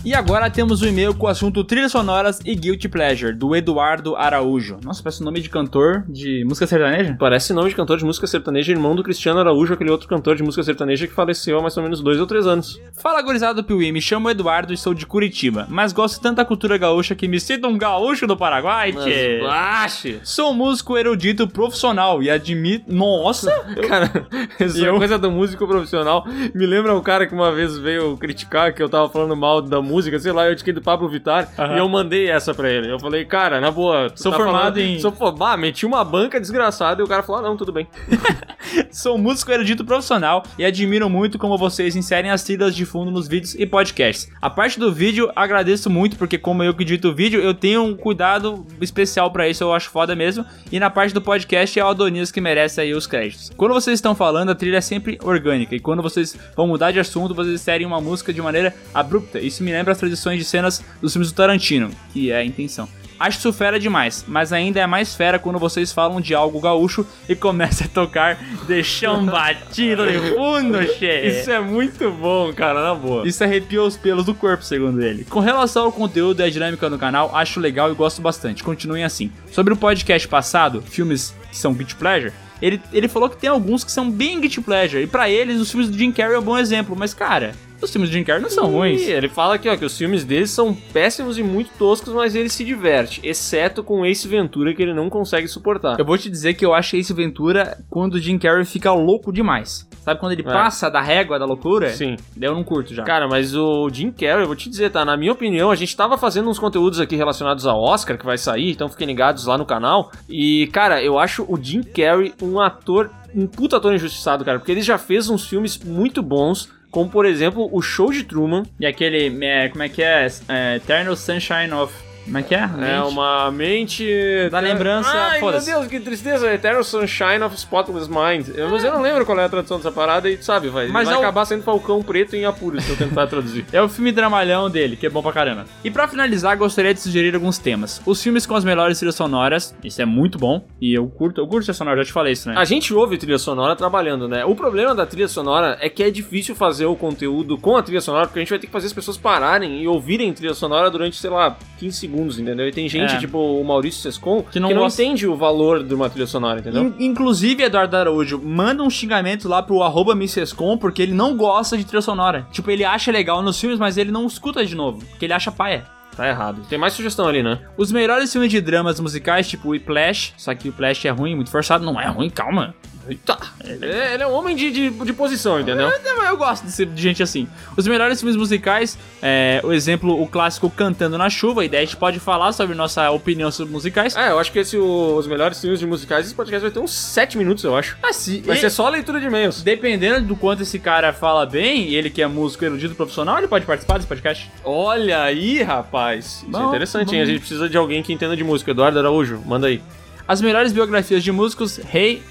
E agora temos o e-mail com o assunto trilhas sonoras e guilty pleasure, do Eduardo Araújo. Nossa, parece o nome de cantor de música sertaneja? Parece nome de cantor de música sertaneja, irmão do Cristiano Araújo, aquele outro cantor de música sertaneja que faleceu há mais ou menos dois ou três anos. Fala, gurizada do Piuí, me chamo Eduardo e sou de Curitiba, mas gosto tanto da cultura gaúcha que me sinto um gaúcho do Paraguai, tchê. Baixe! Sou um músico erudito profissional e admito... Nossa! (laughs) Cara, essa Eu? coisa do músico profissional me lembra um cara que uma vez veio criticar que eu tava falando mal da música, sei lá, eu indiquei do Pablo Vittar Aham. e eu mandei essa pra ele. Eu falei, cara, na boa, Sou tá formado falando- em- Sou formado, ah, meti uma banca desgraçada e o cara falou, ah, não, tudo bem. (laughs) Sou músico erudito profissional e admiro muito como vocês inserem as trilhas de fundo nos vídeos e podcasts. A parte do vídeo, agradeço muito, porque como eu que edito o vídeo, eu tenho um cuidado especial pra isso, eu acho foda mesmo. E na parte do podcast é o Adonias que merece aí os créditos. Quando vocês estão falando, a trilha é sempre orgânica, e quando vocês vão mudar de assunto, vocês inserem uma música de maneira abrupta. Isso me lembra as tradições de cenas dos filmes do Tarantino, que é a intenção. Acho isso fera demais, mas ainda é mais fera quando vocês falam de algo gaúcho e começa a tocar deixão batido de fundo, (laughs) che. Isso é muito bom, cara, na boa. Isso arrepia os pelos do corpo, segundo ele. Com relação ao conteúdo e à dinâmica do canal, acho legal e gosto bastante. Continuem assim. Sobre o podcast passado, filmes que são Beach Pleasure, ele, ele falou que tem alguns que são bem Guilty Pleasure. E pra eles, os filmes do Jim Carrey é um bom exemplo. Mas, cara, os filmes do Jim Carrey não são ruins. Ele fala aqui, ó, que os filmes deles são péssimos e muito toscos, mas ele se diverte, exceto com Ace Ventura, que ele não consegue suportar. Eu vou te dizer que eu acho Ace Ventura quando o Jim Carrey fica louco demais. Sabe quando ele passa da régua da loucura? É. Sim. Daí eu não curto já. Cara, mas o Jim Carrey, eu vou te dizer, tá? Na minha opinião, a gente tava fazendo uns conteúdos aqui relacionados ao Oscar, que vai sair, então fiquem ligados lá no canal. E, cara, eu acho o Jim Carrey um ator, um puta ator injustiçado, cara, porque ele já fez uns filmes muito bons, como por exemplo o Show de Truman. E aquele, é, como é que é? é? Eternal Sunshine of... Como é que é? É Mente. uma mente. Da lembrança, Ai, meu foda-se. Deus, que tristeza. Eternal Sunshine of Spotless Mind. Eu, mas eu não lembro qual é a tradução dessa parada e, sabe, vai, Mas vai é o- acabar sendo Falcão Preto em apuros se eu tentar traduzir. (laughs) É o filme dramalhão dele, que é bom pra caramba. E pra finalizar, gostaria de sugerir alguns temas. Os filmes com as melhores trilhas sonoras, isso é muito bom. E eu curto, eu curto trilha sonora, já te falei isso, né? A gente ouve trilha sonora trabalhando, né? O problema da trilha sonora é que é difícil fazer o conteúdo com a trilha sonora, porque a gente vai ter que fazer as pessoas pararem e ouvirem trilha sonora durante, sei lá, 15 segundos, entendeu? E tem gente, É. tipo o Maurício Sescon, que não não, gosta- entende o valor de uma trilha sonora, entendeu? In- inclusive, Eduardo Araújo, manda um xingamento lá pro arroba Missescom, porque ele não gosta de trilha sonora. Tipo, ele acha legal nos filmes, mas ele não escuta de novo, porque ele acha paia. Tá errado. Tem mais sugestão ali, né? Os melhores filmes de dramas musicais, tipo Whiplash, só que o Whiplash é ruim, muito forçado. Não é ruim, calma. Eita! Ele é, ele é um homem de, de, de posição, entendeu? Mas eu gosto de, de gente assim. Os melhores filmes musicais, é, o exemplo, o clássico Cantando na Chuva, e daí a gente pode falar sobre nossa opinião sobre musicais. É, eu acho que esse, o- os melhores filmes de musicais, esse podcast vai ter uns 7 minutos, eu acho. Assim, Vai e- ser só leitura de e-mails. Dependendo do quanto esse cara fala bem, e ele que é músico erudito profissional, ele pode participar desse podcast. Olha aí, rapaz. Isso é Bom, interessante, hein? A gente precisa de alguém que entenda de música. Eduardo Araújo, manda aí. As melhores biografias de músicos, Ray,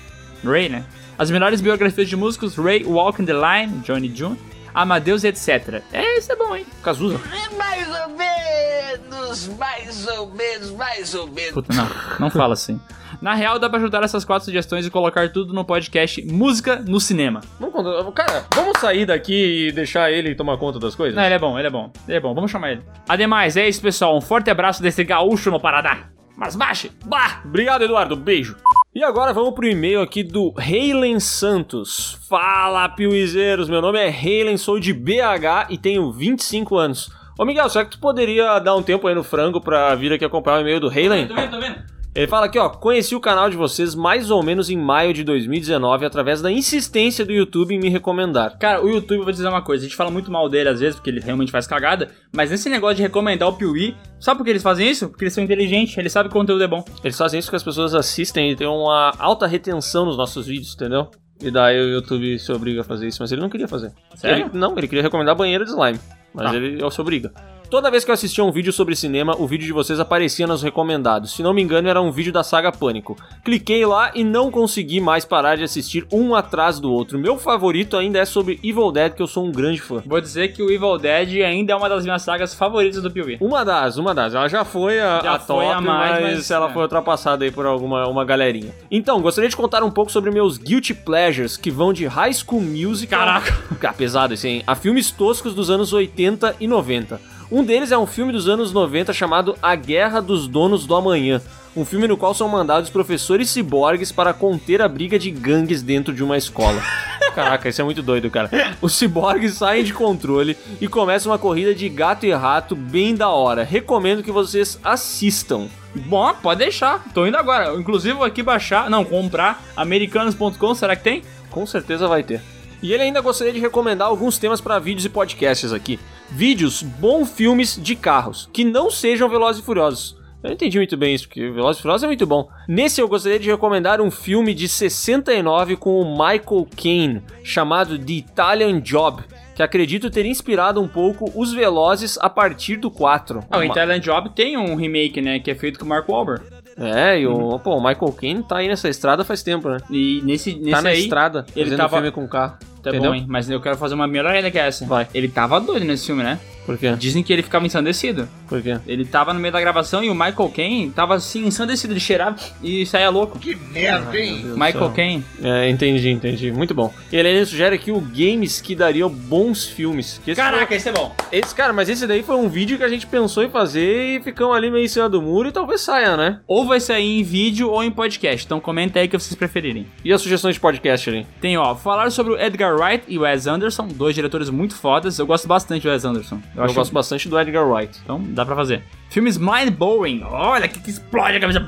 Ray, né? As melhores biografias de músicos, Ray Walking the Line, Johnny June, Amadeus e etc. É, isso é bom, hein? Cazuza. Mais ou menos, mais ou menos, mais ou menos. Puta, não, não fala assim. Na real, dá pra juntar essas quatro sugestões e colocar tudo no podcast Música no Cinema. Vamos contar. Cara, vamos sair daqui e deixar ele tomar conta das coisas? Não, ele é bom, ele é bom. Ele é bom, vamos chamar ele. Ademais, é isso, pessoal. Um forte abraço desse gaúcho no Paraná. Mas baixe! Bah! Obrigado, Eduardo. Beijo. E agora vamos pro e-mail aqui do Heilen Santos. Fala, piuizeiros. Meu nome é Heilen, sou de BH e tenho 25 anos. Ô, Miguel, será que tu poderia dar um tempo aí no frango pra vir aqui acompanhar o e-mail do Heilen? Tô vendo, tô vendo. Ele fala aqui, ó, conheci o canal de vocês mais ou menos em maio de 2019 através da insistência do YouTube em me recomendar. Cara, o YouTube, eu vou dizer uma coisa, a gente fala muito mal dele às vezes, porque ele realmente faz cagada, mas nesse negócio de recomendar o Piuí, sabe por que eles fazem isso? Porque eles são inteligentes, eles sabem que o conteúdo é bom. Eles fazem isso porque as pessoas assistem e tem uma alta retenção nos nossos vídeos, entendeu? E daí o YouTube se obriga a fazer isso, mas ele não queria fazer. Sério? Ele- não, ele queria recomendar banheiro de slime, mas Tá. ele se obriga. Toda vez que eu assistia um vídeo sobre cinema, o vídeo de vocês aparecia nos recomendados. Se não me engano, era um vídeo da saga Pânico. Cliquei lá e não consegui mais parar de assistir um atrás do outro. Meu favorito ainda é sobre Evil Dead, que eu sou um grande fã. Vou dizer que o Evil Dead ainda é uma das minhas sagas favoritas do Piuí. Uma das, uma das. Ela já foi a, Já a foi top, a mais, mas, mas, ela é. foi ultrapassada aí por alguma uma galerinha. Então, gostaria de contar um pouco sobre meus guilty pleasures, que vão de High School Musical... Caraca. Cara, (laughs) pesado esse, hein? A filmes toscos dos anos 80 e 90. Um deles é um filme dos anos 90 chamado A Guerra dos Donos do Amanhã. Um filme no qual são mandados professores ciborgues para conter a briga de gangues dentro de uma escola. (laughs) Caraca, isso é muito doido, cara. Os ciborgues saem de controle e começa uma corrida de gato e rato bem da hora. Recomendo que vocês assistam. Bom, pode deixar. Tô indo agora. Inclusive, vou aqui baixar, não, comprar americanos.com, será que tem? Com certeza vai ter. E ele ainda gostaria de recomendar alguns temas para vídeos e podcasts aqui. Vídeos bons filmes de carros, que não sejam Velozes e Furiosos. Eu não entendi muito bem isso, porque Velozes e Furiosos é muito bom. Nesse eu gostaria de recomendar um filme de 69 com o Michael Caine, chamado The Italian Job, que acredito ter inspirado um pouco os Velozes a partir do 4. Ah, o Italian Job tem um remake, né, que é feito com o Mark Wahlberg. É, e o, pô, o Michael Caine tá aí nessa estrada faz tempo, né? E nesse, nesse tá na aí, estrada, ele fazendo tava- filme com carro. Tá entendeu? bom, hein? Mas eu quero fazer uma melhor ainda que essa. Vai. Ele tava doido nesse filme, né? Por quê? Dizem que ele ficava ensandecido. Por quê? Ele tava no meio da gravação e o Michael Caine tava assim, ensandecido, ele cheirava e saía louco. Que merda, hein? Michael Caine. É, entendi, entendi. Muito bom. E ele ainda sugere aqui o games que dariam bons filmes. Que esse Caraca, foi- esse é bom. Esse, cara, mas esse daí foi um vídeo que a gente pensou em fazer e ficamos ali meio em cima do muro e talvez saia, né? Ou vai sair em vídeo ou em podcast. Então comenta aí o que vocês preferirem. E as sugestões de podcast ali? Tem, ó, falar sobre o Edgar Wright e o Wes Anderson, dois diretores muito fodas. Eu gosto bastante do Wes Anderson. Eu, acho- gosto bastante do Edgar Wright. Então dá pra fazer. Filmes mind-blowing. Olha que, que explode a cabeça.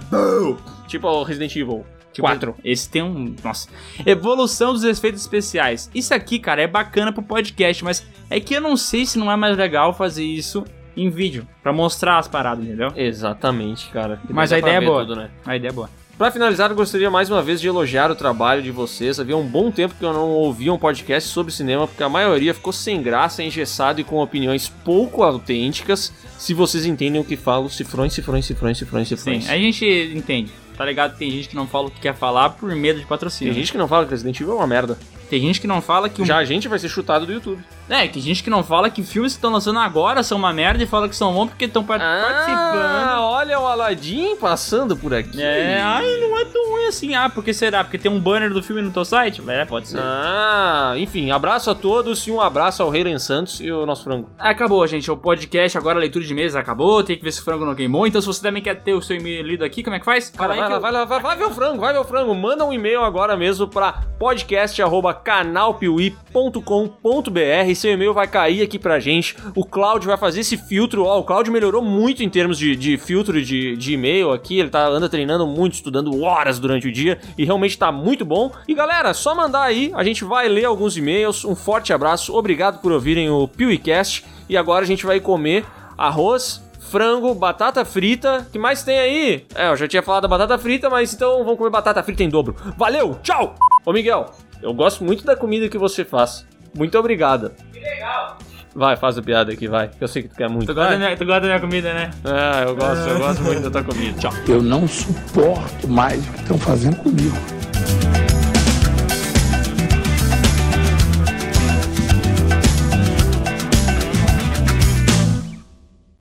Tipo o Resident Evil. Tipo, 4. Esse tem um. Nossa. Evolução dos efeitos especiais. Isso aqui, cara, é bacana pro podcast, mas é que eu não sei se não é mais legal fazer isso em vídeo. Pra mostrar as paradas, entendeu? Exatamente, cara. Que Mas a ideia é boa. tudo, né? A ideia é boa. Pra finalizar, eu gostaria mais uma vez de elogiar o trabalho de vocês. Havia um bom tempo que eu não ouvia um podcast sobre cinema, porque a maioria ficou sem graça, engessado e com opiniões pouco autênticas. Se vocês entendem o que falo, cifrões, cifrões, cifrões, cifrões, Sim, cifrões. a gente entende. Tá ligado? Tem gente que não fala o que quer falar por medo de patrocínio. Tem gente que não fala que Resident Evil é uma merda. Tem gente que não fala que um... Já a gente vai ser chutado do YouTube. É, tem gente que não fala que filmes que estão lançando agora são uma merda e fala que são bons porque estão Ah, participando. olha o Aladdin passando por aqui. É, ai, não é tão ruim assim. Ah, porque será? Porque tem um banner do filme no teu site? É, pode ser. Ah, enfim, abraço a todos e um abraço ao Reilen Santos e o nosso frango. Acabou, gente. O podcast, agora a leitura de mesa acabou. Tem que ver se o frango não queimou. Então, se você também quer ter o seu e-mail lido aqui, como é que faz? Vai, aí vai, lá, eu- vai, lá, vai, vai ver o frango, vai ver o frango. Manda um e-mail agora mesmo pra podcast.canalpiuí.com.br. Seu e-mail vai cair aqui pra gente. O Cláudio vai fazer esse filtro. Ó, o Cláudio melhorou muito em termos de, de filtro de, de e-mail aqui. Ele tá, anda treinando muito, estudando horas durante o dia e realmente tá muito bom. E galera, só mandar aí. A gente vai ler alguns e-mails. Um forte abraço. Obrigado por ouvirem o PeeWeeCast. E agora a gente vai comer arroz frango, batata frita. que mais tem aí? É, eu já tinha falado da batata frita, mas então vamos comer batata frita em dobro. Valeu, tchau! Ô Miguel, eu gosto muito da comida que você faz. Muito obrigado. Que legal! Vai, faz a piada aqui, vai. que Eu sei que tu quer muito. Tu gosta, da Vai. minha, tu gosta da minha comida, né? É, eu gosto, eu gosto muito da tua comida. Tchau. Eu não suporto mais o que estão fazendo comigo.